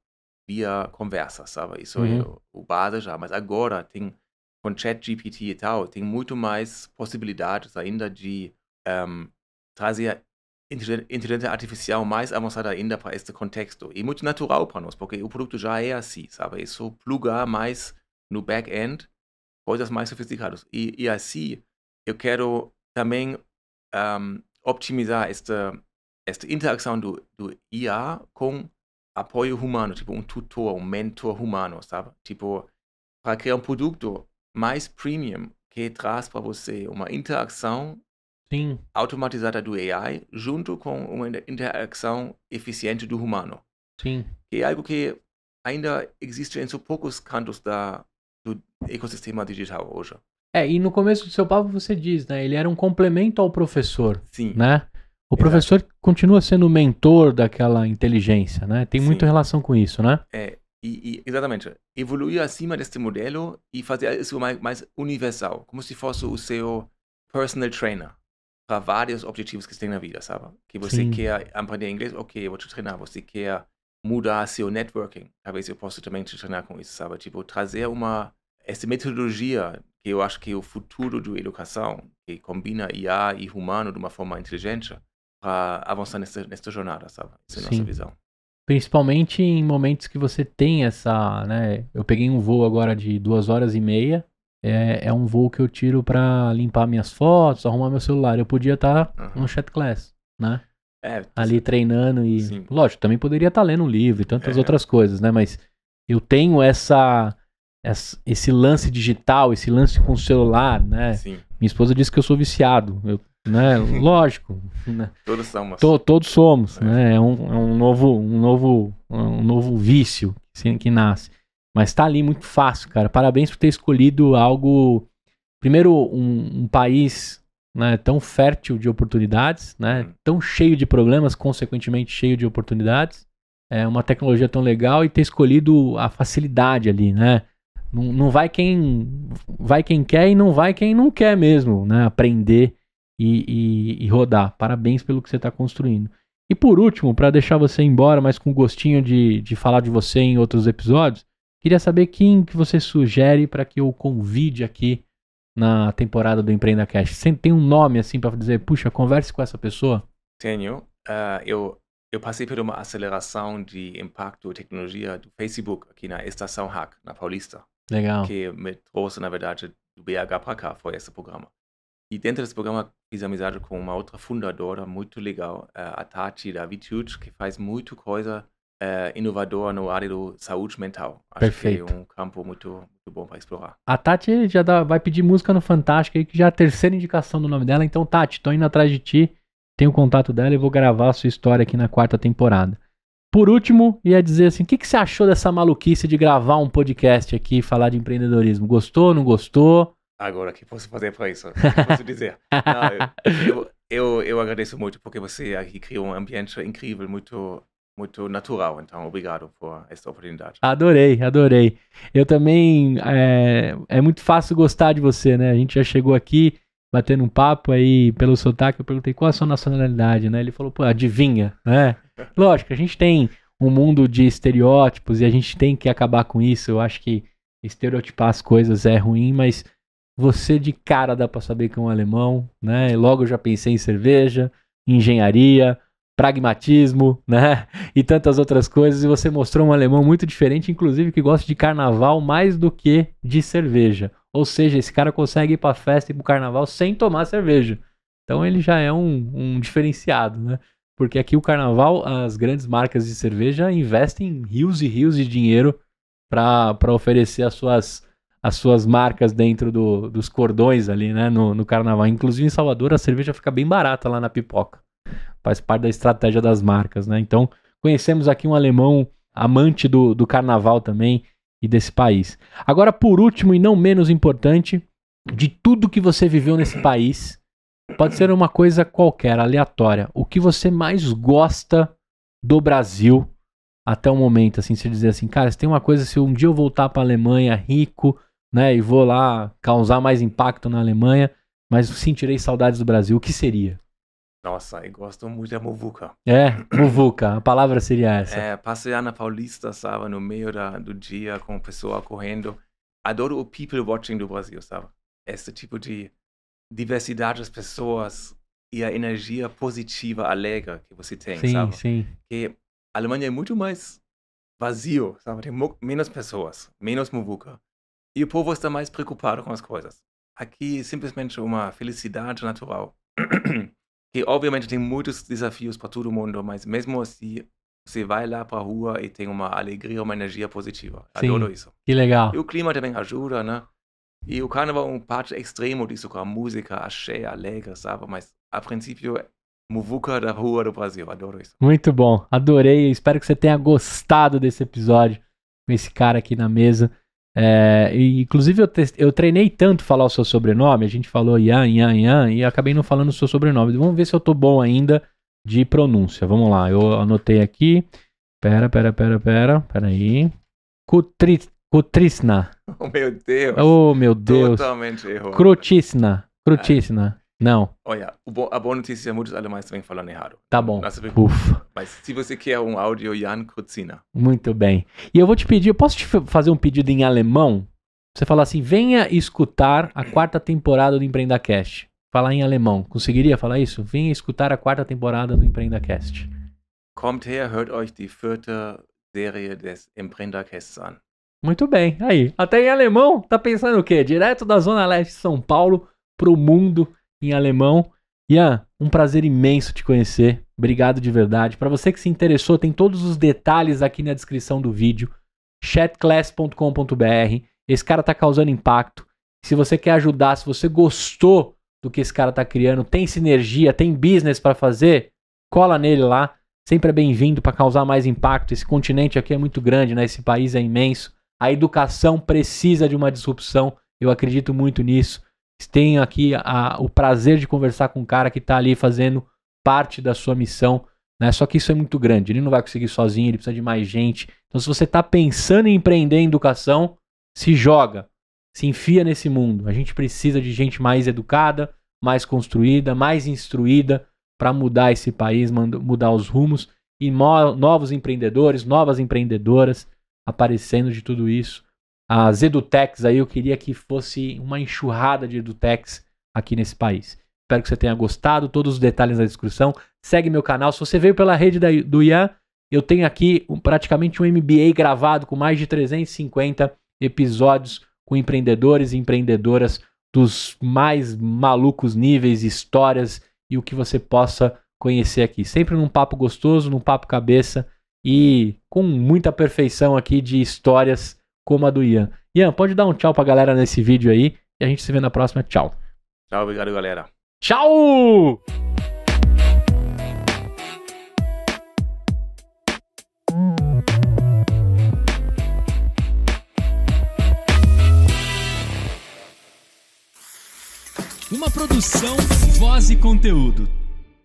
via conversa, sabe? Isso uhum. é o, o base já, mas agora tem com chat GPT e tal, tem muito mais possibilidades ainda de um, trazer inteligência artificial mais avançada ainda para este contexto. E muito natural para nós, porque o produto já é assim, sabe? Isso plugar mais no back-end coisas mais sofisticadas. E, e assim, eu quero também um, optimizar esta, esta interação do, do IA com apoio humano, tipo um tutor, um mentor humano, sabe? Tipo, para criar um produto mais premium que traz para você uma interação Sim. automatizada do AI junto com uma interação eficiente do humano. Sim. Que é algo que ainda existe em poucos cantos da, do ecossistema digital hoje. É, e no começo do seu papo você diz, né? Ele era um complemento ao professor, Sim. né? O professor continua sendo o mentor daquela inteligência, né? Tem muita Sim. relação com isso, né? É, e, e, exatamente, evoluir acima deste modelo e fazer isso mais, mais universal, como se fosse o seu personal trainer para vários objetivos que você tem na vida, sabe? Que você Sim. quer aprender inglês, ok, eu vou te treinar. Você quer mudar seu networking, talvez eu possa também te treinar com isso, sabe? Tipo, trazer uma, essa metodologia que eu acho que é o futuro da educação, que combina IA e humano de uma forma inteligente para avançar nessa, nessa jornada, sabe? Essa é a nossa visão. Principalmente em momentos que você tem essa, né? Eu peguei um voo agora de duas horas e meia. É, é um voo que eu tiro pra limpar minhas fotos, arrumar meu celular. Eu podia estar Aham. no chat class, né? É, Ali treinando e. Sim. Lógico, também poderia estar lendo um livro e tantas É. outras coisas, né? Mas eu tenho essa, essa- esse lance digital, esse lance com o celular, né? sim, Minha esposa disse que eu sou viciado. Eu, né? Lógico. né? todos somos. To- todos somos, É. né? É um, é um novo, um novo, um novo vício que nasce. Mas tá ali muito fácil, cara. Parabéns por ter escolhido algo. Primeiro, um, um país né, tão fértil de oportunidades, né? Uhum. Tão cheio de problemas, consequentemente cheio de oportunidades. É uma tecnologia tão legal e ter escolhido a facilidade ali, né? Não, não vai quem vai quem quer e não vai quem não quer mesmo, né? Aprender e, e- e rodar. Parabéns pelo que você está construindo. E por último, para deixar você embora, mas com gostinho de, de falar de você em outros episódios, queria saber quem que você sugere para que eu convide aqui na temporada do Empreenda Cash. Você tem um nome assim para dizer, puxa, converse com essa pessoa? Tenho. Ah, eu, eu passei por uma aceleração de impacto e tecnologia do Facebook aqui na Estação Hack, na Paulista, Legal. que me trouxe, na verdade, do BH para cá, foi esse programa. E dentro desse programa fiz amizade com uma outra fundadora muito legal, a Tati da Vitude, que faz muito coisa ah, inovadora no área do saúde mental. Acho Perfeito. que é um campo muito, muito bom para explorar. A Tati já dá- vai pedir música no Fantástico aí, que já é a terceira indicação do nome dela. Então, Tati, tô indo atrás de ti. Tenho o contato dela e vou gravar a sua história aqui na quarta temporada. Por último, ia dizer assim: o que, que você achou dessa maluquice de gravar um podcast aqui e falar de empreendedorismo? Gostou, não gostou? Agora, o que posso fazer para isso? O que posso dizer? Não, eu, eu, eu agradeço muito porque você aqui criou um ambiente incrível, muito, muito natural. Então, obrigado por essa oportunidade. Adorei, adorei. Eu também. É, é muito fácil gostar de você, né? A gente já chegou aqui batendo um papo aí pelo sotaque. Eu perguntei qual a sua nacionalidade, né? Ele falou, pô, adivinha, né? Lógico, a gente tem um mundo de estereótipos e a gente tem que acabar com isso. Eu acho que estereotipar as coisas é ruim, mas você de cara dá pra saber que é um alemão, né? E logo eu já pensei em cerveja, engenharia, pragmatismo, né? E tantas outras coisas. E você mostrou um alemão muito diferente, inclusive que gosta de carnaval mais do que de cerveja. Ou seja, esse cara consegue ir pra festa e pro carnaval sem tomar cerveja. Então ele já é um, um diferenciado, né? Porque aqui o carnaval, as grandes marcas de cerveja investem rios e rios de dinheiro para oferecer as suas, as suas marcas dentro do- dos cordões ali, né? No, no carnaval. Inclusive em Salvador a cerveja fica bem barata lá na pipoca. Faz parte da estratégia das marcas, né? Então conhecemos aqui um alemão amante do, do carnaval também e desse país. Agora, por último e não menos importante, de tudo que você viveu nesse país, pode ser uma coisa qualquer, aleatória. O que você mais gosta do Brasil até o momento, assim, se dizer assim, cara, se tem uma coisa, se um dia eu voltar para Alemanha rico, né, e vou lá causar mais impacto na Alemanha, mas sentirei saudades do Brasil, o que seria? Nossa, eu gosto muito da Movuca. É, Muvuca, a palavra seria essa. É, passear na Paulista, sabe, no meio da, do dia com pessoa correndo. Adoro o people watching do Brasil, sabe? Esse tipo de diversidade das pessoas e a energia positiva, alegre que você tem, sim, sabe? sim. que a Alemanha é muito mais vazio, sabe? Tem menos pessoas, menos muvuca. E o povo está mais preocupado com as coisas. Aqui simplesmente uma felicidade natural. que obviamente tem muitos desafios para todo mundo, mas mesmo assim você vai lá para a rua e tem uma alegria, uma energia positiva. Sim. Adoro isso. Que legal. E o clima também ajuda, né? E o carnaval é um parte extremo disso, com a música, axé, alegre, sabe? Mas a princípio, muvuca da rua do Brasil. Adoro isso. Muito bom. Adorei. Espero que você tenha gostado desse episódio com esse cara aqui na mesa. É, e, inclusive, eu, te- eu treinei tanto falar o seu sobrenome. A gente falou Ian, Ian, Ian, e acabei não falando o seu sobrenome. Vamos ver se eu tô bom ainda de pronúncia. Vamos lá. Eu anotei aqui. Pera, pera, pera, pera. Pera aí. Kutri, Kutrisna. Oh, meu Deus. Oh, meu Deus. Totalmente errou. Krutisna. Krutisna. Não, Olha, bo- a boa notícia é que muitos alemães também falando errado. tá bom. Preocupe. Ufa. Mas se você quer um áudio, Jan Kruzina. Muito bem. E eu vou te pedir, eu posso te fa- fazer um pedido em alemão? Você falar assim, venha escutar a quarta temporada do EmpreendaCast. Falar em alemão. Conseguiria falar isso? Venha escutar a quarta temporada do EmpreendaCast. Kommt her, hört euch die vierte Serie des Emprendercasts an. Muito bem. Aí, até em alemão, tá pensando o quê? Direto da Zona Leste de São Paulo pro mundo em alemão. Ian, um prazer imenso te conhecer. Obrigado de verdade. Para você que se interessou, tem todos os detalhes aqui na descrição do vídeo. chatclass.com.br. Esse cara tá causando impacto. Se você quer ajudar, se você gostou do que esse cara tá criando, tem sinergia, tem business para fazer, cola nele lá. Sempre é bem-vindo para causar mais impacto. Esse continente aqui é muito grande, né? Esse país é imenso. A educação precisa de uma disrupção. Eu acredito muito nisso. Tenho aqui a- o prazer de conversar com um cara que está ali fazendo parte da sua missão. Né? Só que isso é muito grande. Ele não vai conseguir sozinho, ele precisa de mais gente. Então, se você está pensando em empreender em educação, se joga, se enfia nesse mundo. A gente precisa de gente mais educada, mais construída, mais instruída para mudar esse país, mudar os rumos e novos empreendedores, novas empreendedoras aparecendo de tudo isso. As edutechs aí, eu queria que fosse uma enxurrada de edutechs aqui nesse país. Espero que você tenha gostado, todos os detalhes na descrição. Segue meu canal. Se você veio pela rede da- do Ian, eu tenho aqui um- praticamente um MBA gravado com mais de 350 episódios com empreendedores e empreendedoras dos mais malucos níveis, histórias e o que você possa conhecer aqui. Sempre num papo gostoso, num papo cabeça e com muita perfeição aqui de histórias como a do Ian. Ian, pode dar um tchau pra galera nesse vídeo aí e a gente se vê na próxima. Tchau. Tchau, obrigado, galera. Tchau! Uma produção, voz e conteúdo.